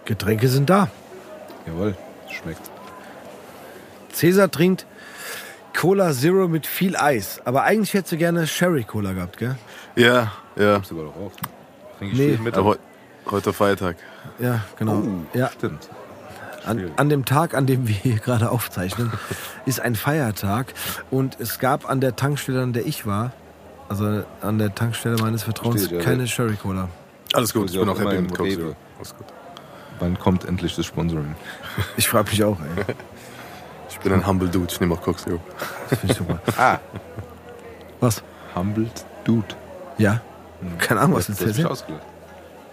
Getränke sind da. Jawohl, schmeckt. Cäsar trinkt Cola Zero mit viel Eis. Aber eigentlich hättest du gerne Sherry Cola gehabt, gell? Ja, ja. Sogar noch auf. Trink ich Nee. Mittag. Aber heu- heute Feiertag. Ja, genau. ja, Stimmt. An, an dem Tag, an dem wir hier gerade aufzeichnen, ist ein Feiertag. Und es gab an der Tankstelle, an der ich war, also an der Tankstelle meines Vertrauens, Steht ja, keine ja. Sherry Cola. Alles gut, ich Ja, bin auch happy mit Coke. Zero. Alles gut. Wann kommt endlich das Sponsoring? [laughs] Ich frage mich auch, ey. [laughs] Ich bin ein Humble Dude, ich nehme auch Koks, jo. Das finde ich super. [laughs] Ah, Was? humbled dude. Ja? Keine Ahnung, was Das du ist.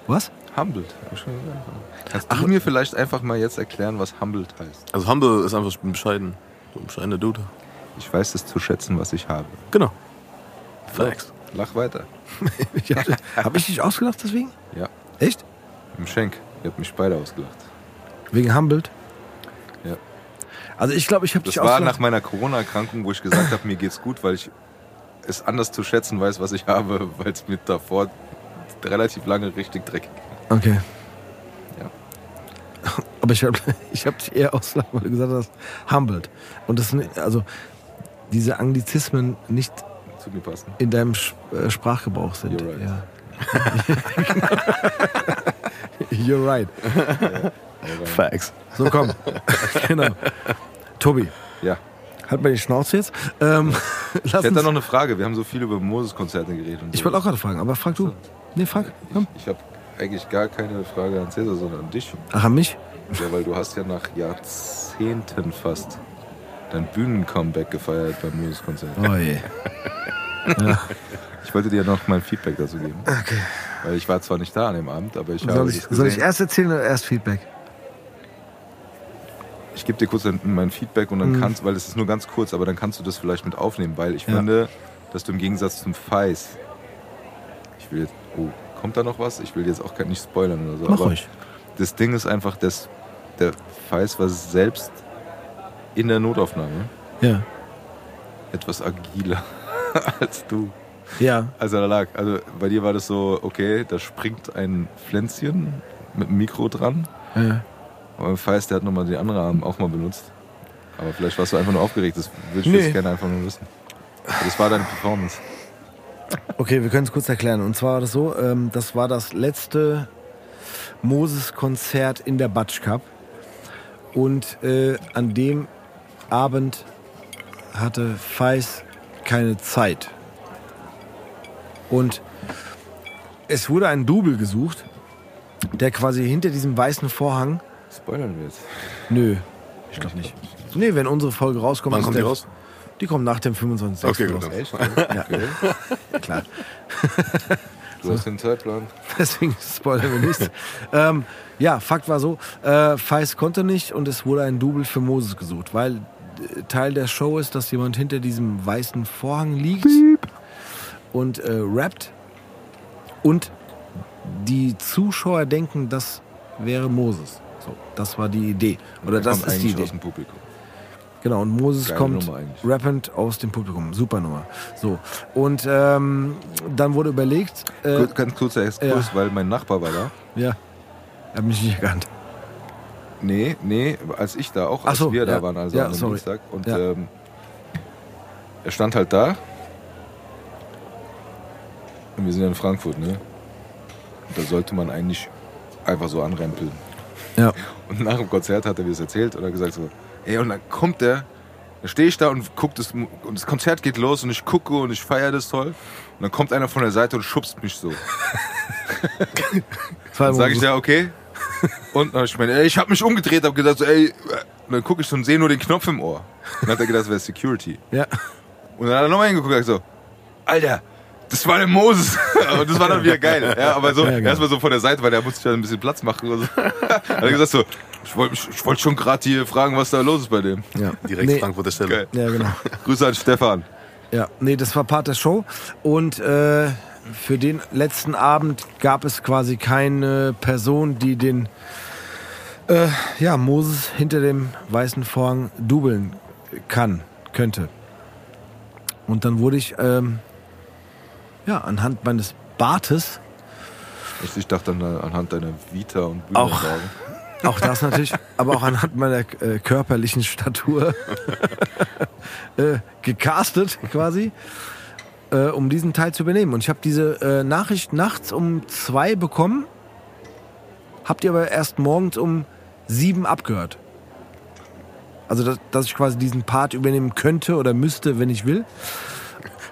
Was? Humbled. hab ich schon gesagt. Kannst du mir vielleicht einfach mal jetzt erklären, was humbled heißt? Also Humble ist einfach, bescheiden. So ein bescheidener Dude. Ich weiß es zu schätzen, was ich habe. Genau. Facts. Lach weiter. [laughs] Ich hab, hab ich dich ausgelacht deswegen? Ja, Echt? im Schenk. Ihr habt mich beide ausgelacht. Wegen Humbled? Ja. Also ich glaube, ich habe Das dich war ausgelacht. nach meiner Corona-Erkrankung, wo ich gesagt habe, mir geht's gut, weil ich es anders zu schätzen weiß, was ich habe, weil es mir davor relativ lange richtig dreckig. Okay. Ja. [laughs] Aber ich habe [laughs] ich hab dich eher ausgelacht, weil du gesagt hast, humbled. Und das sind, also diese Anglizismen nicht Zu mir passen. in deinem äh, Sprachgebrauch sind. You're right. Ja. [laughs] You're right. Facts. So komm. genau. Tobi, Ja. halt mal die Schnauze jetzt. Ähm, Ich lass hätte da noch eine Frage. Wir haben so viel über Moses-Konzerte geredet. Und ich wollte auch gerade fragen, aber frag du. Nee, frag. Komm. Ich habe eigentlich gar keine Frage an Cäsar, sondern an dich. Ach, an mich? Ja, weil du hast ja nach Jahrzehnten fast dein Bühnen-Comeback gefeiert beim Moses-Konzert. Oh je. [laughs] Ich wollte dir noch mein Feedback dazu geben. Okay. Weil ich war zwar nicht da an dem Abend, aber ich habe Soll ich, das soll ich erst erzählen oder erst Feedback? Ich gebe dir kurz ein- mein Feedback und dann kannst, weil es ist nur ganz kurz, aber dann kannst du das vielleicht mit aufnehmen, weil ich Ja. finde, dass du im Gegensatz zum Feis, ich will jetzt, oh, kommt da noch was? Ich will jetzt auch gar nicht spoilern oder so. Mach aber ruhig. Das Ding ist einfach, dass der Feis war selbst in der Notaufnahme Ja. etwas agiler [laughs] als du. Ja. Also da lag, also bei dir war das so, okay, da springt ein Pflänzchen mit einem Mikro dran. ja. Aber beim Feist, der hat nochmal den anderen Arm auch mal benutzt. Aber vielleicht warst du einfach nur aufgeregt, das würde ich Nee. jetzt gerne einfach nur wissen. Das war deine Performance. Okay, wir können es kurz erklären. Und zwar war das so, ähm, das war das letzte Moses-Konzert in der Batsch Cup. Und äh, an dem Abend hatte Feis keine Zeit. Und es wurde ein Double gesucht, der quasi hinter diesem weißen Vorhang. Spoilern wir jetzt. Nö, ich glaube nicht. Nee, wenn unsere Folge rauskommt. Wann kommt die raus? Die kommt nach dem 25. Okay, gut. Ja. [laughs] Okay. Klar. [laughs] Du hast den Zeitplan. [laughs] Deswegen spoilern wir nicht. ähm, ja, Fakt war so, äh, Feist konnte nicht und es wurde ein Double für Moses gesucht, weil äh, Teil der Show ist, dass jemand hinter diesem weißen Vorhang liegt und äh, rappt und die Zuschauer denken, das wäre Moses. So, das war die Idee. Oder Der das ist die Idee. aus dem Publikum. Genau, und Moses Geile kommt rappend aus dem Publikum. Super Nummer. So. Und ähm, dann wurde überlegt. Äh, ganz kurzer Exkurs, weil mein Nachbar war da. ja. Er hat mich nicht erkannt. Nee, nee, als ich da auch, als so, wir ja. da waren, also Ja, am sorry. Dienstag. Und Ja. ähm, er stand halt da. Und wir sind ja in Frankfurt, ne? Und da sollte man eigentlich einfach so anrempeln. Ja. Und nach dem Konzert hat er mir das erzählt und hat gesagt so, ey, und dann kommt der, dann stehe ich da und guck das, und das Konzert geht los und ich gucke und ich feiere das toll. Und dann kommt einer von der Seite und schubst mich so. [laughs] Dann sage ich, ja, okay. Und dann hab ich meine, ey, ich habe mich umgedreht, habe gedacht, so, ey, und dann gucke ich so und sehe nur den Knopf im Ohr. Und dann hat er gedacht, das wäre Security. Ja. Und dann hat er nochmal hingeguckt und hat so, Alter, das war der Moses. [laughs] Und das war dann wieder geil. Ja, aber so, Ja, geil. erstmal so von der Seite, weil der musste ja ein bisschen Platz machen. Und so. [laughs] Hat er gesagt so, ich wollte ich wollt schon gerade hier fragen, was da los ist bei dem. ja. Direkt nee, Frankfurter Stelle. Geil. Ja, genau. [laughs] Grüße an Stefan. Ja, nee, das war Part der Show. Und äh, für den letzten Abend gab es quasi keine Person, die den äh, ja, Moses hinter dem weißen Vorhang dubeln kann, könnte. Und dann wurde ich ähm, ja, anhand meines Bartes, Ich dachte dann anhand deiner Vita und Auch. Auch das natürlich, aber auch anhand meiner äh, körperlichen Statur [laughs] äh, gecastet quasi, äh, um diesen Teil zu übernehmen. Und ich habe diese äh, Nachricht nachts um zwei bekommen, habt ihr aber erst morgens um sieben abgehört. Also, dass, dass ich quasi diesen Part übernehmen könnte oder müsste, wenn ich will.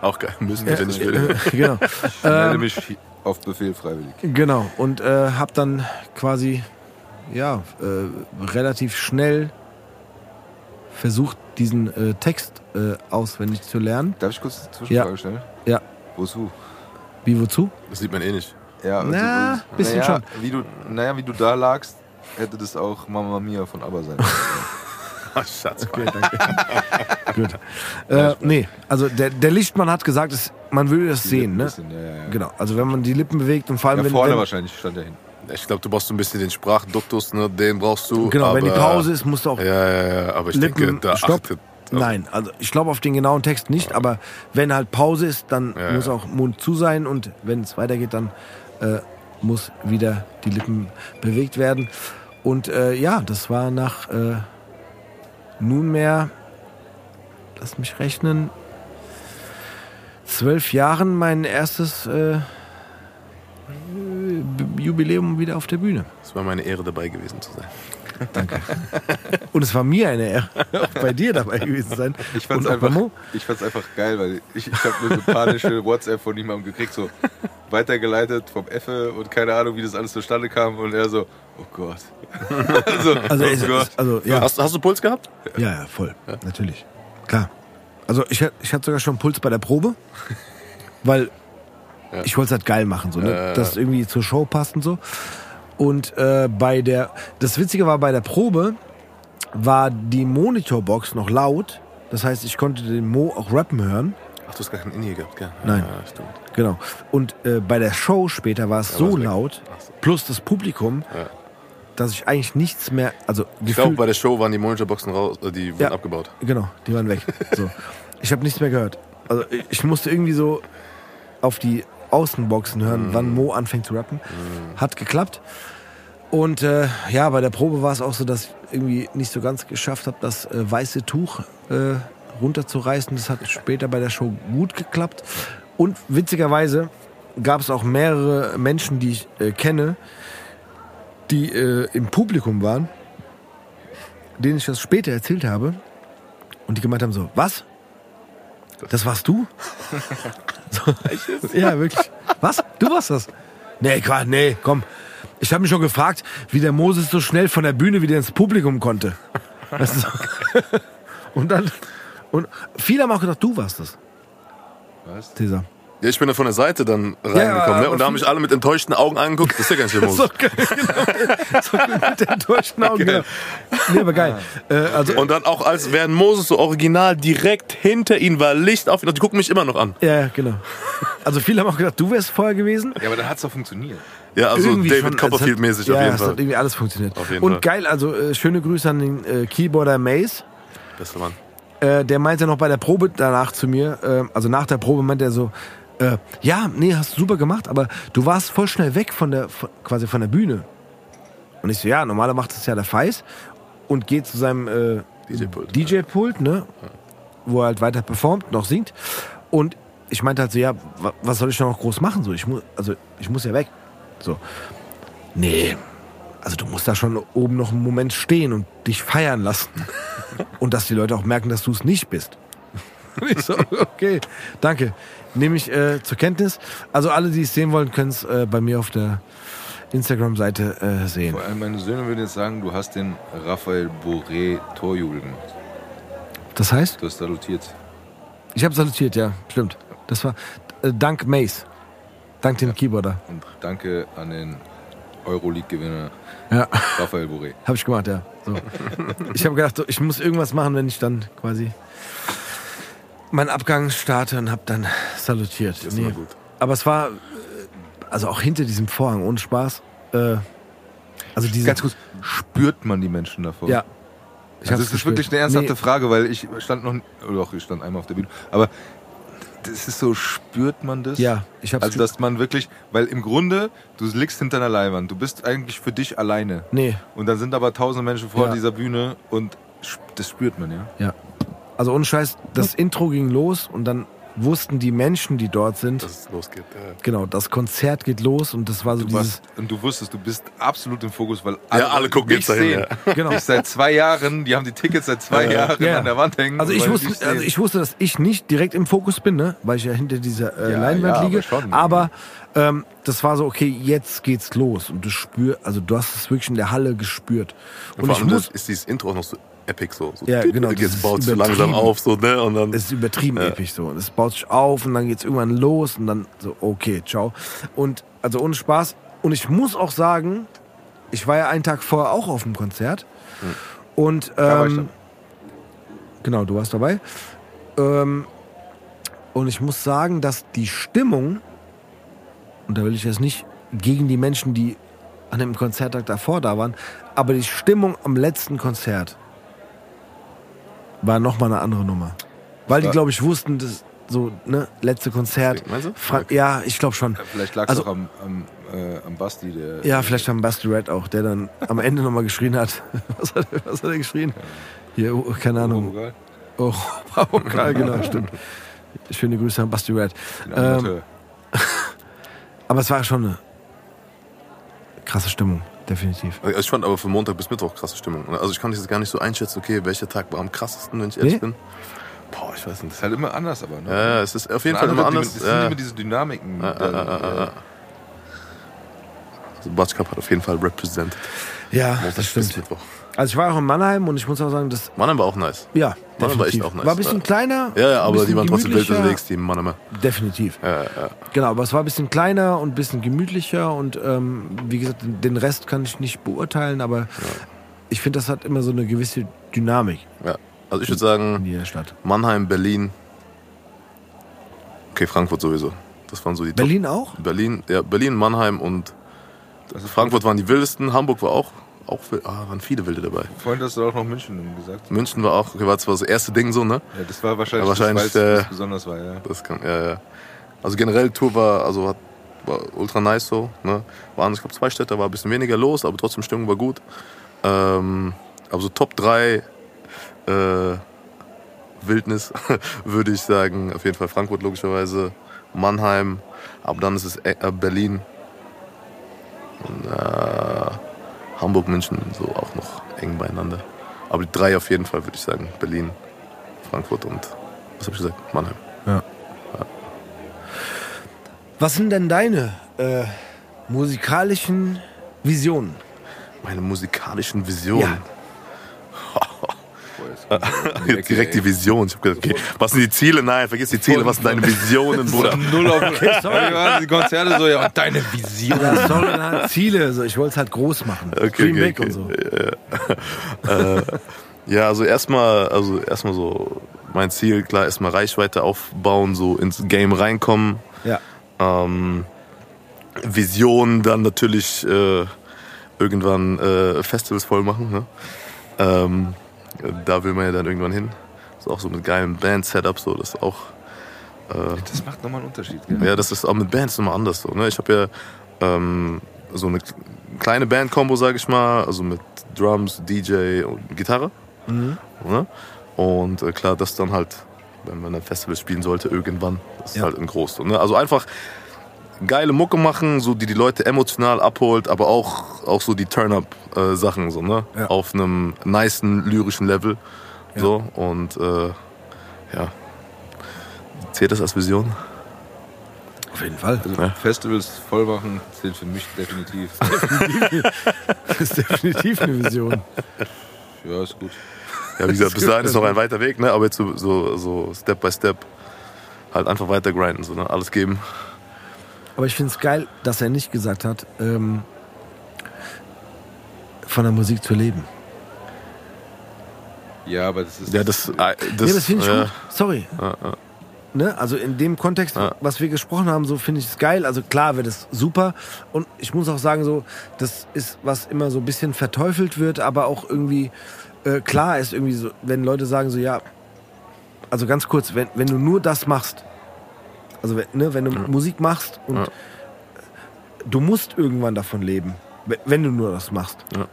Auch geil. Müssen wenn ich will. [laughs] genau. Ich melde mich auf Befehl freiwillig. Genau, und äh, habe dann quasi ja, äh, relativ schnell versucht, diesen äh, Text äh, auswendig zu lernen. Darf ich kurz eine Zwischenfrage Ja. stellen? Ja. Wozu? Wie, wozu? Das sieht man eh nicht. Ja, Na, also, bisschen naja, schon. Wie du, naja, wie du da lagst, hätte das auch Mama Mia von ABBA sein können. [laughs] Schatz. Okay, danke. [laughs] Gut. Äh, nee, also der, der Lichtmann hat gesagt, es, man würde das sehen, ne? Bisschen, ja, ja, ja. Genau, also wenn man die Lippen bewegt und vor allem Ja, wenn, vorne wenn, wahrscheinlich stand er hin. Ich glaube, du brauchst so ein bisschen den Sprachduktus, ne? Den brauchst du. genau, wenn die aber- Pause ist, musst du auch Ja, ja, ja. Aber ich Lippen, denke, da Stopp. achtet. Nein, also ich glaube auf den genauen Text nicht, aber wenn halt Pause ist, dann Ja, muss auch Mund zu sein und wenn es weitergeht, dann äh, muss wieder die Lippen bewegt werden. Und äh, ja, das war nach äh, nunmehr, lass mich rechnen, zwölf Jahren mein erstes äh, Jubiläum wieder auf der Bühne. Es war meine Ehre, dabei gewesen zu sein. [laughs] Und es war mir eine Ehre, auch bei dir dabei gewesen zu sein. Ich fand's, Und auch bei einfach, Mo. ich fand's einfach geil, weil ich, ich habe nur so panische WhatsApp von jemandem gekriegt, so weitergeleitet vom Effe und keine Ahnung, wie das alles zustande kam. Und er so, oh Gott. [laughs] also, Also, oh es, Gott. es, also ja. Hast, hast du Puls gehabt? Ja, ja, voll. Natürlich. Klar. Also ich, ich hatte sogar schon Puls bei der Probe, weil ich wollte es halt geil machen, so, ne? Ja. dass es irgendwie zur Show passt und so. Und äh, bei der, das Witzige war, bei der Probe war die Monitorbox noch laut. Das heißt, ich konnte den Mo auch rappen hören. Ach, du hast gar keinen Indie gehabt, gell? Nein. Ja, stimmt. Genau. Und äh, bei der Show später war es so laut, so. plus das Publikum, Ja. dass ich eigentlich nichts mehr, also Ich glaube, bei der Show waren die Monitorboxen raus, äh, die wurden Ja. abgebaut. Genau, die waren weg. So. Ich habe nichts mehr gehört. Also ich musste irgendwie so auf die Außenboxen hören, Mhm. wann Mo anfängt zu rappen. Hat geklappt. Und äh, ja, bei der Probe war es auch so, dass ich irgendwie nicht so ganz geschafft habe, das äh, weiße Tuch äh, runterzureißen. Das hat später bei der Show gut geklappt. Und witzigerweise gab es auch mehrere Menschen, die ich äh, kenne, die äh, im Publikum waren, denen ich das später erzählt habe. Und die gemeint haben so, was? Das warst du? [laughs] so, ja, wirklich. Was? Du warst das? Nee, Quatsch, nee, komm. Ich habe mich schon gefragt, wie der Moses so schnell von der Bühne wieder ins Publikum konnte. Weißt du, und dann, und viele haben auch gedacht, du warst das, Was? Cäsar. Ja, ich bin da von der Seite dann reingekommen, aber ne? Und da haben mich alle mit enttäuschten Augen angeguckt. Das ist ja gar nicht der [laughs] So, Moses. genau, so mit enttäuschten Augen. Genau. Nee, aber geil. Äh, also, Und dann auch, als wären Moses so original direkt hinter ihnen war Licht auf ihn. Die gucken mich immer noch an. ja, ja, genau. Also viele haben auch gedacht, du wärst vorher gewesen. Ja, aber dann hat's doch funktioniert. Ja, also Irgendwie David Copperfield-mäßig hat- auf ja, jeden es Fall. hat irgendwie alles funktioniert. Auf jeden Und Fall. geil, also äh, schöne Grüße an den äh, Keyboarder Mace. Bester Mann. Äh, der meinte noch bei der Probe danach zu mir, äh, also nach der Probe meinte er so, äh, ja, nee, hast du super gemacht, aber du warst voll schnell weg von der, von, quasi von der Bühne. Und ich so, ja, normaler macht das ja der Feis und geht zu seinem äh, DJ-Pult. DJ-Pult, ne, wo er halt weiter performt, noch singt. Und ich meinte halt so, ja, wa- was soll ich noch groß machen? So, ich muss, also ich muss ja weg. So, nee, also du musst da schon oben noch einen Moment stehen und dich feiern lassen. [laughs] Und dass die Leute auch merken, dass du es nicht bist. Und ich so, okay, danke. Nehme ich äh, zur Kenntnis. Also alle, die es sehen wollen, können es äh, bei mir auf der Instagram-Seite äh, sehen. Vor allem meine Söhne würden jetzt sagen, du hast den Raphael Boré Torjubel gemacht. Das heißt, Du hast salutiert. ich habe salutiert, ja, stimmt. Das war äh, dank Mace. Dank dem Keyboarder. Und danke an den Euroleague-Gewinner Ja, Raphael Boré. habe ich gemacht, ja. So. Ich habe gedacht, so, ich muss irgendwas machen, wenn ich dann quasi meinen Abgang starte und habe dann salutiert. Das ist immer gut. Aber es war, also auch hinter diesem Vorhang, ohne Spaß. Äh, also diese, Ganz kurz, spürt man die Menschen davor? Ja. Also das ist gespürt. wirklich eine ernsthafte Nee. Frage, weil ich stand noch, oder doch, ich stand einmal auf der Bühne, aber das ist so, spürt man das? Ja, ich hab's Also, dass man wirklich, weil im Grunde, du liegst hinter einer Leinwand, du bist eigentlich für dich alleine. Nee, Und dann sind aber tausende Menschen vor Ja. dieser Bühne und das spürt man, ja. ja. Also ohne Scheiß, das Intro ging los und dann wussten die Menschen, die dort sind, Dass es losgeht. Ja. genau, das Konzert geht los und das war so Du dieses, warst, und du wusstest, du bist absolut im Fokus, weil Ja, alle gucken jetzt dahin, sehen. ja. Genau. Dich seit zwei Jahren, die haben die Tickets seit zwei Jahren Ja. an der Wand hängen. Also ich wusste, also ich wusste, dass ich nicht direkt im Fokus bin, ne? weil ich ja hinter dieser äh, Ja, Leinwand ja, aber liege. schon. aber Ähm, das war so, okay, jetzt geht's los. Und du spürst, also du hast es wirklich in der Halle gespürt. Und, Vor ich allem muss, das ist dieses Intro auch noch so epic so. so Ja, genau, Jetzt baut es so langsam auf so, ne? Und dann. es ist übertrieben episch so. Und es baut sich auf und dann geht's irgendwann los und dann so, okay, ciao. Und also ohne Spaß. Und ich muss auch sagen, ich war ja einen Tag vorher auch auf dem Konzert. Und war ich ähm, genau, du warst dabei. Ähm, und ich muss sagen, dass die Stimmung, und da will ich jetzt nicht gegen die Menschen, die an dem Konzerttag davor da waren, aber die Stimmung am letzten Konzert war nochmal eine andere Nummer. Weil die, glaube ich, wussten, dass so, ne, letzte Konzert. Meinst du? Fra Okay. Ja, ich glaube schon. Vielleicht lag es Also- auch am, am, äh, am Basti, der. Ja, vielleicht am Basti Red auch, der dann am Ende nochmal geschrien hat. [laughs] Was hat, er- was hat er geschrien? Hier, oh, keine Ahnung. Egal. Oh, [laughs] genau, stimmt. Schöne Grüße an Basti Red. Den Ähm, [laughs] aber es war schon eine krasse Stimmung, definitiv. Also ich fand aber von Montag bis Mittwoch krasse Stimmung. Also ich kann das gar nicht so einschätzen, okay, welcher Tag war am krassesten, wenn ich ehrlich Nee? bin. Boah, ich weiß nicht. ist halt immer anders, aber. Ne? Ja, es ist auf jeden Fall immer anders. Es sind Ja. immer diese Dynamiken. Ja, dann, ja. Also Batsch Cup hat auf jeden Fall represent. Ja, Montag das bis stimmt. Mittwoch. Also ich war auch in Mannheim und ich muss auch sagen, das, Mannheim war auch nice. ja, Mannheim war echt auch nice. War ein bisschen Ja. kleiner. Ja, ja, aber die waren trotzdem wild unterwegs, die Mannheimer. Definitiv. Ja, ja. Genau, aber es war ein bisschen kleiner und ein bisschen gemütlicher und ähm, wie gesagt, den Rest kann ich nicht beurteilen, aber ich finde, das hat immer so eine gewisse Dynamik ja. Also ich würde in sagen. Mannheim, Berlin. Okay, Frankfurt sowieso. Das waren so die Berlin auch? Top. Berlin, ja, Berlin, Mannheim und Frankfurt waren die wildesten. Hamburg war auch, auch ah, waren viele wilde dabei. Vorhin hast du auch noch München gesagt. München war auch, okay, war zwar das erste Ding so, ne? Ja, das war wahrscheinlich, Ja, wahrscheinlich, das, weil es äh, besonders war, ja. Das kann, ja, ja. Also generell Tour war, also hat, war ultra nice so. Ne? Waren, ich glaube, zwei Städte, war ein bisschen weniger los, aber trotzdem Stimmung war gut. Ähm, aber so Top 3 äh, Wildnis [laughs] würde ich sagen, auf jeden Fall Frankfurt logischerweise, Mannheim, aber dann ist es äh, Berlin, und, äh, Hamburg, München, so auch noch eng beieinander. Aber die drei auf jeden Fall würde ich sagen, Berlin, Frankfurt und, was habe ich gesagt, Mannheim. Was sind denn deine äh, musikalischen Visionen? Meine musikalischen Visionen. Ja. [laughs] Jetzt direkt die Vision. Ich hab gedacht, okay, was sind die Ziele? Nein, vergiss die Ziele. Was sind deine Visionen, Bruder? Null auf okay, Die Konzerte so, ja, und deine Vision. Ja, sorry, halt Ziele. So, ich wollte es halt groß machen. Okay, Dream okay, big okay. und so. [laughs] äh, ja, also erstmal, also erstmal so mein Ziel, klar, erstmal Reichweite aufbauen, so ins Game reinkommen. Ja. Ähm, Vision dann natürlich äh, irgendwann äh, Festivals voll machen. Ne? Ähm, da will man ja dann irgendwann hin. So auch so mit geilem Band-Setup, so das ist auch. Das macht nochmal einen Unterschied, gell? Ja, das ist auch mit Bands immer anders. So, ne? Ich habe ja ähm, so eine kleine Band-Kombo, sage ich mal, also mit Drums, DJ und Gitarre. Ne? Und äh, klar, das dann halt, wenn man ein Festival spielen sollte, irgendwann, das ist Ja. halt in groß. So, ne? Also einfach geile Mucke machen, so die die Leute emotional abholt, aber auch, auch so die Turn-up-Sachen, so, ne? Ja. Auf einem nicen lyrischen Level. So, und äh, ja. Zählt das als Vision? Auf jeden Fall. Also Festivals voll machen zählt für mich definitiv. [laughs] Das ist definitiv eine Vision. Ja, ist gut. Ja, wie gesagt, [laughs] bis dahin ist noch ein weiter Weg, ne? aber jetzt so, so, so Step by Step halt einfach weiter grinden, so, ne? alles geben. Aber ich finde es geil, dass er nicht gesagt hat, ähm, von der Musik zu leben. Ja, aber das ist. Ja, das, äh, das, nee, das finde ich ja, gut. Sorry. Ne? Also in dem Kontext, Ja. was wir gesprochen haben, so finde ich es geil. Also klar wäre das super. Und ich muss auch sagen, so, das ist, was immer so ein bisschen verteufelt wird, aber auch irgendwie äh, klar ist irgendwie so, wenn Leute sagen so, ja, also ganz kurz, wenn, wenn du nur das machst, also wenn, ne, wenn du Musik machst und Ja. du musst irgendwann davon leben, we- wenn du nur das machst. Ja.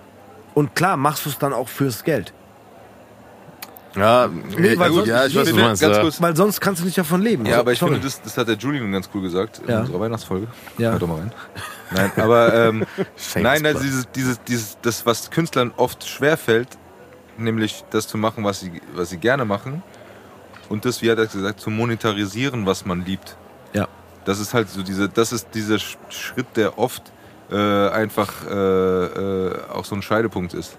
Und klar machst du es dann auch fürs Geld. Ja, Nee, weil ja, sonst- ja, ich weiß, was du nee, meinst. ganz ja. kurz. Weil sonst kannst du nicht davon leben. Ja, aber ich Sorry. finde, das, das hat der Julian ganz cool gesagt in Ja. unserer Weihnachtsfolge. Ja. Hört doch mal rein. Nein, aber ähm, [laughs] nein, also dieses, dieses, dieses, das, was Künstlern oft schwerfällt, nämlich das zu machen, was sie, was sie gerne machen und das, wie hat er gesagt, zu monetarisieren, was man liebt. Ja. Das ist halt so diese, das ist dieser Sch- Schritt, der oft äh, einfach äh, äh, auch so ein Scheidepunkt ist.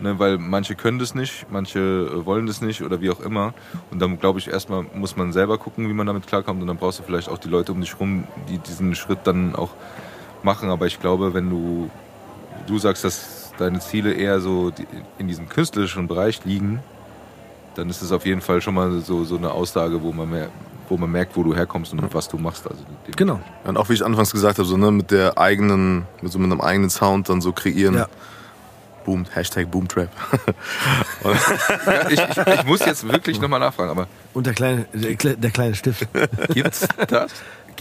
Ne, weil manche können das nicht, manche äh, wollen das nicht oder wie auch immer. Und dann glaube ich, erstmal muss man selber gucken, wie man damit klarkommt. Und dann brauchst du vielleicht auch die Leute um dich rum, die diesen Schritt dann auch machen. Aber ich glaube, wenn du, du sagst, dass deine Ziele eher so in diesem künstlerischen Bereich liegen, dann ist es auf jeden Fall schon mal so, so eine Aussage, wo man, mehr, wo man merkt, wo du herkommst und was du machst. Also Genau. Und auch wie ich anfangs gesagt habe, so ne, mit der eigenen, mit so mit einem eigenen Sound dann so kreieren. Ja. Boom, Hashtag Boomtrap. [laughs] Ja, ich, ich, ich muss jetzt wirklich nochmal nachfragen, aber Und der kleine, der, der kleine Stift. gibt's das?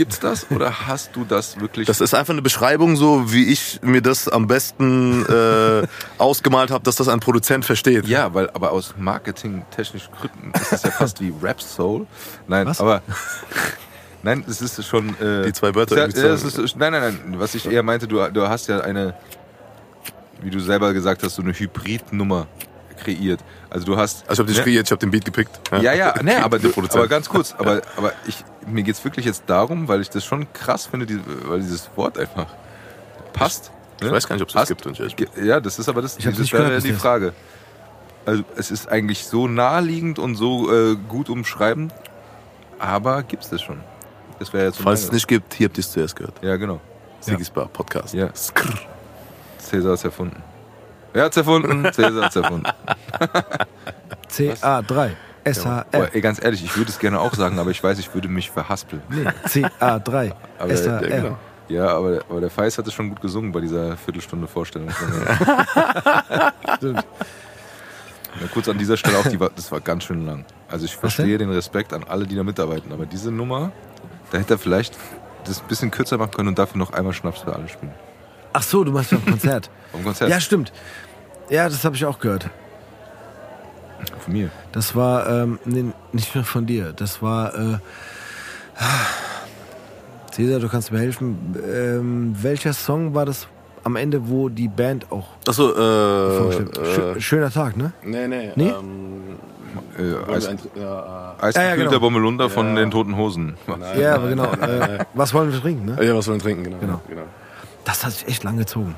Gibt's das oder hast du das wirklich? Das ist einfach eine Beschreibung, so wie ich mir das am besten äh, ausgemalt habe, dass das ein Produzent versteht. ja, weil aber aus marketingtechnischen Gründen ist es ja fast wie Rap Soul. Nein, Was? aber nein, es ist schon äh, Die zwei Wörter Ja, ist, nein, nein, nein. Was ich eher meinte, du, du hast ja eine, wie du selber gesagt hast, so eine Hybridnummer kreiert. Also du hast. Also ich habe ne? kreiert, ich habe den Beat gepickt. Ja, ja, ne, [laughs] aber, Der du, Produzent. aber ganz kurz, aber, aber ich, mir geht's wirklich jetzt darum, weil ich das schon krass finde, die, weil dieses Wort einfach passt. Ich ne? weiß gar nicht, ob es das gibt. wenn ich ehrlich bin. Ge- Ja, das ist aber das, Ich das nicht wäre ja die. Frage. Also es ist eigentlich so naheliegend und so äh, gut umschreibend, aber gibt's das schon? Das wäre jetzt Falls es nicht gibt, hier habt ihr es zuerst gehört. Ja, genau. Sigis Bar Podcast. Ja. Skrrr. Cäsar hat's erfunden. Wer hat's erfunden? Cäsar hat's erfunden. CA3. Boah, SHR. ey, ganz ehrlich, ich würde es gerne auch sagen, aber ich weiß, ich würde mich verhaspeln. Nee, CA3. [laughs] Aber ja, genau. Ja, aber, aber der Feist hat es schon gut gesungen bei dieser Viertelstunde Vorstellung. [laughs] Stimmt. Ja, kurz an dieser Stelle auch, die das war ganz schön lang. Also ich verstehe den Respekt an alle, die da mitarbeiten, aber diese Nummer, da hätte er vielleicht das ein bisschen kürzer machen können und dafür noch einmal Schnaps für alle spielen. Ach so, du machst beim Konzert. [laughs] Vom Konzert Ja, stimmt. Ja, das habe ich auch gehört. von mir. Das war, ähm, nee, nicht nur von dir. Das war, äh, Cesar, du kannst mir helfen. Ähm, welcher Song war das am Ende, wo die Band auch Achso, äh, äh, Schöner Tag, ne? Nee, nee. Nee? Ähm, Äh, wir Eis, ein, ja, Eisgekühlter Ja, ja, genau. Bommelunder von Ja. den Toten Hosen. äh, Ja, aber genau. Äh, was wollen wir trinken, ne? äh, ja, was wollen wir trinken, genau. Genau. genau. Das hat sich echt lang gezogen.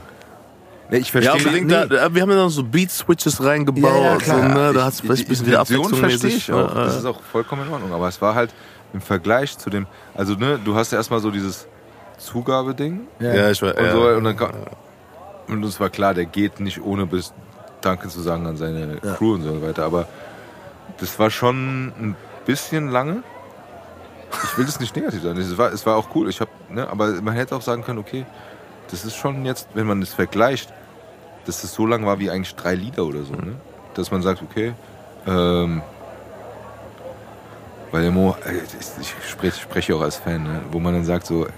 Nee, ich Ja, verstehe unbedingt. nee. Da, wir haben ja noch so Beat-Switches reingebaut. Ja, ja, klar. so, ne? Da hat es vielleicht die ein bisschen wieder Intention Abwechslung verstehe ich auch. Ja, Das ja. ist auch vollkommen in Ordnung. Aber es war halt im Vergleich zu dem, also ne, du hast ja erstmal so dieses Zugabeding Ja, ich war, und ja. so und dann kam, und es war klar, der geht nicht ohne bis Danke zu sagen an seine Ja. Crew und so weiter. Aber das war schon ein bisschen lange. Ich will das nicht negativ sagen. Es war, es war auch cool. Ich hab, ne, aber man hätte auch sagen können, okay, das ist schon jetzt, wenn man es vergleicht, dass es so lang war wie eigentlich drei Lieder oder so, ne? Dass man sagt, okay, ähm, weil der Mo, äh, ich, ich spreche, spreche auch als Fan, ne? wo man dann sagt, so, äh,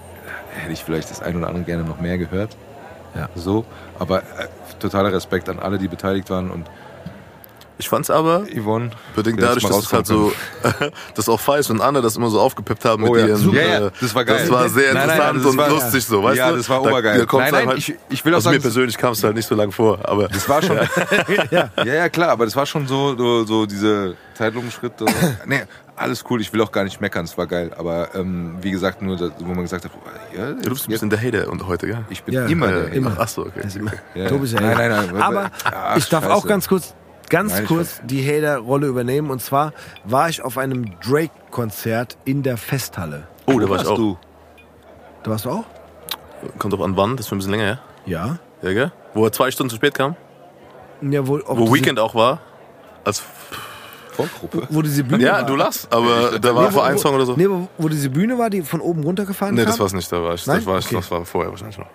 hätte ich vielleicht das ein oder andere gerne noch mehr gehört. Ja. So, aber äh, totaler Respekt an alle, die beteiligt waren und Ich fand's aber, Yvonne. bedingt dadurch, dass es halt so, [laughs] das auch Feist und Anne das immer so aufgepeppt haben mit Oh ja, ihren. super. äh, Ja, ja, das war geil. Das war sehr Nein, nein, interessant das und war- lustig so, weißt Ja, du? das war Da- obergeil. da kommt's Nein, nein, halt, ich- ich will auch also mir sagen, persönlich kam es halt nicht so lang vor, aber. Das war schon. [laughs] ja. ja, klar, aber das war schon so, so, so diese Zeitlupenschritte. nee, alles cool, ich will auch gar nicht meckern, es war geil. Aber ähm, wie gesagt, nur, das, wo man gesagt hat, ja, Du bist ein bisschen der Hater und heute, gell? ich bin Ja, immer Äh, der. immer. Ach so, okay. Immer, Ja. Tobi ist ja Nein, Hater. nein, nein. Aber ich darf auch ganz kurz, ganz Nein, kurz die Hater-Rolle übernehmen. Und zwar war ich auf einem Drake-Konzert in der Festhalle. Oh, da war ich warst auch. du? Da warst du auch? Kommt doch an wann, das ist schon ein bisschen länger her. Ja. Ja, gell? Wo er zwei Stunden zu spät kam. ja wo, ob Wo Weekend auch war. Als, Vorgruppe. Wo diese Bühne ja, war. du lachst, aber da Nee, war wo- vor ein wo- Song oder so. Nee, wo, wo diese Bühne war, die von oben runtergefahren Nee, kam? das war's nicht, da war ich. Nein? Das war, ich, Okay. das war vorher wahrscheinlich noch.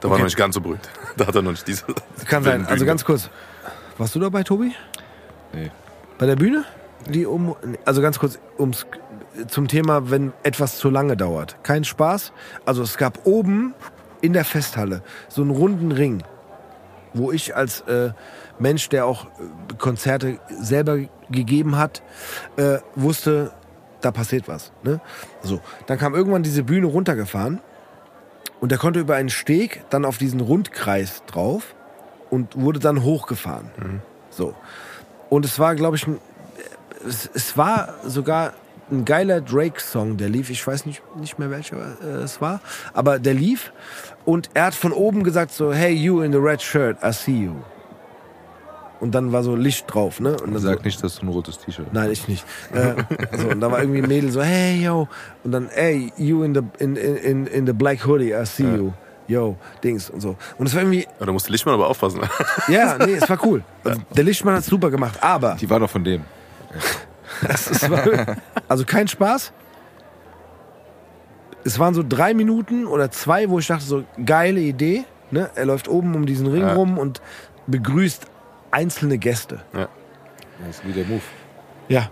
Da war Okay. noch nicht ganz so berühmt. [laughs] Da hat er noch nicht diese. Kann sein. Also ganz kurz. Warst du dabei, Tobi? Nee. Bei der Bühne? Die um, also ganz kurz ums, zum Thema, wenn etwas zu lange dauert. Kein Spaß. Also es gab oben in der Festhalle so einen runden Ring, wo ich als äh, Mensch, der auch äh, Konzerte selber gegeben hat, äh, wusste, da passiert was. Ne? So, dann kam irgendwann diese Bühne runtergefahren und der konnte über einen Steg dann auf diesen Rundkreis drauf und wurde dann hochgefahren. So. Und es war, glaube ich, ein- es, es war sogar ein geiler Drake-Song, der lief. Ich weiß nicht, nicht mehr welcher äh, es war, aber der lief. Und er hat von oben gesagt so, hey, you in the red shirt, I see you. Und dann war so Licht drauf, ne? Und dann Sag so, nicht, dass du ein rotes T-Shirt hast. Nein, ich nicht. Äh, so, und da war irgendwie ein Mädel so, hey, yo. Und dann, hey, you in the, in, in, in, in the black hoodie, I see you. Yo, Dings und so. Und es war irgendwie, Ja, da musste Lichtmann aber aufpassen. [laughs] ja, nee, es war cool. Also, der Lichtmann hat super gemacht, aber Die war doch von dem. [laughs] es war, also kein Spaß. Es waren so drei Minuten oder zwei, wo ich dachte, so geile Idee. Ne? Er läuft oben um diesen Ring Ja. rum und begrüßt einzelne Gäste. ja. Das ist wie der Move. Ja.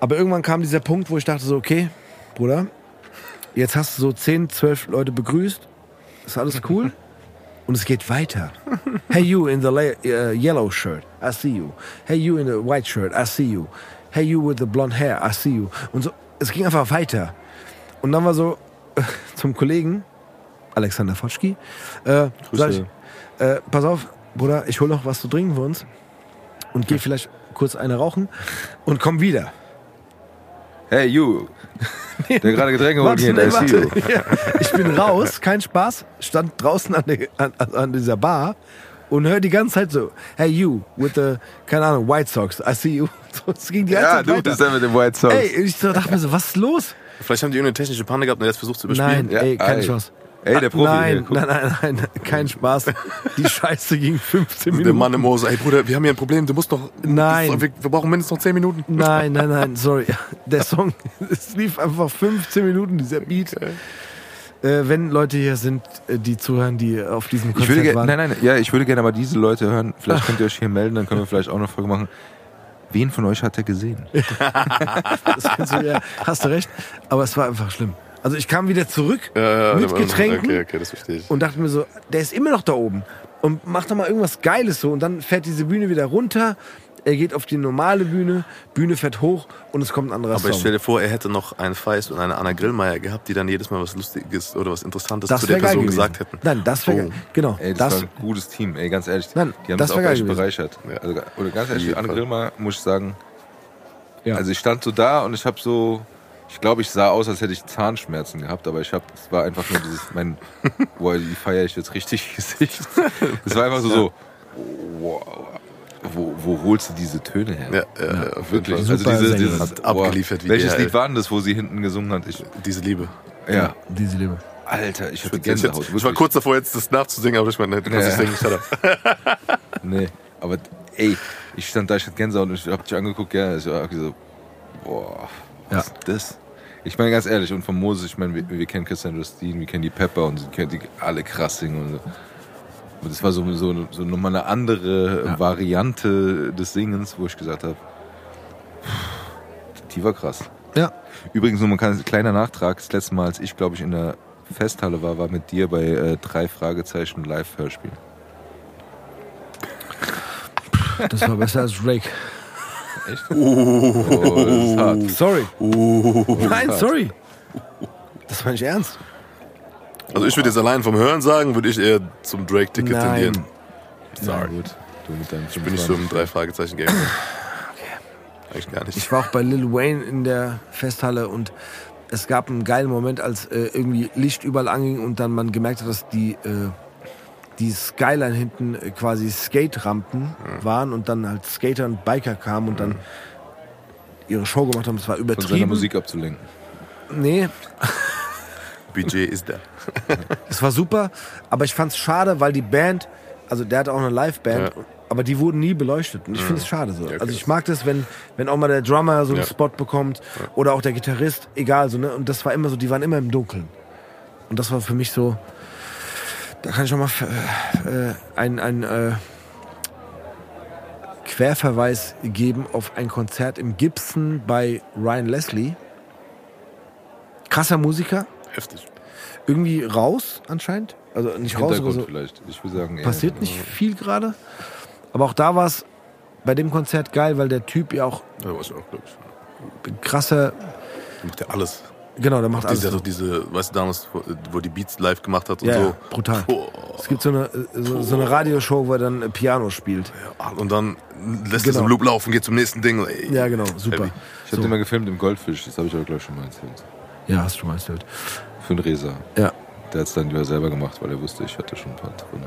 Aber irgendwann kam dieser Punkt, wo ich dachte so, okay, Bruder, jetzt hast du so 10, 12 Leute begrüßt. Ist alles cool? [laughs] Und es geht weiter. Hey you in the uh, yellow shirt, I see you. Hey you in the white shirt, I see you. Hey you with the blonde hair, I see you. Und so, es ging einfach weiter. Und dann war so äh, zum Kollegen Alexander Fotschki, äh, sag ich, äh, pass auf, Bruder, ich hol noch was zu trinken für uns und geh vielleicht kurz eine rauchen und komm wieder. Hey, you. [laughs] Der gerade Getränke holt hier, nee, I see you. warte. Ja, ich bin raus, kein Spaß, stand draußen an, der, an, an dieser Bar und hör die ganze Zeit so, hey you, with the, keine Ahnung, White Sox, I see you. [laughs] So, es ging die ganze Ja, Zeit du, weiter. das ist der mit dem White Sox. Ey, ich so, dachte mir so, was ist los? Vielleicht haben die irgendeine technische Panne gehabt und er jetzt versucht zu Nein, überspielen. Ja, ey, keine ey. Chance. Ey, der Profi Nein, hier, guck. nein, nein, nein, kein Spaß. [laughs] Die Scheiße ging 15 Der Minuten. Mann im so, ey Bruder, wir haben hier ein Problem, du musst noch... Nein. Wir, wir brauchen mindestens noch 10 Minuten. Nein, nein, nein, [laughs] sorry. Der Song, es lief einfach 15 Minuten, dieser Beat. Äh, wenn Leute hier sind, äh, die zuhören, die auf diesem Ich Konzert würde gerne, waren. nein, nein, ja, ich würde gerne aber diese Leute hören. Vielleicht könnt ihr euch hier melden, dann können wir vielleicht auch eine Folge machen. Wen von euch hat er gesehen? [laughs] Das du, ja, hast du recht. Aber es war einfach schlimm. Also ich kam wieder zurück Ja, mit Getränken Okay, okay, das verstehe ich. und dachte mir so, der ist immer noch da oben. Und macht doch mal irgendwas Geiles so. Und dann fährt diese Bühne wieder runter. Er geht auf die normale Bühne, Bühne fährt hoch und es kommt ein anderer Aber ich Song. stell dir vor, er hätte noch einen Feist und eine Anna Grillmeier gehabt, die dann jedes Mal was Lustiges oder was Interessantes Das zu der Person gesagt hätten. Nein, das wäre Oh. Genau. Ey, das, das, war ein gutes Team, ey, ganz ehrlich. Nein, die haben das das, wär auch echt gewesen. bereichert. Ja. Also, oder ganz ehrlich, Fall. Grillmer, muss ich sagen, Ja. also ich stand so da und ich habe so, ich glaube, ich sah aus, als hätte ich Zahnschmerzen gehabt, aber ich habe, es war einfach nur dieses, mein, [laughs] boah, die feiere ich jetzt richtig [laughs] Gesicht. Es war einfach so, so wow, wo, wo holst du diese Töne her? Ja, ja, ja, Wirklich. Also Super diese, dieses, Hat abgeliefert wie Welches. Lied war denn das, wo sie hinten gesungen hat? Ich, Diese Liebe. ja. Diese Liebe. Alter, ich hatte Ich, Gänsehaut. ich war kurz davor, jetzt das nachzusingen, aber ich meine, du kannst Ja. nicht singen, shut up. [laughs] Nee, aber ey, ich stand da, ich hatte Gänsehaut und ich hab dich angeguckt, ja, ich war irgendwie so, boah, was ist das? Ich meine ganz ehrlich, und von Moses, ich meine, wir, wir kennen Christian Justin, wir kennen die Pepper und sie kennen die alle krass singen und so. Und das war so, so, so nochmal eine andere Variante des Singens, wo ich gesagt habe, die war krass. Ja. Übrigens, nur mal ein kleiner Nachtrag, das letzte Mal, als ich, glaube ich, in der Festhalle war, war mit dir bei äh, drei Fragezeichen Live-Hörspiel. Das war besser als Drake. Oh, das ist hart. Sorry. Nein, sorry. Das meine ich ernst. Also ich würde jetzt allein vom Hören sagen, würde ich eher zum Drake-Ticket tendieren. Sorry. gut. Du mit deinem Ich bin nicht so im Drei-Fragezeichen-Game. [clears throat] Eigentlich gar nicht. Ich war auch bei Lil Wayne in der Festhalle und es gab einen geilen Moment, als äh, irgendwie Licht überall anging und dann man gemerkt hat, dass die, äh, die Skyline hinten äh, quasi Skate-Rampen waren und dann halt Skater und Biker kamen und dann ihre Show gemacht haben. Es war von seiner übertrieben. Musik abzulenken. Nee, [laughs] BJ ist da. [laughs] es war super, aber ich fand's schade, weil die Band, also der hat auch eine Live-Band, Ja. aber die wurden nie beleuchtet. Und ich finde es schade so. Also ich mag das, wenn, wenn auch mal der Drummer so einen Ja. Spot bekommt oder auch der Gitarrist, egal so, ne? Und das war immer so, die waren immer im Dunkeln. Und das war für mich so, da kann ich auch mal äh, ein, ein äh, Querverweis geben auf ein Konzert im Gibson bei Ryan Leslie. Krasser Musiker, Heftig. irgendwie raus anscheinend. Also nicht raus, aber so. vielleicht. Ich würde sagen, Passiert nicht viel gerade. Aber auch da war es bei dem Konzert geil, weil der Typ ja auch war ich auch, glaube ich. krasser, macht ja alles. Genau, der macht alles. Diese, also diese, weißt du, damals, wo- die Beats live gemacht hat und Ja, so. ja, brutal. Boah. Es gibt so eine, so, so eine Radioshow, wo er dann äh, Piano spielt. Ja, Und dann lässt Genau. es im Loop laufen, geht zum nächsten Ding. Ey. Ja, genau, super. Heavy. Ich habe den mal gefilmt im Goldfisch, das habe ich aber gleich schon mal erzählt. Ja, hast du schon mal erzählt. Für den Resa. Ja, Der hat es dann lieber selber gemacht, weil er wusste, ich hatte schon ein paar drin.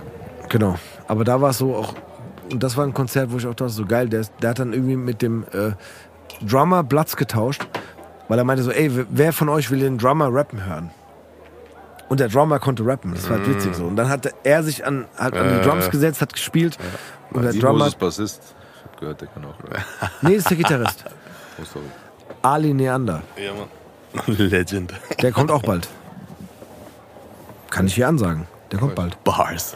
genau. Aber da war es so auch, und das war ein Konzert, wo ich auch dachte, so geil, der, der hat dann irgendwie mit dem äh, Drummer Platz getauscht, weil er meinte so, ey, wer von euch will den Drummer rappen hören? Und der Drummer konnte rappen, das war halt witzig so. Und dann hat er sich an, hat an die Drums gesetzt, hat gespielt. Und der Drummer. ist Bassist. Ich hab gehört, der kann auch rappen. [laughs] Nee, ist der Gitarrist. [laughs] Oh, sorry. Ali Neander. Ja, Mann. [laughs] Legend. Der kommt auch bald. Kann ich hier ansagen. Der kommt bald. Bars.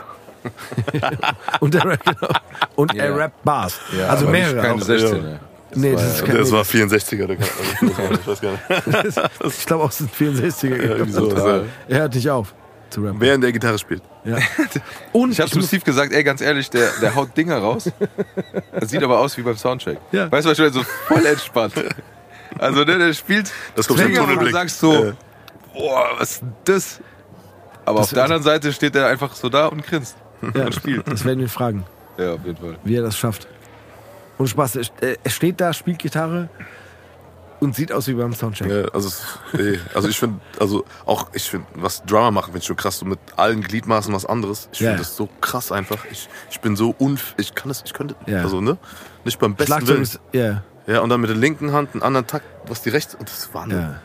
und, der, genau. und er rappt Bars. Ja, also mehrere. Keine 16, das nee, war, das ist kein Das war 64er, der also Ich weiß gar nicht. ich [laughs] glaube auch, es sind 64er. Ja, so. Er hört dich auf. Zu rappen. Während der Gitarre spielt. Ja. [laughs] Und ich habe zu Steve gesagt, ey, ganz ehrlich, der, der haut Dinger raus. Das sieht aber aus wie beim Soundcheck. Ja. Weißt du, schon so voll entspannt. Also der, der spielt das kommt Dinger und du sagst so, ja. boah, was ist das? Aber das auf der anderen Seite steht er einfach so da und grinst ja, und spielt. Das werden wir fragen. Ja, auf jeden Fall. Wie er das schafft. Und Spaß, er- er steht da, spielt Gitarre und sieht aus wie beim Soundcheck. Ja, also, nee, also ich finde, also auch ich finde, was Drummer machen, finde ich schon krass, so mit allen Gliedmaßen was anderes. Ich finde Ja. das so krass einfach. Ich, ich bin so unf, ich kann das, ich könnte, Ja. also ne, nicht beim besten Schlagzeug Willen. ist, ja, Ja, und dann mit der linken Hand einen anderen Takt, was die rechte, und das ist Wahnsinn. ja.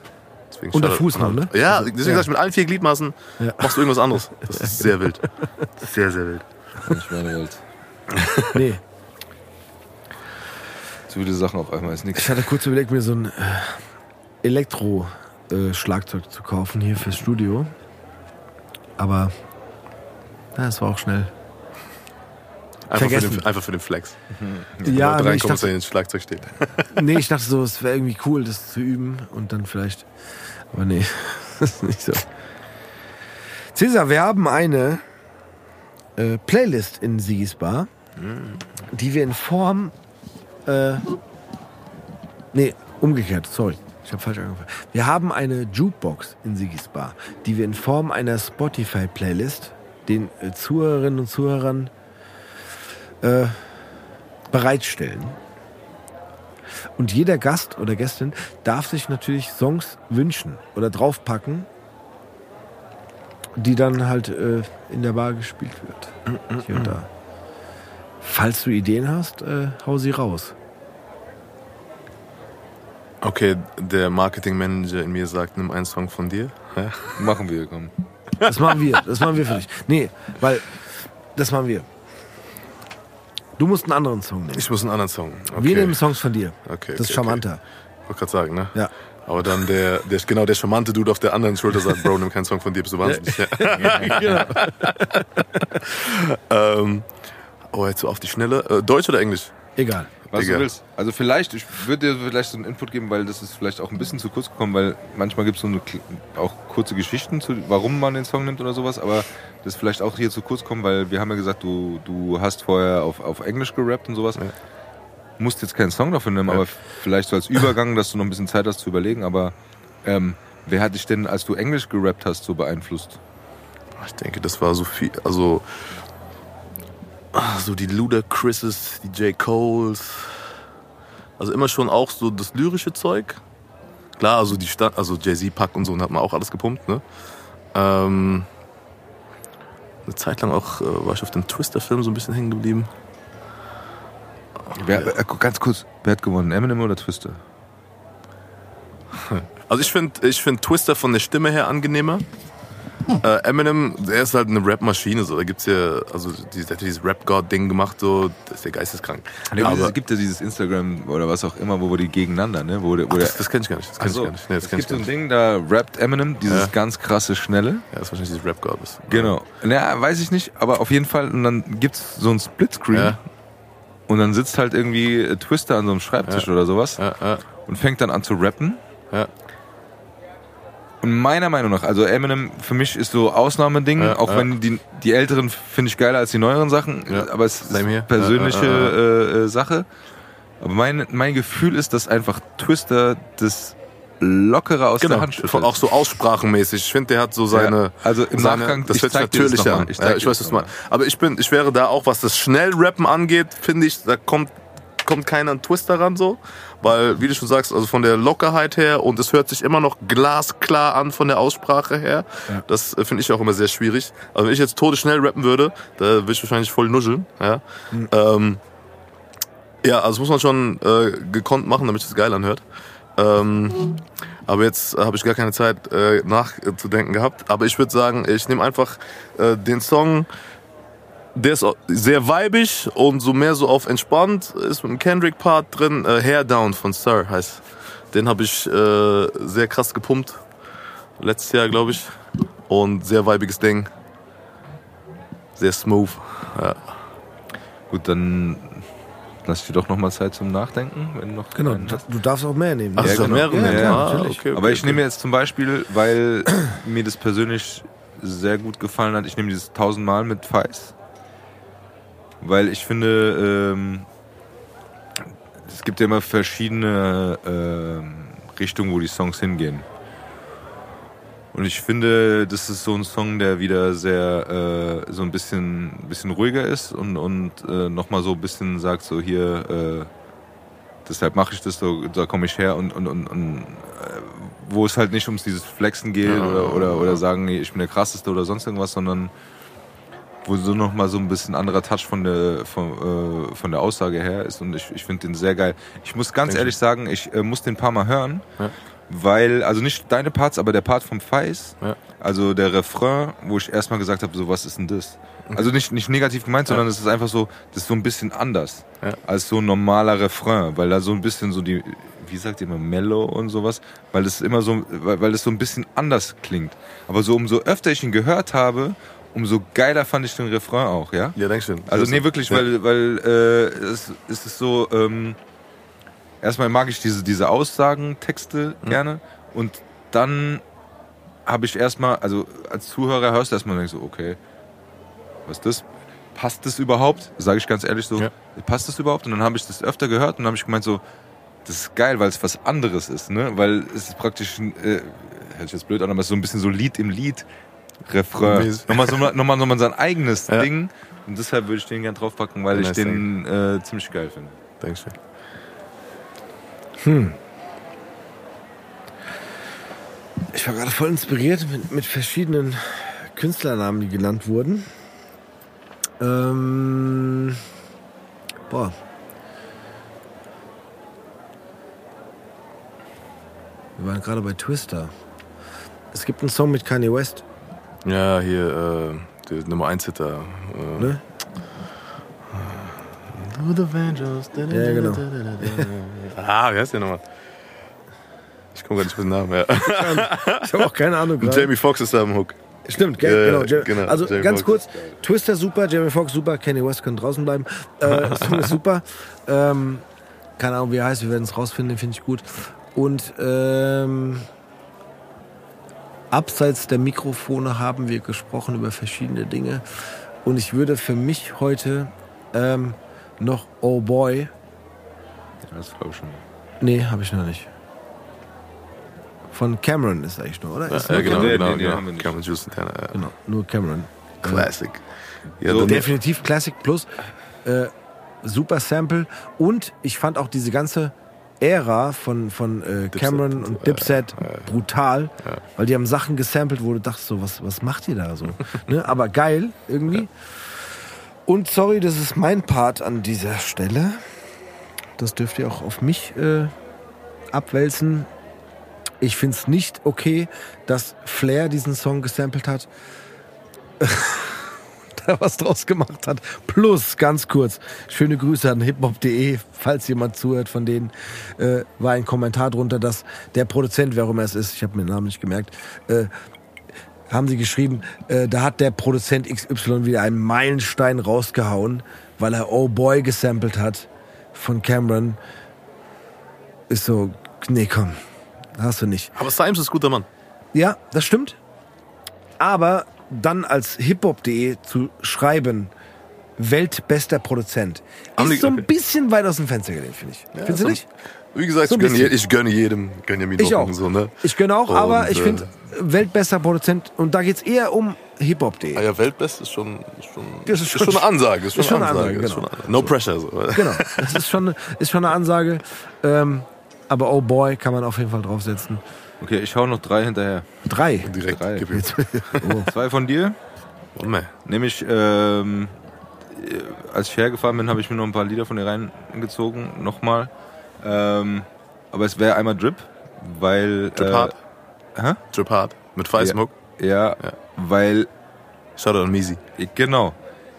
Und der Fuß noch, ne? Ja, Also, deswegen ja. sag ich, mit allen vier Gliedmaßen Ja. machst du irgendwas anderes. Das ist [laughs] sehr wild. Sehr, sehr wild. Nicht meine Welt. Nee, Viele Sachen auf einmal ist nichts. ich hatte kurz überlegt, mir so ein äh, Elektro-Schlagzeug zu kaufen hier fürs Studio. Aber ja, es war auch schnell. Einfach für, Vergessen. den, einfach für den Flex. Ja, Wenn du nee, ich dachte, wenn ins Schlagzeug steht. [laughs] nee, ich dachte so, es wäre irgendwie cool, das zu üben und dann vielleicht. Aber nee, [laughs] das ist nicht so. Cäsar, wir haben eine äh, Playlist in Sigis Bar, die wir in Form. Äh, nee, umgekehrt, sorry. Ich habe falsch angefangen. Wir haben eine Jukebox in Sigis Bar, die wir in Form einer Spotify-Playlist den äh, Zuhörerinnen und Zuhörern äh, bereitstellen. Und jeder Gast oder Gästin darf sich natürlich Songs wünschen oder draufpacken, die dann halt äh, in der Bar gespielt wird. Hier und da. Falls du Ideen hast, äh, hau sie raus. Okay, der Marketingmanager in mir sagt, nimm einen Song von dir. Ja? Machen wir, komm. Das machen wir. Das machen wir für dich. Nee, weil das machen wir. Du musst einen anderen Song nehmen. Ich muss einen anderen Song. Okay. Wir nehmen Songs von dir. Okay, das ist okay, charmanter. Ich wollte gerade sagen, ne? Ja. Aber dann der, der, genau der charmante Dude auf der anderen Schulter sagt, Bro, nimm keinen Song von dir, bist du wahnsinnig. Ja. [laughs] [laughs] ähm, oh, jetzt so auf die Schnelle. Äh, Deutsch oder Englisch? Egal. Was Digga. du willst. Also vielleicht, ich würde dir vielleicht so einen Input geben, weil das ist vielleicht auch ein bisschen zu kurz gekommen, weil manchmal gibt es so eine, auch kurze Geschichten, zu, warum man den Song nimmt oder sowas, aber das ist vielleicht auch hier zu kurz kommen, weil wir haben ja gesagt, du, du hast vorher auf, auf Englisch gerappt und sowas. Musst jetzt keinen Song dafür nehmen, Ja. aber vielleicht so als Übergang, dass du noch ein bisschen Zeit hast zu überlegen, aber ähm, wer hat dich denn, als du Englisch gerappt hast, so beeinflusst? Ich denke, das war so viel, also so die Ludacris's, die J. Coles, also immer schon auch so das lyrische Zeug. Klar, also die Sta also Jay-Z, Pack und so, und hat man auch alles gepumpt, ne? Ähm, eine Zeit lang auch äh, war ich auf dem Twister-Film so ein bisschen hängen geblieben. Wer, äh, ganz kurz, wer hat gewonnen, Eminem oder Twister? [laughs] Also ich finde ich find Twister von der Stimme her angenehmer. Äh, Eminem, der ist halt eine Rap-Maschine. So. Da gibt's ja, also die- der hat dieses Rap-God-Ding gemacht, so, das ist ja geisteskrank. Ja, Aber es gibt ja dieses Instagram oder was auch immer, wo die gegeneinander, ne? Wo, der- wo Ach, der, das, das kenn ich gar nicht. Das kenn Ach so, ich gar nicht. Nee, das es ich gibt so ein. Ding, da rappt Eminem, dieses Ja. ganz krasse Schnelle. Ja, das ist wahrscheinlich dieses Rap-God. Genau. Ja, weiß ich nicht, aber auf jeden Fall, und dann gibt's so ein Splitscreen Ja, und dann sitzt halt irgendwie äh, Twister an so einem Schreibtisch Ja. oder sowas und fängt dann an zu rappen. ja. Und meiner Meinung nach, also Eminem für mich ist so Ausnahmeding, Ja, auch ja. wenn die, die älteren finde ich geiler als die neueren Sachen, Ja. aber es ist persönliche Äh, äh, Sache. Aber mein, mein Gefühl ist, dass einfach Twister das lockerer aus der Genau, Hand schüttelt. auch so aussprachenmäßig. Ich finde, der hat so seine. Ja, also im seine, Nachgang, das ich hört sich zeig dir das natürlich noch an. mal, ich ja, ich weiß, was du meinst. Aber ich bin, ich wäre da auch, was das Schnellrappen angeht, finde ich, da kommt, kommt keiner an Twister ran so. Weil, wie du schon sagst, also von der Lockerheit her und es hört sich immer noch glasklar an von der Aussprache her. Das äh, finde ich auch immer sehr schwierig. Also wenn ich jetzt todesschnell rappen würde, da würde ich wahrscheinlich voll nuscheln. Ja. Ähm, ja, also muss man schon äh, gekonnt machen, damit es geil anhört. Ähm, aber jetzt habe ich gar keine Zeit äh, nachzudenken gehabt. Aber ich würde sagen, ich nehme einfach äh, den Song, der ist sehr weibig und so mehr so auf entspannt, ist mit dem Kendrick-Part drin. Äh, Hair Down von Sir heißt. Den habe ich äh, sehr krass gepumpt. Letztes Jahr, glaube ich. Und sehr weibiges Ding. Sehr smooth. Ja. Gut, dann lass ich dir doch noch mal Zeit zum Nachdenken, wenn du noch Genau, du darfst auch mehr nehmen. Ach, Ja, genau. mehrere. Ja, ja, Ah, natürlich. okay, okay, Aber ich okay. nehme jetzt zum Beispiel, weil mir das persönlich sehr gut gefallen hat, ich nehme dieses tausendmal mit Feis. Weil ich finde, ähm, es gibt ja immer verschiedene ähm, Richtungen, wo die Songs hingehen. Und ich finde, das ist so ein Song, der wieder sehr äh, so ein bisschen, bisschen ruhiger ist und, und äh, nochmal so ein bisschen sagt, so hier, äh, deshalb mache ich das, so, da komme ich her und, und, und, und äh, wo es halt nicht ums dieses Flexen geht oder, oder, oder sagen, ich bin der krasseste oder sonst irgendwas, sondern wo so nochmal so ein bisschen anderer Touch von der, von, äh, von der Aussage her ist und ich, ich finde den sehr geil. Ich muss ganz Dankeschön. ehrlich sagen, ich äh, muss den ein paar Mal hören, Ja. weil, also nicht deine Parts, aber der Part vom Feis, Ja. also der Refrain, wo ich erstmal gesagt habe, so was ist denn das? Also nicht, nicht negativ gemeint, sondern es ist einfach so, das ist so ein bisschen anders Ja. als so ein normaler Refrain, weil da so ein bisschen so die, wie sagt ihr immer, Mellow und sowas, weil es immer so, weil, weil es so ein bisschen anders klingt. Aber so umso öfter ich ihn gehört habe, umso geiler fand ich den Refrain auch, ja? Ja, danke schön. Also nee, wirklich, Ja. weil, weil äh, es, es ist so, ähm, erstmal mag ich diese, diese Aussagentexte Mhm. gerne und dann habe ich erstmal, also als Zuhörer hörst du erstmal und denkst so, okay, was ist das? Passt das überhaupt? Sage ich ganz ehrlich so, Ja. passt das überhaupt? Und dann habe ich das öfter gehört und dann habe ich gemeint so, das ist geil, weil es was anderes ist, ne? Weil es ist praktisch, äh, hört sich jetzt blöd an, aber es ist so ein bisschen so Lied im Lied. Refrain. Nochmal, so, nochmal, nochmal sein eigenes Ja. Ding. Und deshalb würde ich den gern draufpacken, weil ich Nice den äh, ziemlich geil finde. Dankeschön. Ich war gerade voll inspiriert mit, mit verschiedenen Künstlernamen, die genannt wurden. Ähm, boah. Wir waren gerade bei Twister. Es gibt einen Song mit Kanye West, Ja, hier, äh, der Nummer 1 Hitter. Äh, ne? Ja, genau. Ah, wie heißt der nochmal? Ich komme gar nicht mit dem Namen, ja. Ich habe auch keine Ahnung Und. Jamie Foxx ist da im Hook. Stimmt? Ja, genau, ja, Ja, genau, Also Jamie ganz Foxx. kurz, Twister super, Jamie Foxx super, Kanye West können draußen bleiben. Äh, [laughs] Song ist super. Ähm, keine Ahnung, wie er heißt, wir werden es rausfinden, den finde ich gut. Und ähm, abseits der Mikrofone haben wir gesprochen über verschiedene Dinge. Und ich würde für mich heute ähm, noch Oh Boy. Das glaube ich schon. Nee, habe ich noch nicht. Von Cameron ist eigentlich nur, oder? Ja, Ist ja, nur genau, genau, nee, genau. haben wir nicht. Cameron Juice Santana, ja. Genau, nur Cameron. Classic. Ja, So, Definitiv Classic Plus. Äh, super Sample. Und ich fand auch diese ganze Ära von, von äh, Cameron und Dipset brutal, weil die haben Sachen gesampelt, wo du dachtest so, was, was macht ihr da so? [laughs] ne? Aber geil irgendwie. Und sorry, das ist mein Part an dieser Stelle. Das dürft ihr auch auf mich äh, abwälzen. Ich finde es nicht okay, dass Flair diesen Song gesampelt hat [laughs] was draus gemacht hat. Plus, ganz kurz, schöne Grüße an hiphop.de, falls jemand zuhört von denen, äh, war ein Kommentar drunter, dass der Produzent, wer auch immer es ist, ich habe mir den Namen nicht gemerkt, äh, haben sie geschrieben, äh, da hat der Produzent XY wieder einen Meilenstein rausgehauen, weil er Oh Boy gesampelt hat von Cameron. Ist so, nee, komm, hast du nicht. Aber Symes ist guter Mann. Ja, das stimmt. Aber dann als hiphop.de zu schreiben, weltbester Produzent, Haben die- ist so ein okay. bisschen weit aus dem Fenster gelehnt, finde ich. Findest du nicht? Wie gesagt, So ich, gönne, ich gönne jedem, gönne ja Ich auch. So, ne? Ich gönne auch, aber Und, ich äh, finde, weltbester Produzent, und da geht es eher um Hip-Hop.de. Ah ja, Weltbest ist schon, ist schon, Das ist ist schon- schon, eine Ansage. Ist schon, ist schon eine Ansage. Ansage, ist schon genau. eine- No pressure. So. Genau, das ist schon, ist schon eine Ansage. Ähm, aber oh boy, kann man auf jeden Fall draufsetzen. Okay, ich hau noch drei hinterher. Drei. Direkt. Drei. Gib ihm. [laughs] Zwei von dir. Oh, man. Nämlich, ähm, äh, als ich hergefahren bin, habe ich mir noch ein paar Lieder von dir reingezogen. Nochmal. Ähm, aber es wäre einmal Drip, weil. Drip Hard. Hä? Drip Hard. Mit Five Ja. Smoke. Ja, Ja. weil. Shoutout an Misi. Genau.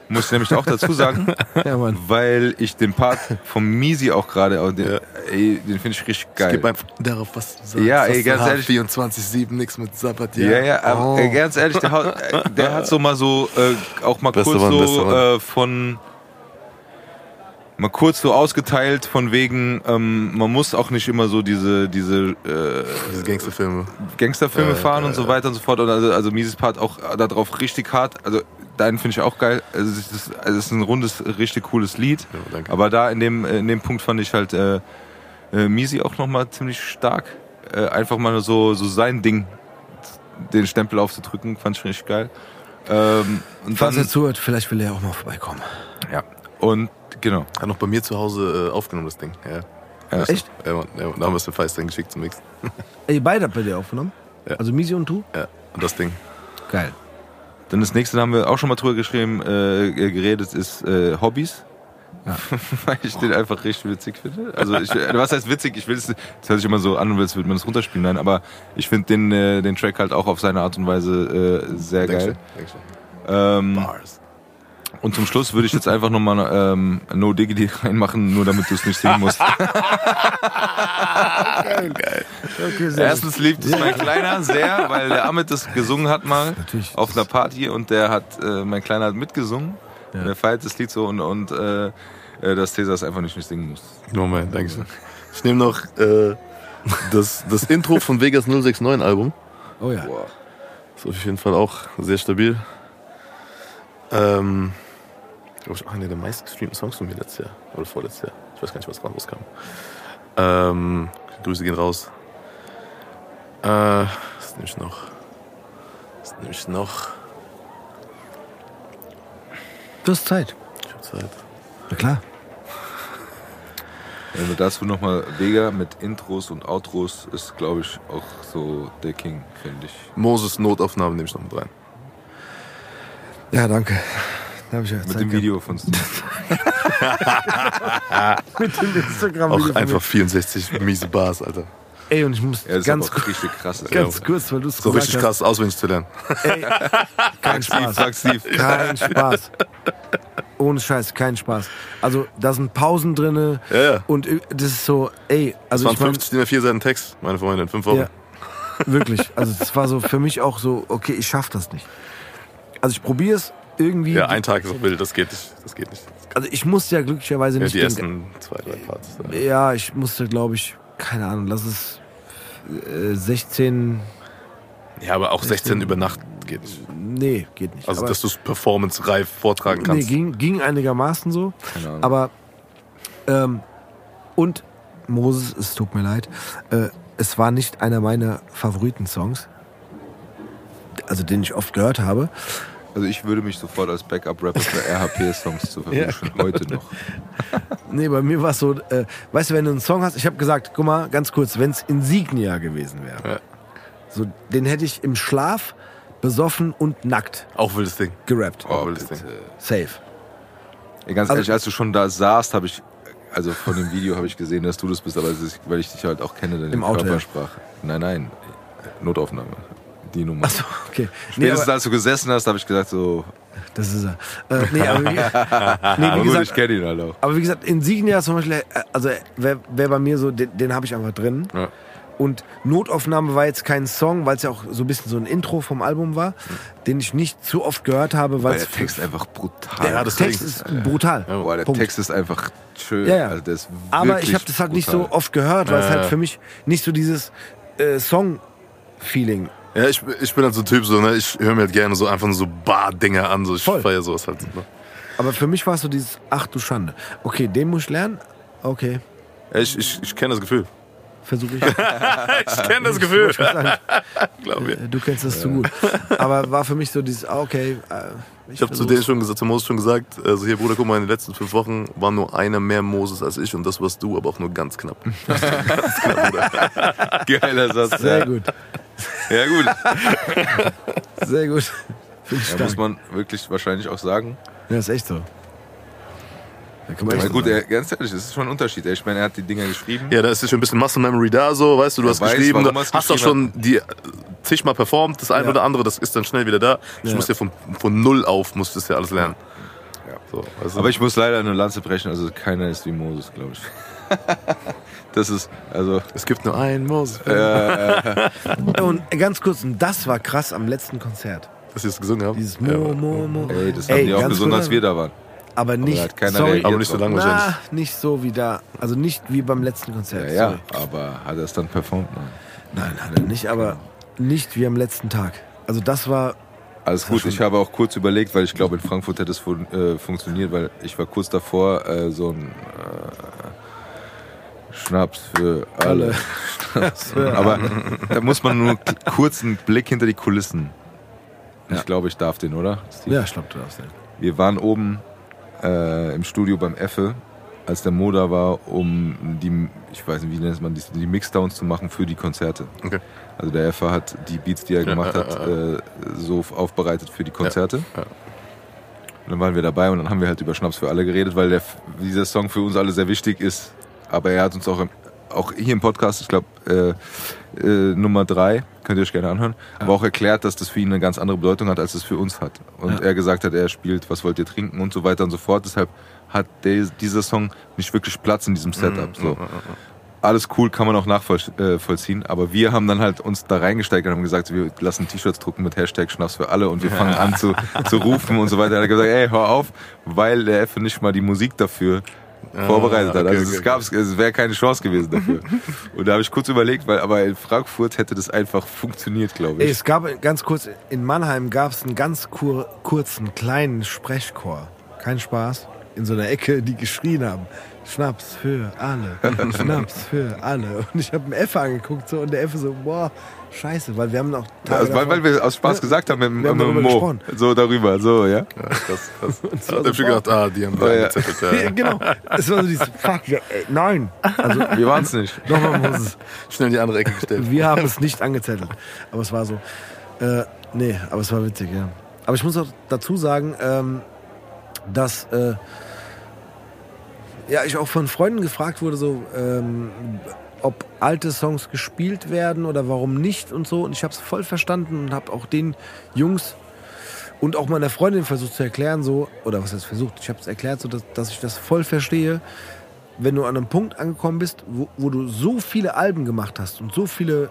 Muss ich nämlich auch dazu sagen, [laughs] Ja, weil ich den Part vom Misi auch gerade, den, Ja. ey, den finde ich richtig geil. Gib einfach darauf, was du sagst. Ja, ey, ganz ehrlich. 24-7, nix mit Sabbat. Ja, ja, aber Oh. äh, ganz ehrlich, der, äh, der hat so mal so, äh, auch mal Beste kurz Mann, so äh, von, mal kurz so ausgeteilt von wegen, ähm, man muss auch nicht immer so diese, diese äh, Diese Gangsterfilme. Gangsterfilme Äh, fahren äh, und so weiter und so fort. Und also, also Mises Part auch darauf richtig hart. Also deinen finde ich auch geil. Also es ist, also es ist ein rundes, richtig cooles Lied. Ja, danke. Aber da in dem, in dem Punkt fand ich halt äh, äh, Misi auch nochmal ziemlich stark. Äh, einfach mal so, so sein Ding, den Stempel aufzudrücken, fand ich richtig geil. Ähm, und Falls dann, er zuhört, vielleicht will er auch mal vorbeikommen. ja. Und genau. Hat noch bei mir zu Hause äh, aufgenommen, das Ding. Ja. Ja. Echt? Ja, Mann, ja, da haben wir es für Feist dann geschickt zum Mix. Ey, beide habt ihr dir aufgenommen? Ja. Also Misi und du? Ja, und das Ding. Geil. Dann das nächste da haben wir auch schon mal drüber geschrieben, äh, geredet, ist äh, Hobbys. [laughs] Weil ich den einfach richtig witzig finde. Also ich, äh, was heißt witzig? Ich will es, das hört sich immer so an, als würde man es runterspielen. Nein, aber ich finde den, äh, den Track halt auch auf seine Art und Weise äh, sehr geil. Dankeschön. Ähm, Bars. Und zum Schluss würde ich jetzt einfach nochmal ähm, No Diggity [laughs] reinmachen, nur damit du es nicht singen musst. Okay, sehr Erstens liebt es mein Kleiner sehr, weil der Amit das gesungen hat mal Natürlich. auf einer Party und der hat, äh, mein Kleiner hat mitgesungen. Ja. Und er feiert das Lied so und, und äh, äh, dass Cäsar es einfach nicht, nicht singen muss. Moment, Dankeschön. Ich nehme noch äh, das, das Intro von Vegas 069 Album. Oh ja. Ist auf jeden Fall auch sehr stabil. Ähm, glaube ich, auch einer der meistgestreamten Songs von mir letztes Jahr. Oder vorletztes Jahr. Ich weiß gar nicht, was dran rauskam. Ähm, Grüße gehen raus. Äh, was nehme ich noch? Was nehme ich noch? Du hast Zeit. Ich habe Zeit. Na klar. Also dazu nochmal Vega mit Intros und Outros ist, glaube ich, auch so der King, finde ich. Moses Notaufnahmen nehme ich noch mit rein. Ja, danke. Da ich ja Mit dem. Video von Steve. [laughs] Mit dem Instagram Auch einfach 64 miese Bars, Alter. Ey, und ich muss Ja, das ganz, auch richtig krass. [laughs] ganz kurz, weil du es So richtig hast. krass auswendig zu lernen. Ey, kein Spaß. sag Steve. Kein [laughs] Spaß. Ohne Scheiß, kein Spaß. Also, da sind Pausen drinne Ja, ja. und das ist so, ey, Das also waren ich mein, 50 DIN A4 Seiten Text, meine Freunde, in fünf Wochen. Ja, wirklich. Also, das war so für mich auch so, okay, ich schaff das nicht. Also, ich probiere es irgendwie. Ja, ein Tag ist so wild, das geht nicht. Das geht nicht. also, ich musste ja glücklicherweise Ja, nicht. die den- ersten zwei, drei Parts. Ja. ja, ich musste, glaube ich, keine Ahnung, lass es äh, 16. ja, aber auch 16 über Nacht geht nicht. Nee, geht nicht. Also, dass du es performance-reif vortragen Nee, kannst. ging, ging einigermaßen so. Keine Ahnung. Aber, ähm, und Moses, es tut mir leid, äh, es war nicht einer meiner Favoriten-Songs. Also, den ich oft gehört habe. Also ich würde mich sofort als Backup-Rapper für RHP-Songs zur Verfügung stellen. Heute noch. [laughs] Nee, bei mir war es so, äh, weißt du, wenn du einen Song hast, ich habe gesagt, guck mal, ganz kurz, wenn es Insignia gewesen wäre, Ja. so, den hätte ich im Schlaf besoffen und nackt Auch wildes Ding. gerappt. Oh, wildes Ding. Safe. Ey, ganz Also- ehrlich, als du schon da saßt, habe ich, also von dem Video habe ich gesehen, dass du das bist, aber es ist, weil ich dich halt auch kenne, deine Im Auto, ja. Körpersprache. Nein, nein, Notaufnahme. Die Nummer. Achso, okay. Nee, Spätestens aber, als du gesessen hast, habe ich gesagt so, das ist er. Äh, nee, aber wie, [laughs] nee, aber wie gut, gesagt, ich kenne ihn halt auch. Aber wie gesagt, Insignia zum Beispiel, äh, also wäre wär bei mir so, den, den habe ich einfach drin. Ja. Und Notaufnahme war jetzt kein Song, weil es ja auch so ein bisschen so ein Intro vom Album war, den ich nicht zu oft gehört habe, weil der Text einfach brutal der Ja, Text ist brutal. Boah, der Punkt. Text ist einfach schön. Ja, ja. Also Aber ich habe das halt nicht so brutal. oft gehört, weil es Ja, halt ja. für mich nicht so dieses äh, Song-Feeling. Ja, ich, ich bin halt so ein Typ, so, ne? ich höre mir halt gerne so einfach nur so Bar-Dinger an. So. Ich Voll. feiere sowas halt. Ne? Aber für mich war es so dieses, ach du Schande. Okay, den muss ich lernen. Okay. Ich, ich, ich kenne das Gefühl. Versuche ich. [laughs] Ich kenne das Gefühl. Glaub mir. Du kennst das zu gut. Aber war für mich so dieses, ah, okay. äh, Ich habe zu denen schon gesagt, zu Moses schon gesagt, also hier Bruder, guck mal, in den letzten fünf Wochen war nur einer mehr Moses als ich und das warst du, aber auch nur ganz knapp. [laughs] Geiler Satz. Sehr ja. gut. Ja, gut. [laughs] Sehr gut. Finde ich Da stark. muss man wirklich wahrscheinlich auch sagen. ja, ist echt so. So gut, er, ganz ehrlich, das ist schon ein Unterschied. Ich meine, er hat die Dinger geschrieben. Ja, da ist schon ein bisschen Muscle Memory da, so, weißt du, du Er hast weiß, geschrieben, du hast auch geschrieben schon die äh, zigmal performt, das eine Ja. oder andere, das ist dann schnell wieder da. Ich Ja. muss ja von, von null auf, musst du das ja alles lernen. Ja. So, also, Aber ich muss leider eine Lanze brechen. Also keiner ist wie Moses, glaube ich. [laughs] Das ist, also, es gibt nur einen Moses. [laughs] Und ganz kurz, und das war krass am letzten Konzert. Dass sie es gesungen haben. Dieses Mo, Mo, Mo. ey, das Ey, haben die auch gesungen, als wir da waren. Aber nicht, hat keiner sorry. Aber nicht so lang wahrscheinlich. na, nicht so wie da. Also nicht wie beim letzten Konzert. Ja, ja, aber hat er es dann performt? Nein. Nein, hat er nicht, aber nicht wie am letzten Tag. Also das war, Alles gut, ich habe auch kurz überlegt, weil ich glaube, in Frankfurt hätte es fun äh, funktioniert, weil ich war kurz davor, äh, so ein äh, Schnaps für alle. Schnaps für [laughs] Aber da muss man nur kurz einen Blick hinter die Kulissen. Ich glaube, ich darf den, oder? Steve? ja, ich glaube, du darfst nicht. Wir waren oben äh, im Studio beim Effe, als der Mo da war, um die, ich weiß nicht, wie nennt man die, die Mixdowns zu machen für die Konzerte. Okay. Also der Effe hat die Beats, die er gemacht ja, hat, äh, so aufbereitet für die Konzerte. ja. Und dann waren wir dabei und dann haben wir halt über Schnaps für alle geredet, weil der, dieser Song für uns alle sehr wichtig ist. Aber er hat uns auch, im, auch hier im Podcast, ich glaube äh, äh, Nummer drei, könnt ihr euch gerne anhören, aber auch erklärt, dass das für ihn eine ganz andere Bedeutung hat, als es für uns hat. Und er gesagt hat, er spielt, was wollt ihr trinken und so weiter und so fort. Deshalb hat der, dieser Song nicht wirklich Platz in diesem Setup. So. Alles cool, kann man auch nachvollziehen, aber wir haben dann halt uns da reingesteigt und haben gesagt, wir lassen T-Shirts drucken mit Hashtag Schnaps für alle und wir fangen an zu, zu rufen und so weiter. Er hat gesagt, ey, hör auf, weil der Effe nicht mal die Musik dafür vorbereitet hat. okay, Also okay, es gab, es wäre keine Chance gewesen dafür. Und da habe ich kurz überlegt, weil aber in Frankfurt hätte das einfach funktioniert, glaube ich. es gab ganz kurz, in Mannheim gab es einen ganz kur kurzen, kleinen Sprechchor. Kein Spaß. In so einer Ecke, die geschrien haben. Schnaps für alle. [laughs] Schnaps für alle. Und ich habe einen Effe angeguckt so, und der Effe so, boah, scheiße, weil wir haben noch Tage Also, weil, weil wir aus Spaß Ja, gesagt haben mit, wir haben mit Mo. gesprochen. So darüber, so, ja. Ja, krass. [laughs] war Ich hab so schon gedacht, ah, die haben Ja, ja. gezettelt. Ja, Ja. genau. Es war so dieses, fuck, wir, ey, nein. Also, Wir waren es nicht. nochmal Moses. [laughs] Schnell in die andere Ecke gestellt. Wir haben es nicht angezettelt. Aber es war so. Äh, nee, aber es war witzig, ja. Aber ich muss auch dazu sagen, ähm, dass äh, ja, ich auch von Freunden gefragt wurde, so, ähm, ob alte Songs gespielt werden oder warum nicht und so. Und ich habe es voll verstanden und habe auch den Jungs und auch meiner Freundin versucht zu erklären, so, oder was heißt versucht, ich habe es erklärt, so, dass, dass ich das voll verstehe, wenn du an einem Punkt angekommen bist, wo, wo du so viele Alben gemacht hast und so viele,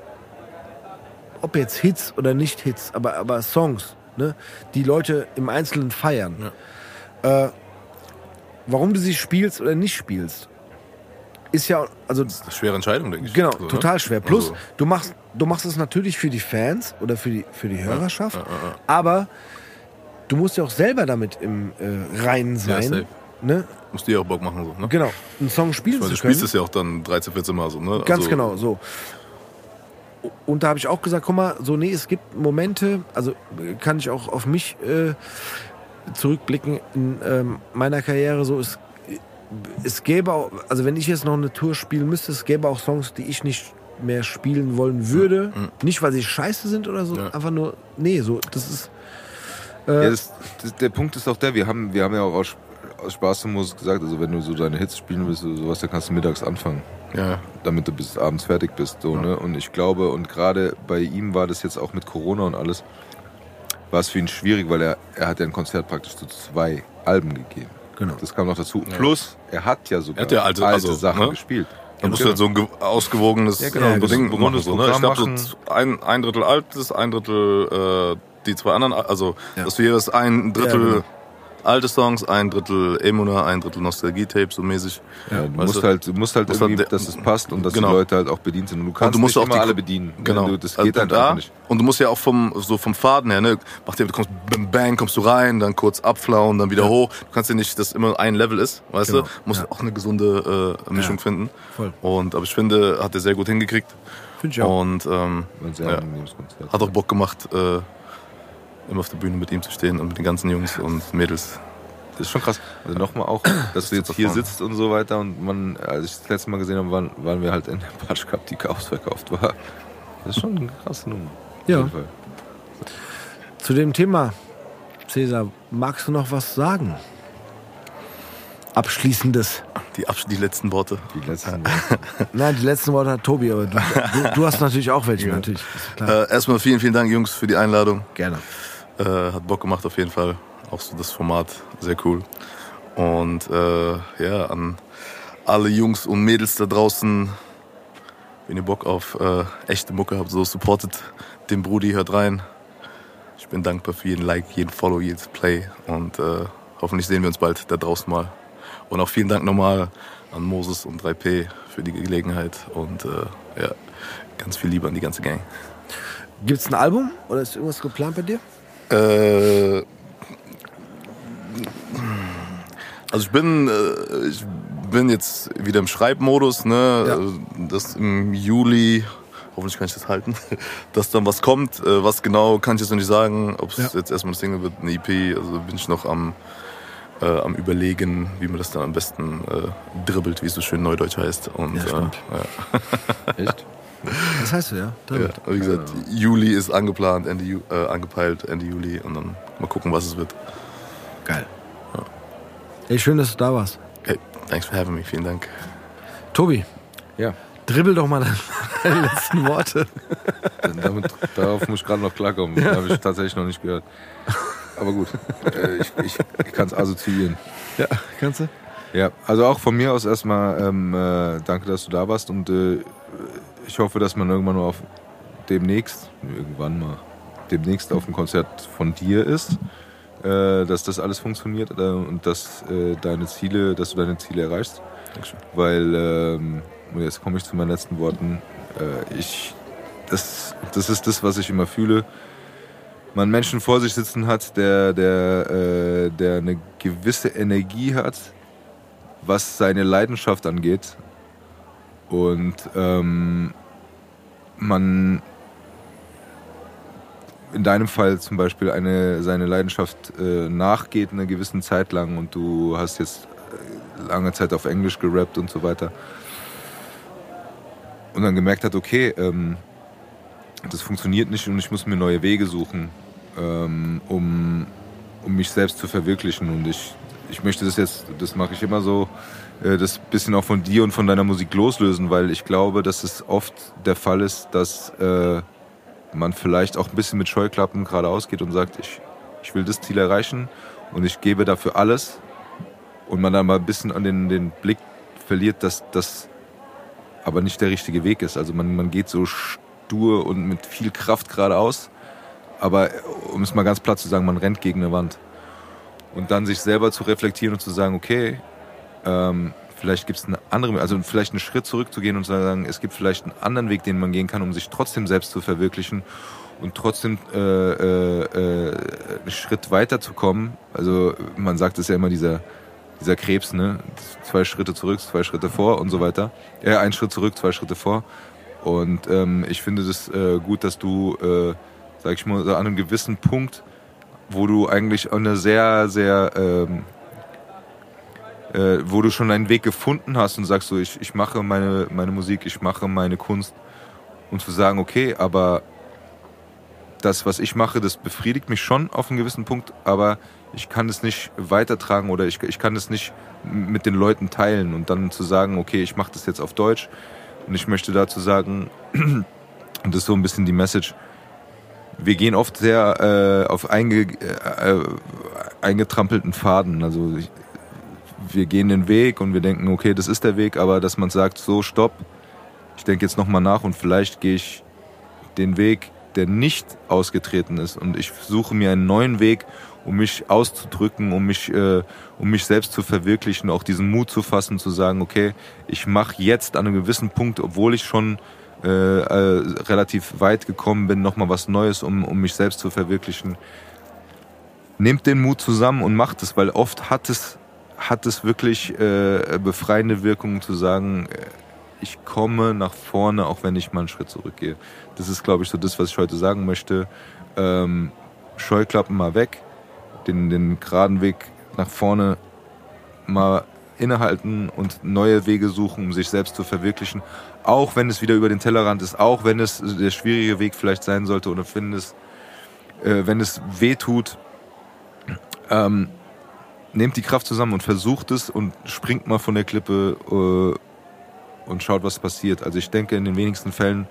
ob jetzt Hits oder nicht Hits, aber, aber Songs, ne, die Leute im Einzelnen feiern. Äh, warum du sie spielst oder nicht spielst, ist ja, also Das ist eine schwere Entscheidung, denke ich. Genau, So, ne? total schwer. Plus, Also, du machst, du machst es natürlich für die Fans oder für die, für die Hörerschaft, ja, ja. aber du musst ja auch selber damit im äh, Reinen sein. safe. ne? muss dir auch Bock machen. So, ne? Genau, einen Song spielen Weil du zu können. spielst es ja auch dann 13, 14 Mal so. Ne? Ganz also, genau, so. Und da habe ich auch gesagt, guck mal, so, nee, es gibt Momente, also äh, kann ich auch auf mich äh, zurückblicken in ähm, meiner Karriere, so, es, es gäbe auch, also wenn ich jetzt noch eine Tour spielen müsste, es gäbe auch Songs, die ich nicht mehr spielen wollen würde. Nicht, weil sie scheiße sind oder so, Ja. einfach nur, nee, so, das ist, Ja, das, das, der Punkt ist auch der, wir haben, wir haben ja auch aus, aus Spaß zum Moses gesagt, also wenn du so deine Hits spielen willst oder sowas, dann kannst du mittags anfangen, Ja, damit du bis abends fertig bist. So, ne? Und ich glaube, und gerade bei ihm war das jetzt auch mit Corona und alles, war es für ihn schwierig, weil er, er hat ja ein Konzert praktisch zu zwei Alben gegeben. Genau. Das kam noch dazu. Plus, er hat ja sogar hat ja alte- also, Sachen ne? gespielt. Dann musst du halt so ein ge- ausgewogenes Ja, genau, äh, Ding ein machen. So, ne? Ich glaube, so ein, ein Drittel altes, ein Drittel äh, die zwei anderen. Also, dass du jeweils ein Drittel Ja, genau. Alte Songs, ein Drittel Emuna, ein Drittel Nostalgie-Tape, so mäßig. Ja, du Weißt musst du? halt, du musst halt Musst irgendwie, halt- dass es passt und dass Genau. die Leute halt auch bedient sind. Und du kannst du musst nicht auch immer die- alle bedienen. Genau. Du, das geht Also halt da, nicht. Und du musst ja auch vom, so vom Faden her, ne, mach dir, du kommst, bam, bang, kommst du rein, dann kurz abflauen, dann wieder hoch. Du kannst ja nicht, dass immer ein Level ist, weißt Genau. du? Du musst auch eine gesunde äh, Mischung Ja. finden. Voll. Und, aber ich finde, hat er sehr gut hingekriegt. Finde ich auch. Und, ähm, ja. hat auch Bock gemacht, äh, immer auf der Bühne mit ihm zu stehen und mit den ganzen Jungs und Mädels. Das ist schon krass. Also nochmal auch, dass du jetzt hier sitzt und so weiter und man, als ich das letzte Mal gesehen habe, waren, waren wir halt in der Patch Cup, die ausverkauft war. Das ist schon eine krasse Nummer. Auf Ja. jeden Fall. Zu dem Thema, Cäsar, magst du noch was sagen? Abschließendes. Die, Absch die letzten Worte. Die letzten [laughs] Nein, die letzten Worte hat Tobi, aber du, du, du hast natürlich auch welche, natürlich. Ist klar. Äh, erstmal vielen, vielen Dank, Jungs, für die Einladung. Gerne. Äh, hat Bock gemacht auf jeden Fall. Auch so das Format, sehr cool. Und äh, ja, an alle Jungs und Mädels da draußen, wenn ihr Bock auf äh, echte Mucke habt, so supportet den Brudi, hört rein. Ich bin dankbar für jeden Like, jeden Follow, jedes Play und äh, hoffentlich sehen wir uns bald da draußen mal. Und auch vielen Dank nochmal an Moses und 3P für die Gelegenheit und äh, ja, ganz viel Liebe an die ganze Gang. Gibt es ein Album oder ist irgendwas geplant bei dir? Äh, also ich bin, äh, ich bin jetzt wieder im Schreibmodus, ne? Ja. Äh, Das im Juli, hoffentlich kann ich das halten, [laughs] dass dann was kommt. Äh, Was genau kann ich jetzt noch nicht sagen, ob es Ja. jetzt erstmal eine Single wird, eine EP, also bin ich noch am, äh, am überlegen, wie man das dann am besten äh, dribbelt, wie es so schön neudeutsch heißt. Und Ja, äh, stimmt. ja. Echt? [laughs] Das heißt du, ja? Ja, wie gesagt, Juli ist angeplant, Ende Ju äh, angepeilt, Ende Juli und dann mal gucken, was es wird. Geil. Ey, schön, dass du da warst. Hey, thanks for having me, vielen Dank. Tobi, Ja. dribbel doch mal deine, [laughs] letzten Worte. Damit, darauf muss ich gerade noch klarkommen. Das habe ich tatsächlich noch nicht gehört. Aber gut, äh, ich, ich, ich kann es assoziieren. Ja, kannst du? Ja, also auch von mir aus erstmal ähm, äh, danke, dass du da warst und äh, ich hoffe, dass man irgendwann mal auf demnächst, irgendwann mal demnächst auf ein Konzert von dir ist, äh, dass das alles funktioniert äh, und dass äh, deine Ziele, dass du deine Ziele erreichst. Dankeschön. Weil ähm, und jetzt komme ich zu meinen letzten Worten. Äh, ich, das, das ist das, was ich immer fühle. Man Menschen vor sich sitzen hat, der, der, äh, der eine gewisse Energie hat, was seine Leidenschaft angeht. Und ähm, man in deinem Fall zum Beispiel eine, seine Leidenschaft äh, nachgeht eine gewissen Zeit lang und du hast jetzt äh, lange Zeit auf Englisch gerappt und so weiter. Und dann gemerkt hat, okay, ähm, das funktioniert nicht und ich muss mir neue Wege suchen, ähm, um, um mich selbst zu verwirklichen. Und ich, ich möchte das jetzt, das mache ich immer so, äh, das bisschen auch von dir und von deiner Musik loslösen, weil ich glaube, dass es oft der Fall ist, dass äh, man vielleicht auch ein bisschen mit Scheuklappen geradeaus geht und sagt, ich, ich will das Ziel erreichen und ich gebe dafür alles und man dann mal ein bisschen an den, den Blick verliert, dass das aber nicht der richtige Weg ist. Also man, man geht so stur und mit viel Kraft geradeaus, aber um es mal ganz platt zu sagen, man rennt gegen eine Wand. Und dann sich selber zu reflektieren und zu sagen, okay, ähm, vielleicht gibt es eine andere, also vielleicht einen Schritt zurückzugehen und zu sagen, es gibt vielleicht einen anderen Weg, den man gehen kann, um sich trotzdem selbst zu verwirklichen und trotzdem äh, äh, äh, einen Schritt weiterzukommen. Also man sagt es ja immer, dieser, dieser Krebs, ne? Zwei Schritte zurück, zwei Schritte vor und so weiter. Ja, ein Schritt zurück, zwei Schritte vor. Und ähm, ich finde das äh, gut, dass du, äh, sag ich mal, an einem gewissen Punkt, wo du eigentlich eine sehr, sehr ähm, äh, wo du schon einen Weg gefunden hast und sagst so, ich, ich mache meine, meine Musik, ich mache meine Kunst. Und zu sagen, okay, aber das, was ich mache, das befriedigt mich schon auf einen gewissen Punkt, aber ich kann es nicht weitertragen oder ich, ich kann es nicht mit den Leuten teilen. Und dann zu sagen, okay, ich mache das jetzt auf Deutsch und ich möchte dazu sagen, [clears throat] und das ist so ein bisschen die Message, wir gehen oft sehr äh, auf einge, äh, eingetrampelten Faden, also ich, wir gehen den Weg und wir denken, okay, das ist der Weg, aber dass man sagt, so, stopp, ich denke jetzt nochmal nach und vielleicht gehe ich den Weg, der nicht ausgetreten ist. Und ich suche mir einen neuen Weg, um mich auszudrücken, um mich, äh, um mich selbst zu verwirklichen, auch diesen Mut zu fassen, zu sagen, okay, ich mache jetzt an einem gewissen Punkt, obwohl ich schon äh, äh, relativ weit gekommen bin, nochmal was Neues, um, um mich selbst zu verwirklichen. Nehmt den Mut zusammen und macht es, weil oft hat es, hat es wirklich äh, befreiende Wirkungen zu sagen, äh, ich komme nach vorne, auch wenn ich mal einen Schritt zurückgehe. Das ist, glaube ich, so das, was ich heute sagen möchte. Ähm, Scheuklappen mal weg, den, den geraden Weg nach vorne mal innehalten und neue Wege suchen, um sich selbst zu verwirklichen. Auch wenn es wieder über den Tellerrand ist, auch wenn es der schwierige Weg vielleicht sein sollte oder wenn äh, wenn es weh tut, ähm, nehmt die Kraft zusammen und versucht es und springt mal von der Klippe äh, und schaut, was passiert. Also ich denke, in den wenigsten Fällen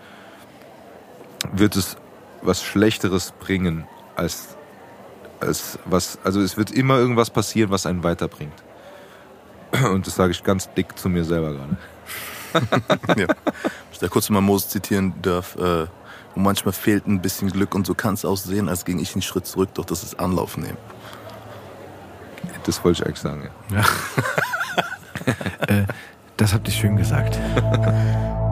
wird es was Schlechteres bringen als es was, also es wird immer irgendwas passieren, was einen weiterbringt. [clears throat] Und das sage ich ganz dick zu mir selber gerade. [laughs] ja. Ich da kurz mal Moses zitieren darf. Äh, und manchmal fehlt ein bisschen Glück und so kann es aussehen, als ging ich einen Schritt zurück, doch das ist Anlauf nehmen. Das wollte ich eigentlich sagen, ja. ja. [laughs] äh, das habt ihr schön gesagt. [laughs]